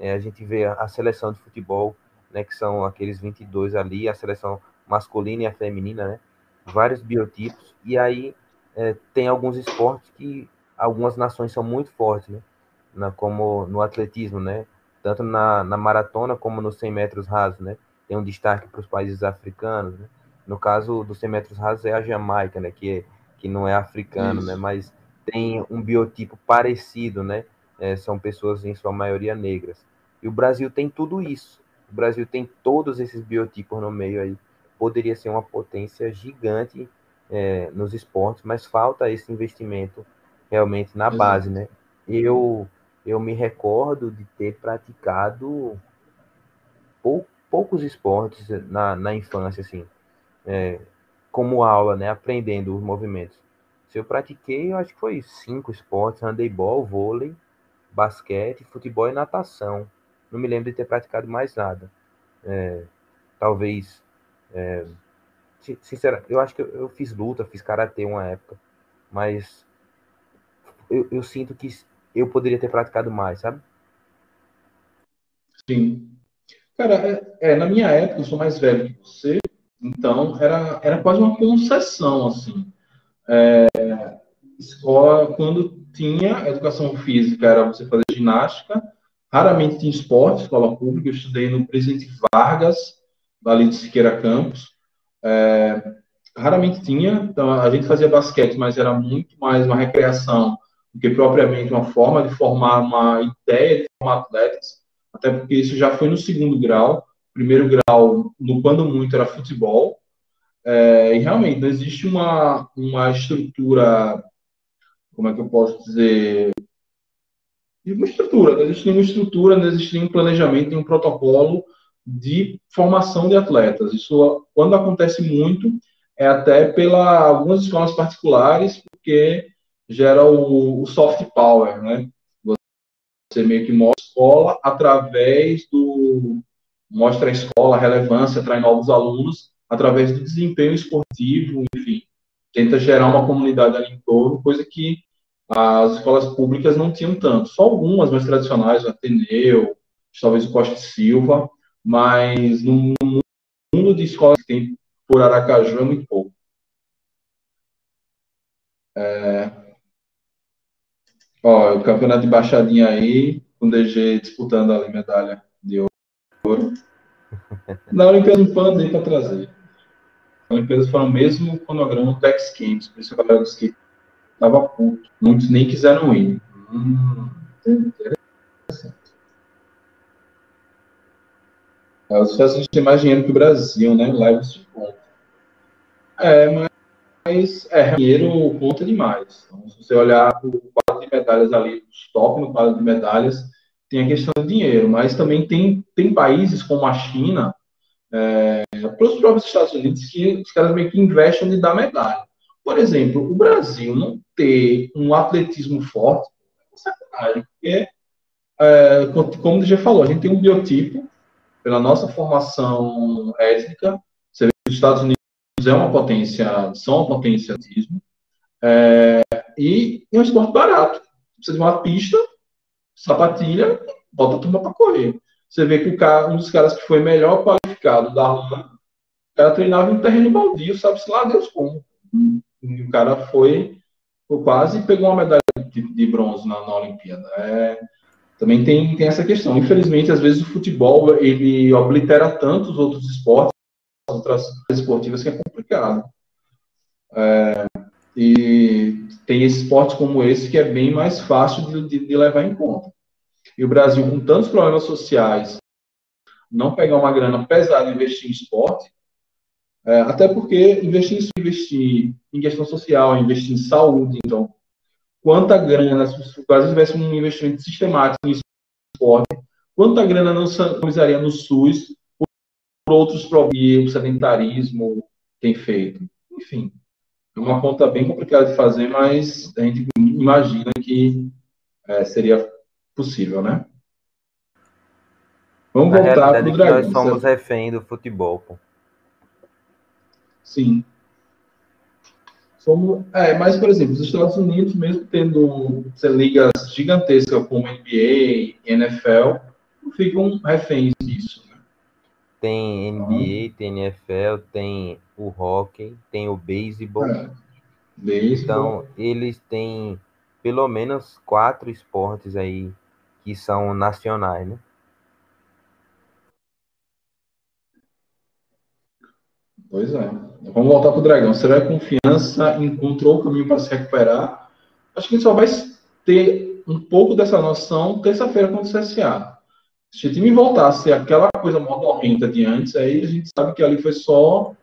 Speaker 3: É, a gente vê a, seleção de futebol, né, que são aqueles 22 ali, a seleção masculina e a feminina, né, vários biotipos, e aí é, tem alguns esportes que algumas nações são muito fortes, né, na, como no atletismo, né, tanto na, na maratona como nos 100 metros rasos, né, tem um destaque para os países africanos, né, no caso dos 100 metros rasos é a Jamaica, né, que, é, que não é africano, né, mas tem um biotipo parecido, né, é, são pessoas em sua maioria negras. E o Brasil tem tudo isso. O Brasil tem todos esses biotipos no meio aí. Poderia ser uma potência gigante é, nos esportes, mas falta esse investimento realmente na base, né? Eu, eu me recordo de ter praticado pou, poucos esportes na, na infância, assim, é, como aula, né? Aprendendo os movimentos. Se eu pratiquei, eu acho que foi cinco esportes: handebol, vôlei, basquete, futebol e natação não me lembro de ter praticado mais nada. É, talvez, é, sinceramente, eu acho que eu, eu, fiz luta, fiz karatê uma época, mas eu, eu sinto que eu poderia ter praticado mais, sabe?
Speaker 2: Sim. Cara, é, é, na minha época, eu sou mais velho que você, então era, era quase uma concessão, assim. É, escola, quando tinha educação física, era você fazer ginástica, Raramente tinha esporte, escola pública. Eu estudei no Presidente Vargas, ali de Siqueira Campos. É, raramente tinha. Então, a gente fazia basquete, mas era muito mais uma recreação do que propriamente uma forma de formar uma ideia de formar atletas. Até porque isso já foi no segundo grau. Primeiro grau, no quando muito, era futebol. É, e realmente não existe uma, uma estrutura, como é que eu posso dizer, uma estrutura, não existe nenhuma estrutura, não existe nenhum planejamento, nenhum protocolo de formação de atletas. Isso, quando acontece muito, é até pela algumas escolas particulares, porque gera o, o soft power, né? Você meio que mostra a escola através do mostra a escola, a relevância, atrai novos alunos através do desempenho esportivo, enfim, tenta gerar uma comunidade ali em torno, coisa que as escolas públicas não tinham tanto. Só algumas mais tradicionais, o Ateneu, talvez o Costa Silva, mas no mundo de escolas que tem por Aracaju é muito pouco. É... Ó, o campeonato de baixadinha aí, com o DG disputando ali medalha de ouro. Na Olimpíada não foi nem para trazer. As Olimpíadas foram o mesmo cronograma do X Games, por isso a galera disse que Tava puto. Muitos nem quiseram ir. Hum, interessante. Os Estados Unidos têm mais dinheiro que o Brasil, né? Leva esse ponto. É, mas é, dinheiro conta demais. Então, se você olhar o quadro de medalhas ali, os top no quadro de medalhas, tem a questão do dinheiro, mas também tem, tem países como a China, é, para os próprios Estados Unidos, que os caras meio que investem de dar medalha. Por exemplo, o Brasil não ter um atletismo forte é sacanagem, porque, é, como o DJ falou, a gente tem um biotipo, pela nossa formação étnica, você vê que os Estados Unidos é uma potência, são uma potência atletismo, é, e é um esporte barato. Precisa de uma pista, sapatilha, bota a turma para correr. Você vê que cara, um dos caras que foi melhor qualificado da rua, o cara treinava em terreno baldio, sabe-se lá Deus como. E o cara foi, foi quase pegou uma medalha de, de bronze na, na Olimpíada. É, também tem, tem essa questão. Infelizmente, às vezes o futebol ele oblitera tanto os outros esportes, as outras esportivas, que é complicado. É, e tem esportes como esse que é bem mais fácil de, de, de levar em conta. E o Brasil, com tantos problemas sociais, não pegar uma grana pesada e investir em esporte, é, até porque investir, investir em questão social, investir em saúde, então, quanta grana, se o Brasil tivesse um investimento sistemático em esporte, quanta grana não economizaria no SUS por, outros problemas, o sedentarismo tem feito. Enfim, é uma conta bem complicada de fazer, mas a gente imagina que é, seria possível, né?
Speaker 3: Vamos Na voltar para o Dragão. Nós somos refém do futebol, pô.
Speaker 2: Sim. Somos, é, mas, por exemplo, os Estados Unidos, mesmo tendo ligas gigantescas como NBA, NFL, ficam reféns disso. Né?
Speaker 3: Tem NBA, tem NFL, tem o hockey, tem o beisebol. É, então, eles têm pelo menos quatro esportes aí que são nacionais, né?
Speaker 2: Pois é. Vamos voltar para o Dragão. Será que a confiança encontrou o caminho para se recuperar? Acho que a gente só vai ter um pouco dessa noção terça-feira contra o CSA. Se o time voltar a ser aquela coisa modorrenta de antes, aí a gente sabe que ali foi só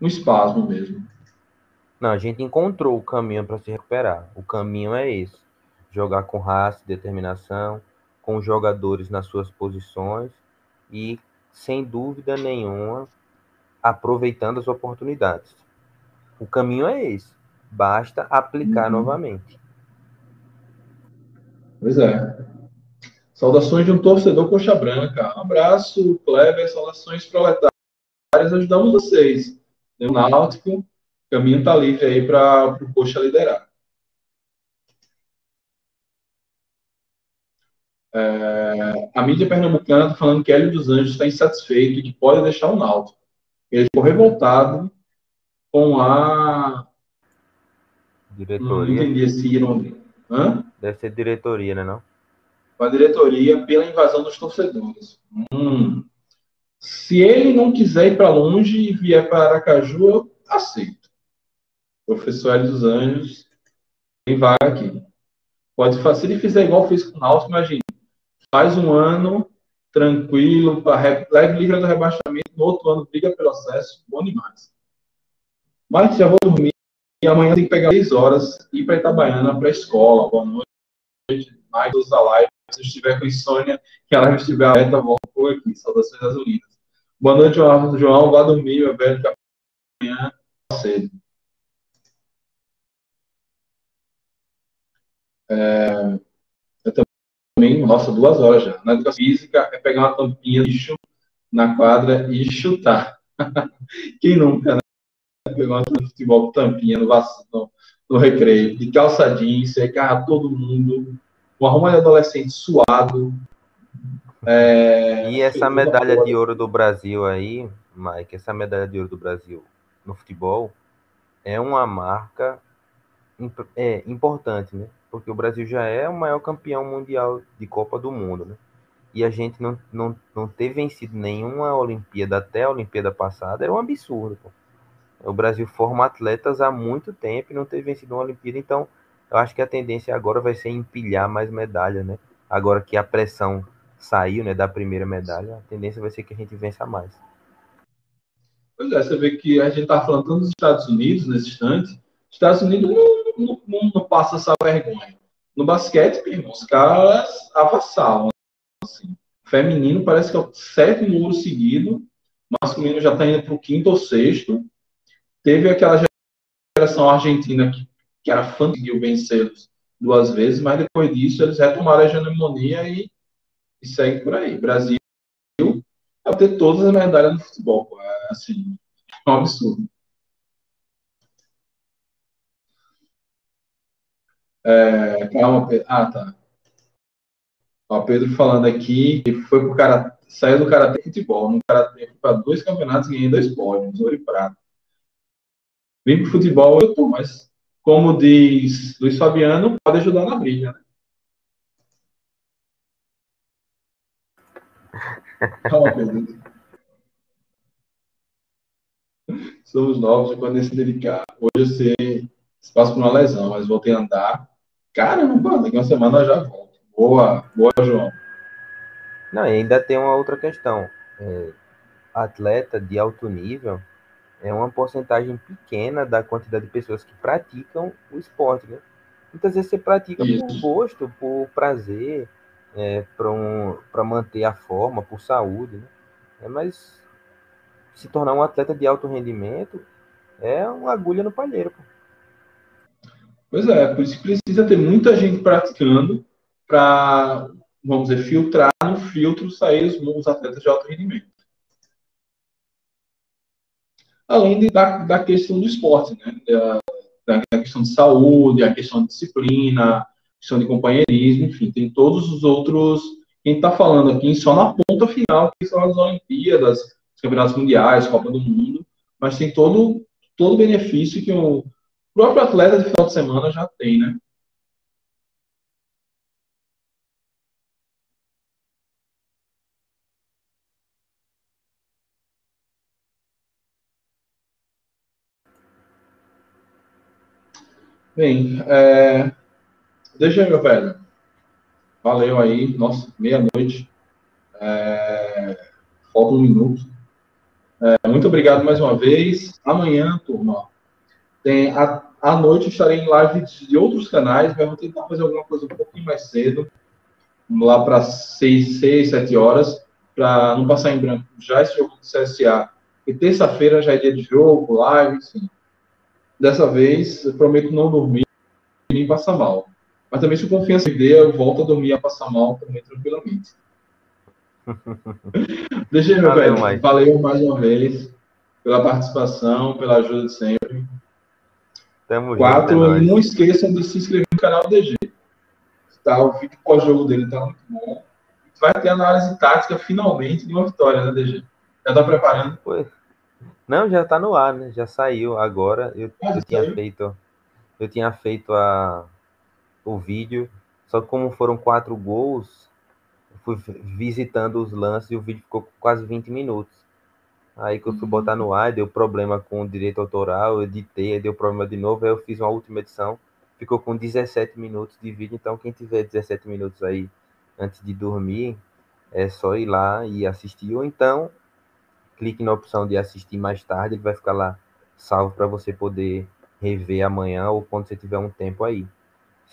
Speaker 2: um espasmo mesmo.
Speaker 3: Não, a gente encontrou o caminho para se recuperar. O caminho é esse: jogar com raça, determinação, com os jogadores nas suas posições e, sem dúvida nenhuma, aproveitando as oportunidades. O caminho é esse. Basta aplicar uhum. novamente.
Speaker 2: Pois é. Saudações de um torcedor coxa branca. Abraço, Kleber. Saudações proletárias. Ajudamos vocês. O Náutico, o caminho está livre aí para o coxa liderar. É, a mídia pernambucana está falando que Hélio dos Anjos está insatisfeito e que pode deixar o Náutico. Ele ficou revoltado com a.
Speaker 3: Diretoria.
Speaker 2: Não entendi esse nome. Hã?
Speaker 3: Deve ser diretoria, né? Não?
Speaker 2: Com a diretoria pela invasão dos torcedores. Hum. Se ele não quiser ir para longe e vier para Aracaju, eu aceito. Professor Hélio dos Anjos tem vaga aqui. Pode fazer, se ele fizer igual fez com o Náutico, imagine faz um ano tranquilo, leve livre do rebaixamento, no outro ano briga pelo acesso, bom demais. Mas já vou dormir e amanhã tem que pegar 6 horas e ir para Itabaiana, para a escola. Boa noite, mais usa live. Se estiver com insônia, que a live estiver aberta, volto por aqui. Saudações das Unidas. Boa noite, João. Vá dormir, meu velho, amanhã cedo. É, também, nossa, duas horas já. Na educação física é pegar uma tampinha de lixo na quadra e chutar. Quem nunca, né? Pegar uma futebol com tampinha no, no, recreio, de calçadinho, secar todo mundo, um arrumo de adolescente suado.
Speaker 3: É... E essa medalha de ouro do Brasil aí, Mike, essa medalha de ouro do Brasil no futebol é uma marca é, importante, né? porque o Brasil já é o maior campeão mundial de Copa do Mundo, né? E a gente não, não, não ter vencido nenhuma Olimpíada até a Olimpíada passada era um absurdo. Pô. O Brasil forma atletas há muito tempo e não ter vencido uma Olimpíada, então eu acho que a tendência agora vai ser empilhar mais medalhas, né? Agora que a pressão saiu, né, da primeira medalha, a tendência vai ser que a gente vença mais.
Speaker 2: Pois é, você vê que a gente está falando tanto dos Estados Unidos nesse instante, Estados Unidos não, não, não, passa essa vergonha. No basquete, os caras avassalam. Assim. Feminino parece que é o sétimo ouro seguido, masculino já está indo para o quinto ou sexto. Teve aquela geração argentina que, que era fã, conseguiu vencê-los duas vezes, mas depois disso eles retomaram a hegemonia e, e segue por aí. Brasil é ter todas as medalhas no futebol. É, assim, é um absurdo. É, calma, Pedro. Ah, tá. Ó, Pedro falando aqui que foi pro cara, saiu do Karatê Futebol. No Karatê foi para dois campeonatos e ganhei dois pódios, ouro e prata. Vim pro futebol, eu tô, mas como diz Luiz Fabiano, pode ajudar na briga, né? Somos novos de quando se dedicar. Hoje eu sei, passo por uma lesão, mas voltei a andar. Caramba, daqui uma semana eu já volto. Boa, boa, João.
Speaker 3: Não, e ainda tem uma outra questão. É, atleta de alto nível, é uma porcentagem pequena da quantidade de pessoas que praticam o esporte, né? Muitas vezes você pratica Isso. por gosto, por prazer, é, para um, manter a forma, por saúde, né? É, mas se tornar um atleta de alto rendimento é uma agulha no palheiro. Pô.
Speaker 2: Pois é, por isso precisa ter muita gente praticando para, vamos dizer, filtrar no filtro sair os, os atletas de alto rendimento além de, da, da questão do esporte, né? Da, da, questão de saúde, a questão de disciplina, questão de companheirismo, enfim, tem todos os outros. Quem está falando aqui só na ponta final, que são as Olimpíadas, os Campeonatos Mundiais, Copa do Mundo, mas tem todo todo o benefício que o próprio atleta de final de semana já tem, né? Bem, é... deixa meu velho. Valeu aí. Nossa, meia-noite. É... Falta um minuto. É, muito obrigado mais uma vez. Amanhã, turma, tem a, à noite estarei em live de outros canais, mas vou tentar fazer alguma coisa um pouquinho mais cedo, lá para 6, 6, 7 horas, para não passar em branco já esse jogo do CSA. E terça-feira já é dia de jogo, live, enfim. Dessa vez, prometo não dormir nem passar mal. Mas também, se o confiança perder, eu volto a dormir e a passar mal também tranquilamente. Deixa aí, meu Valeu, velho. Mais. Valeu mais uma vez pela participação, pela ajuda de sempre. Tamo Quatro, junto, é não esqueçam de se inscrever no canal DG. Tá, o vídeo pós-jogo dele tá muito bom. Vai ter análise tática finalmente de uma vitória, né, DG? Já tá preparando?
Speaker 3: Foi. Não, já tá no ar, né? Já saiu agora. Eu, eu tinha feito, eu tinha feito a, o vídeo, só que como foram quatro gols, fui visitando os lances e o vídeo ficou quase 20 minutos. Aí que eu fui botar no ar, deu problema com o direito autoral, eu editei, deu problema de novo, aí eu fiz uma última edição, ficou com 17 minutos de vídeo, então quem tiver 17 minutos aí antes de dormir, é só ir lá e assistir, ou então clique na opção de assistir mais tarde, ele vai ficar lá salvo para você poder rever amanhã ou quando você tiver um tempo aí.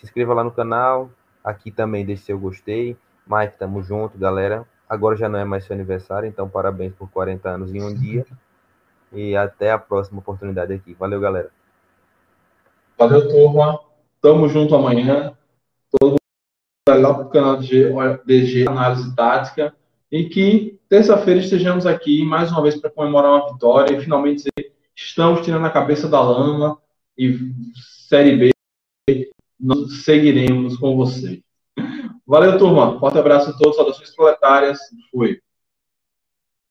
Speaker 3: Se inscreva lá no canal, aqui também deixe seu gostei. Mike, tamo junto, galera. Agora já não é mais seu aniversário, então parabéns por 40 anos em um dia. E até a próxima oportunidade aqui. Valeu, galera.
Speaker 2: Valeu, turma. Tamo junto amanhã. Todo mundo vai lá pro canal de DG Análise Tática e que terça-feira estejamos aqui mais uma vez para comemorar uma vitória e finalmente estamos tirando a cabeça da lama e Série B, nós seguiremos com você. Valeu, turma. Forte abraço a todos, saudações proletárias. Fui.